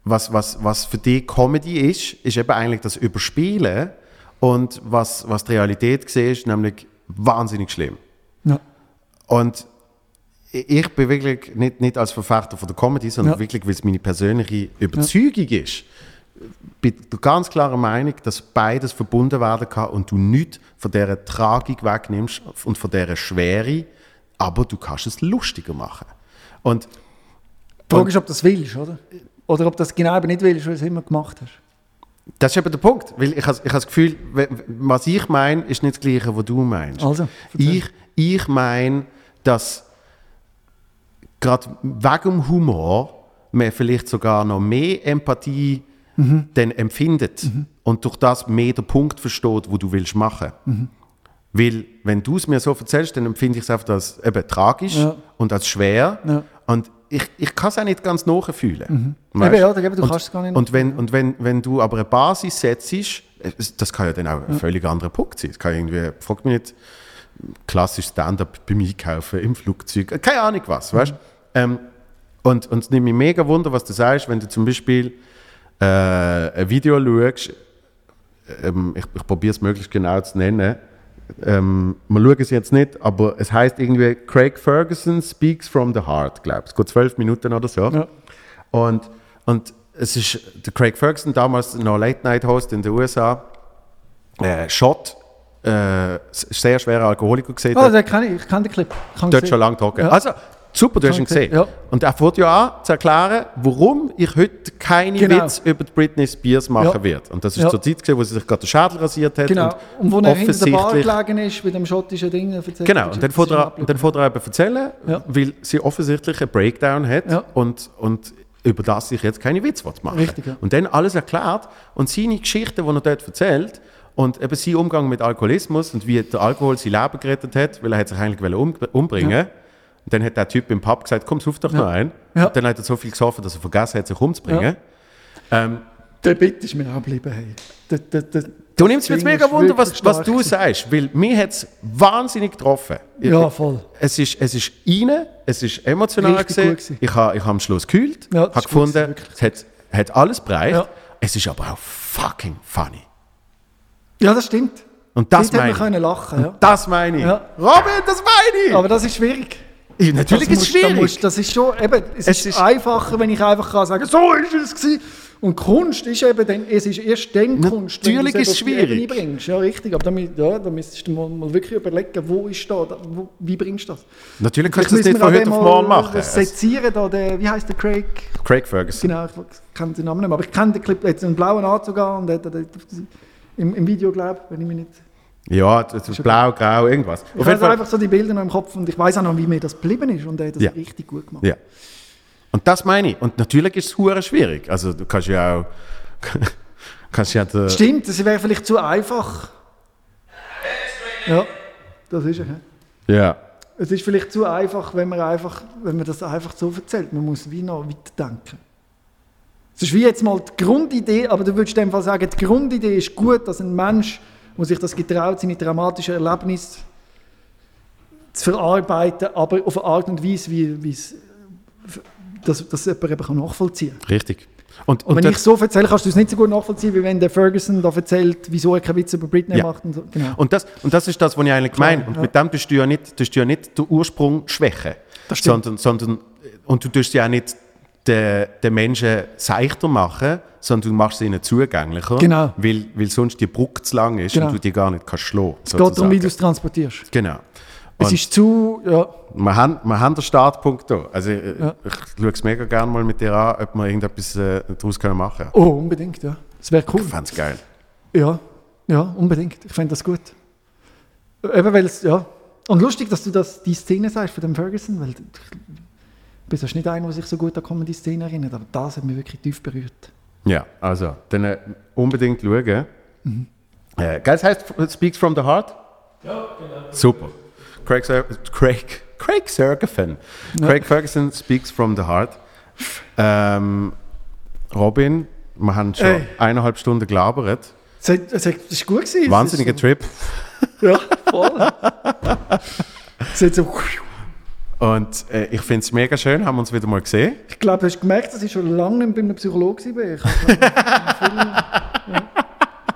was, was, was für dich Comedy ist, ist eben eigentlich das Überspielen und was, was die Realität ist, nämlich wahnsinnig schlimm. Ja. Und ich bin wirklich nicht, nicht als Verfechter von der Comedy, sondern Ja. wirklich, weil es meine persönliche Überzeugung ist. Bin der ganz klare Meinung, dass beides verbunden werden kann und du nichts von dieser Tragik wegnimmst und von dieser Schwere, aber du kannst es lustiger machen. Und Die Frage ist, ob du das willst, oder? Oder ob du das genau eben nicht willst, weil du es immer gemacht hast. Das ist eben der Punkt, weil ich, has- ich habe das Gefühl, was ich meine, ist nicht das Gleiche, was du meinst. Also, ich, ich meine, dass gerade wegen Humor man vielleicht sogar noch mehr Empathie dann empfindet und durch das mehr den Punkt versteht, wo du willst machen. Weil, wenn du es mir so erzählst, dann empfinde ich es einfach als eben tragisch Ja. und als schwer. Ja. Und ich, ich kann es auch nicht ganz nachfühlen. Mhm. Eben, ja, eben, du und, kannst es gar nicht Und, wenn, und wenn, wenn du aber eine Basis setzt, es- das kann ja dann auch ein völlig anderer Punkt sein. Es kann irgendwie, frag mich nicht, klassisch Stand-up beim Einkaufen, im Flugzeug, keine Ahnung was, weißt Mhm. ähm, Und, und es nimmt mich mega Wunder, was du sagst, wenn du zum Beispiel äh, ein Video schaust, ähm, ich, ich probiere es möglichst genau zu nennen. Ähm, wir schauen es jetzt nicht, aber es heißt irgendwie Craig Ferguson speaks from the heart, glaube ich. Es geht zwölf Minuten oder so. Ja. Und, und es ist der Craig Ferguson, damals noch Late Night Host in den USA, äh, Shot, äh, sehr schwerer Alkoholiker gesehen. Ah, den kenn ich, ich kenne den Clip. Habe Dort schon lange trocken. Ja. Also, super, du hast ihn gesehen, ja. Und er fängt ja an zu erklären, warum ich heute keine Genau. Witze über Britney Spears machen Ja. werde. Und das ist Ja. zur Zeit, gewesen, wo sie sich gerade den Schädel rasiert hat. Genau. Und, Und, wo er hinter der Bar gelegen ist, mit dem schottischen Ding. erzählt Genau, und dann fängt er, er eben erzählen, Ja. weil sie offensichtlich einen Breakdown hat und, und über das ich jetzt keine Witze machen Richtig. Und dann alles erklärt und seine Geschichten, die er dort erzählt und eben sein Umgang mit Alkoholismus und wie der Alkohol sein Leben gerettet hat, weil er hat sich eigentlich um, umbringen Ja. Und dann hat der Typ im Pub gesagt, komm, sauf doch noch ein. Ja. Und dann hat er so viel gesoffen, dass er vergessen hat, sich umzubringen. Ähm, Der Bitte ist mir auch geblieben. Hey. Der, der, der, du nimmst mich jetzt mega Wunder, was, was du sagst, weil mir hat es wahnsinnig getroffen. Ja, voll. Es ist, es ist rein, es ist emotional gewesen. Ich habe ich ha am Schluss gekühlt, Ja, habe gefunden, es hat, hat alles bereicht. Ja. Es ist aber auch fucking funny. Ja, das stimmt. Und das Dort meine ich. können lachen ja. Das meine ich. Ja. Robin, das meine ich. Aber das ist schwierig. Ja, Natürlich das ist es schwierig. musst- das ist schon, eben, es, Es ist, ist- einfacher, wenn ich einfach kann sagen so ist es gewesen. Und Kunst ist eben, dann, es ist erst dann Kunst, wenn Natürlich du es ist schwierig. Bringst. Ja, richtig. Aber damit, ja, da müsstest du mal, mal wirklich überlegen, wo ist da, da wo, wie bringst du das? Natürlich kannst du das nicht von heute auf morgen machen. Das Sezieren da, der, wie heißt der Craig? Craig Ferguson. Genau, ich kenne den Namen nicht mehr, aber ich kenne den Clip, jetzt einen blauen Anzug an und hat, hat, hat, im, im Video, glaube ich, wenn ich mich nicht... Ja, das ist blau, grau, irgendwas. Ich habe einfach so die Bilder noch im Kopf und ich weiß auch noch, wie mir das geblieben ist und er hat das Ja. richtig gut gemacht. Ja. Und das meine ich. Und natürlich ist es hure schwierig. Also du kannst ja auch... <laughs> kannst ja den, Stimmt, das wäre vielleicht zu einfach. Ja, das ist er. hä? ja. Es ist vielleicht zu einfach, wenn man, einfach, wenn man das einfach so erzählt. Man muss wie noch weiterdenken. Es ist wie jetzt mal die Grundidee, aber du würdest in dem Fall sagen, die Grundidee ist gut, dass ein Mensch, der sich das getraut, seine dramatischen Erlebnisse zu verarbeiten, aber auf eine Art und Weise, wie, wie es, dass, dass jemand eben nachvollziehen kann. Richtig. Und, Und wenn das- ich so erzähle, kannst du es nicht so gut nachvollziehen, wie wenn der Ferguson da erzählt, wieso er keinen Witz über Britney Ja. macht. Und so. genau. Und das, und das ist das, was ich eigentlich meine. Und ja. mit dem tust du ja nicht, tust du ja nicht den Ursprung schwächen. Das stimmt. sondern, sondern, und du tust ja auch nicht den, den Menschen seichter machen, sondern du machst sie ihnen zugänglicher. Genau. Weil, weil sonst die Brücke zu lang ist Genau. und du die gar nicht kannst schlagen es geht darum, wie du es transportierst. Genau. Es Und ist zu, ja, wir, haben, wir haben den Startpunkt da. Also ich, Ja. ich schaue es mega gerne mal mit dir an, ob wir irgendetwas äh, daraus können machen können. oh, unbedingt, ja. Das wäre cool. Ich fände es geil. Ja, ja, unbedingt. Ich fände das gut. Eben weil es, ja. Und lustig, dass du das, die Szene sagst von dem Ferguson, weil du bist nicht einer, der sich so gut an Comedy-Szene erinnert, aber das hat mich wirklich tief berührt. Ja, also, dann äh, unbedingt schauen. Mhm. Äh, geil, das heißt Speaks from the Heart? Ja, genau. Super. Craig, Craig, Craig Ferguson. Ja. Craig Ferguson Speaks from the Heart. Ähm, Robin, wir haben schon Ey. eineinhalb Stunden gelabert. Es hat- es hat- Das ist gut gewesen. Wahnsinniger Es Trip. ist so, <laughs> Ja, voll. es hat so, Und äh, ich finde es mega schön, haben wir uns wieder mal gesehen. ich glaube, du hast gemerkt, dass ich schon lange nicht bei einem Psychologen war. Ich <laughs> ja.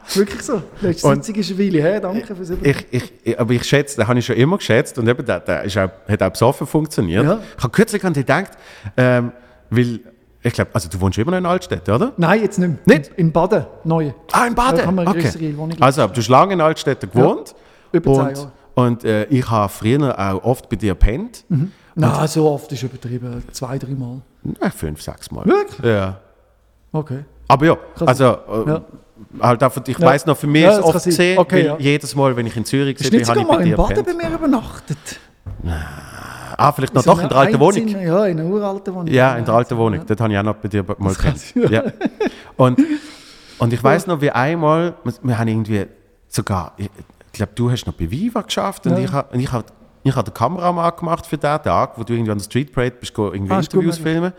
Ist wirklich so. Letzte Und- Sitzung ist eine Weile her. Danke fürs. Ich, ich, ich, aber ich schätze, den habe ich schon immer geschätzt und eben, der, der ist auch, hat auch besoffen funktioniert. Ja. Ich habe kürzlich an dich gedacht, ähm, weil, ich glaube, also du wohnst immer noch in Altstädt, oder? Nein, jetzt nicht mehr. Nicht? In Baden, neu. Ah, in Baden? Da haben wir eine okay. grössere Wohnung. Also, du hast lange in Altstädt gewohnt. Über zehn Jahre. Und äh, ich habe früher auch oft bei dir gepennt. Nein, so oft ist übertrieben. Zwei, dreimal. Ja, fünf, sechs Mal. Wirklich? Ja. Okay. Aber ja, also, äh, Ja. halt einfach, ich Ja. weiß noch, für mich Ja, ist oft gesehen, Okay, ja. jedes Mal, wenn ich in Zürich Hast du bin, habe ich bei mal in dir Baden bei mir übernachtet? Ah, vielleicht noch So doch in der alten Wohnung. Ja, in einer uralten Wohnung. Ja, in der alten Wohnung. Dort habe ich auch noch bei dir mal gekannt. Ja. Und, und ich weiß noch, wie einmal, wir, wir haben irgendwie sogar, ich- glaube, du hast noch bei Viva geschafft und Ja. ich habe ich hab, ich hab den Kameramann gemacht für den Tag, wo du irgendwie an der Street Parade bist, irgendwie Ah, Interviews gut filmen.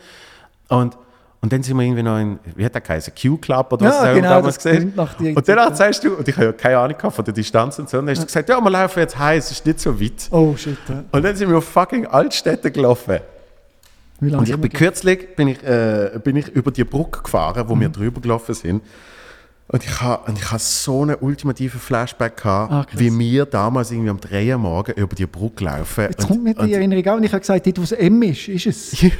Und, und dann sind wir irgendwie noch in, wie hat der geheißen, Q-Club oder Ja, was wir genau, damals das gesehen. klingt nach dir Und ja. sagst du, und ich habe ja keine Ahnung gehabt von der Distanz und so, und dann hast du gesagt, ja, wir laufen jetzt heim, es ist nicht so weit. Oh shit. Ja. Und dann sind wir auf fucking Altstädte gelaufen. Wie lange Und ich bin wir kürzlich bin ich, äh, bin ich über die Brücke gefahren, wo wir Mhm. drüber gelaufen sind. Und ich habe und ich ha so einen ultimativen Flashback gehabt, Ah, wie wir damals irgendwie um 3 Uhr morgen über die Brücke laufen. Jetzt und, kommt mir die Erinnerung auch. Und ich habe gesagt, dort, wo das M ist, ist es.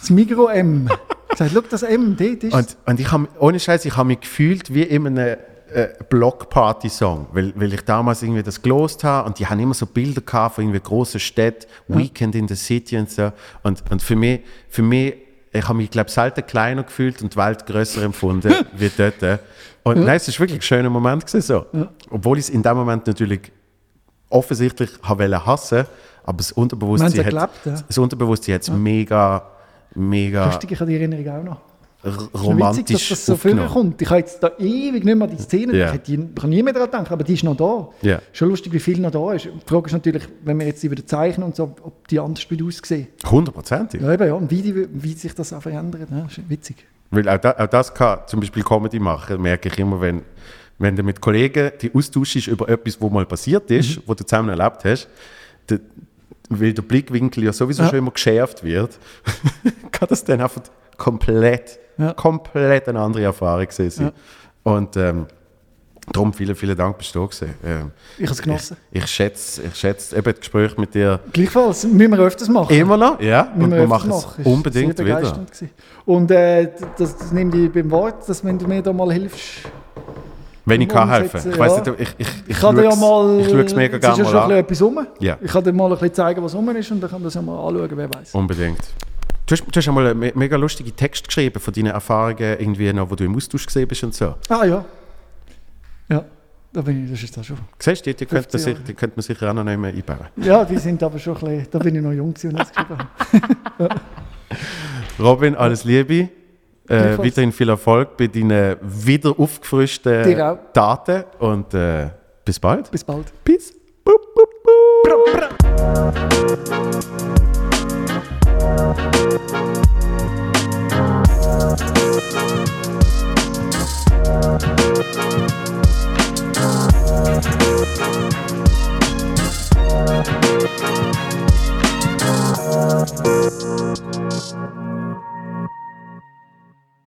Das Migro-M. Ich habe gesagt, schau, das M, dort ist und, und ich habe, ohne Scheiß, ich habe mich gefühlt wie in einem äh, Blockparty-Song, weil, weil ich damals irgendwie das gelost habe und die haben immer so Bilder gehabt von irgendwie großen Städten, Weekend in the City und so. Und, und für mich, für mich, ich habe mich, glaube selten kleiner gefühlt und die Welt grösser empfunden <laughs> wie dort. Und nein, es ist wirklich ein schöner Moment gewesen, so. Obwohl ich es in dem Moment natürlich offensichtlich wollen hassen, aber das Unterbewusstsein hat, erlebt, ja. das Unterbewusstsein hat es mega, mega Lustig, ich habe die Erinnerung auch noch. Romantisch witzig, dass das so viel kommt. Ich habe jetzt da ewig nicht mehr die Szene, Ja. ich, kann nie mehr daran denken, aber die ist noch da. Ja. Schon lustig, wie viel noch da ist. Die Frage ist natürlich, wenn wir jetzt die wieder zeichnen und so, ob die anders wieder aussehen. Hundertprozentig. Ja, eben, ja. Und wie, die, wie sich das auch verändert. Ja, ist witzig. Weil auch, da, auch das kann zum Beispiel Comedy machen, merke ich immer, wenn, wenn du mit Kollegen die austauschst über etwas, was mal passiert ist, Mhm. wo du zusammen erlebt hast, der, weil der Blickwinkel ja sowieso Ja. schon immer geschärft wird, <laughs> kann das dann einfach komplett, Ja. komplett eine andere Erfahrung gewesen. Ja. Und ähm, darum vielen, vielen Dank, bist du da. Ähm, Ich habe es genossen. ich, ich schätze ich schätze eben das Gespräch mit dir Gleichfalls, müssen wir öfters machen. immer noch, ja, Müssen und wir öfters machen machen. es Ist unbedingt wieder. gewesen. Und äh, das, das nehme ich beim Wort, dass wenn du mir da mal hilfst. Wenn ich kann helfen. Umsetzen, Ich weiß nicht, ich, ich, ich, Ich kann ja schaue es- mal. Ich schaue es mega es gerne ist ja mal schon an. etwas rum. Ja. Ich kann dir mal ein bisschen zeigen, was rum ist und dann kann man das ja mal anschauen, wer weiß. Unbedingt. Du hast, du hast einmal einen me- mega lustigen Text geschrieben von deinen Erfahrungen, irgendwie noch, wo du im Austausch gesehen bist und so. Ah ja. Ja, da bin ich, das ist das schon. Siehst du, die, die, könnte man 15 sich, die könnte man sicher auch noch nicht mehr einbauen. Ja, die sind aber schon ein bisschen, da bin ich noch jung gewesen, als ich geschrieben habe. <laughs> Robin, alles Liebe. Äh, weiterhin viel Erfolg bei deinen wieder aufgefrischten. Daten und äh, bis bald. Bis bald. Peace. Boop, boop, boop. Thank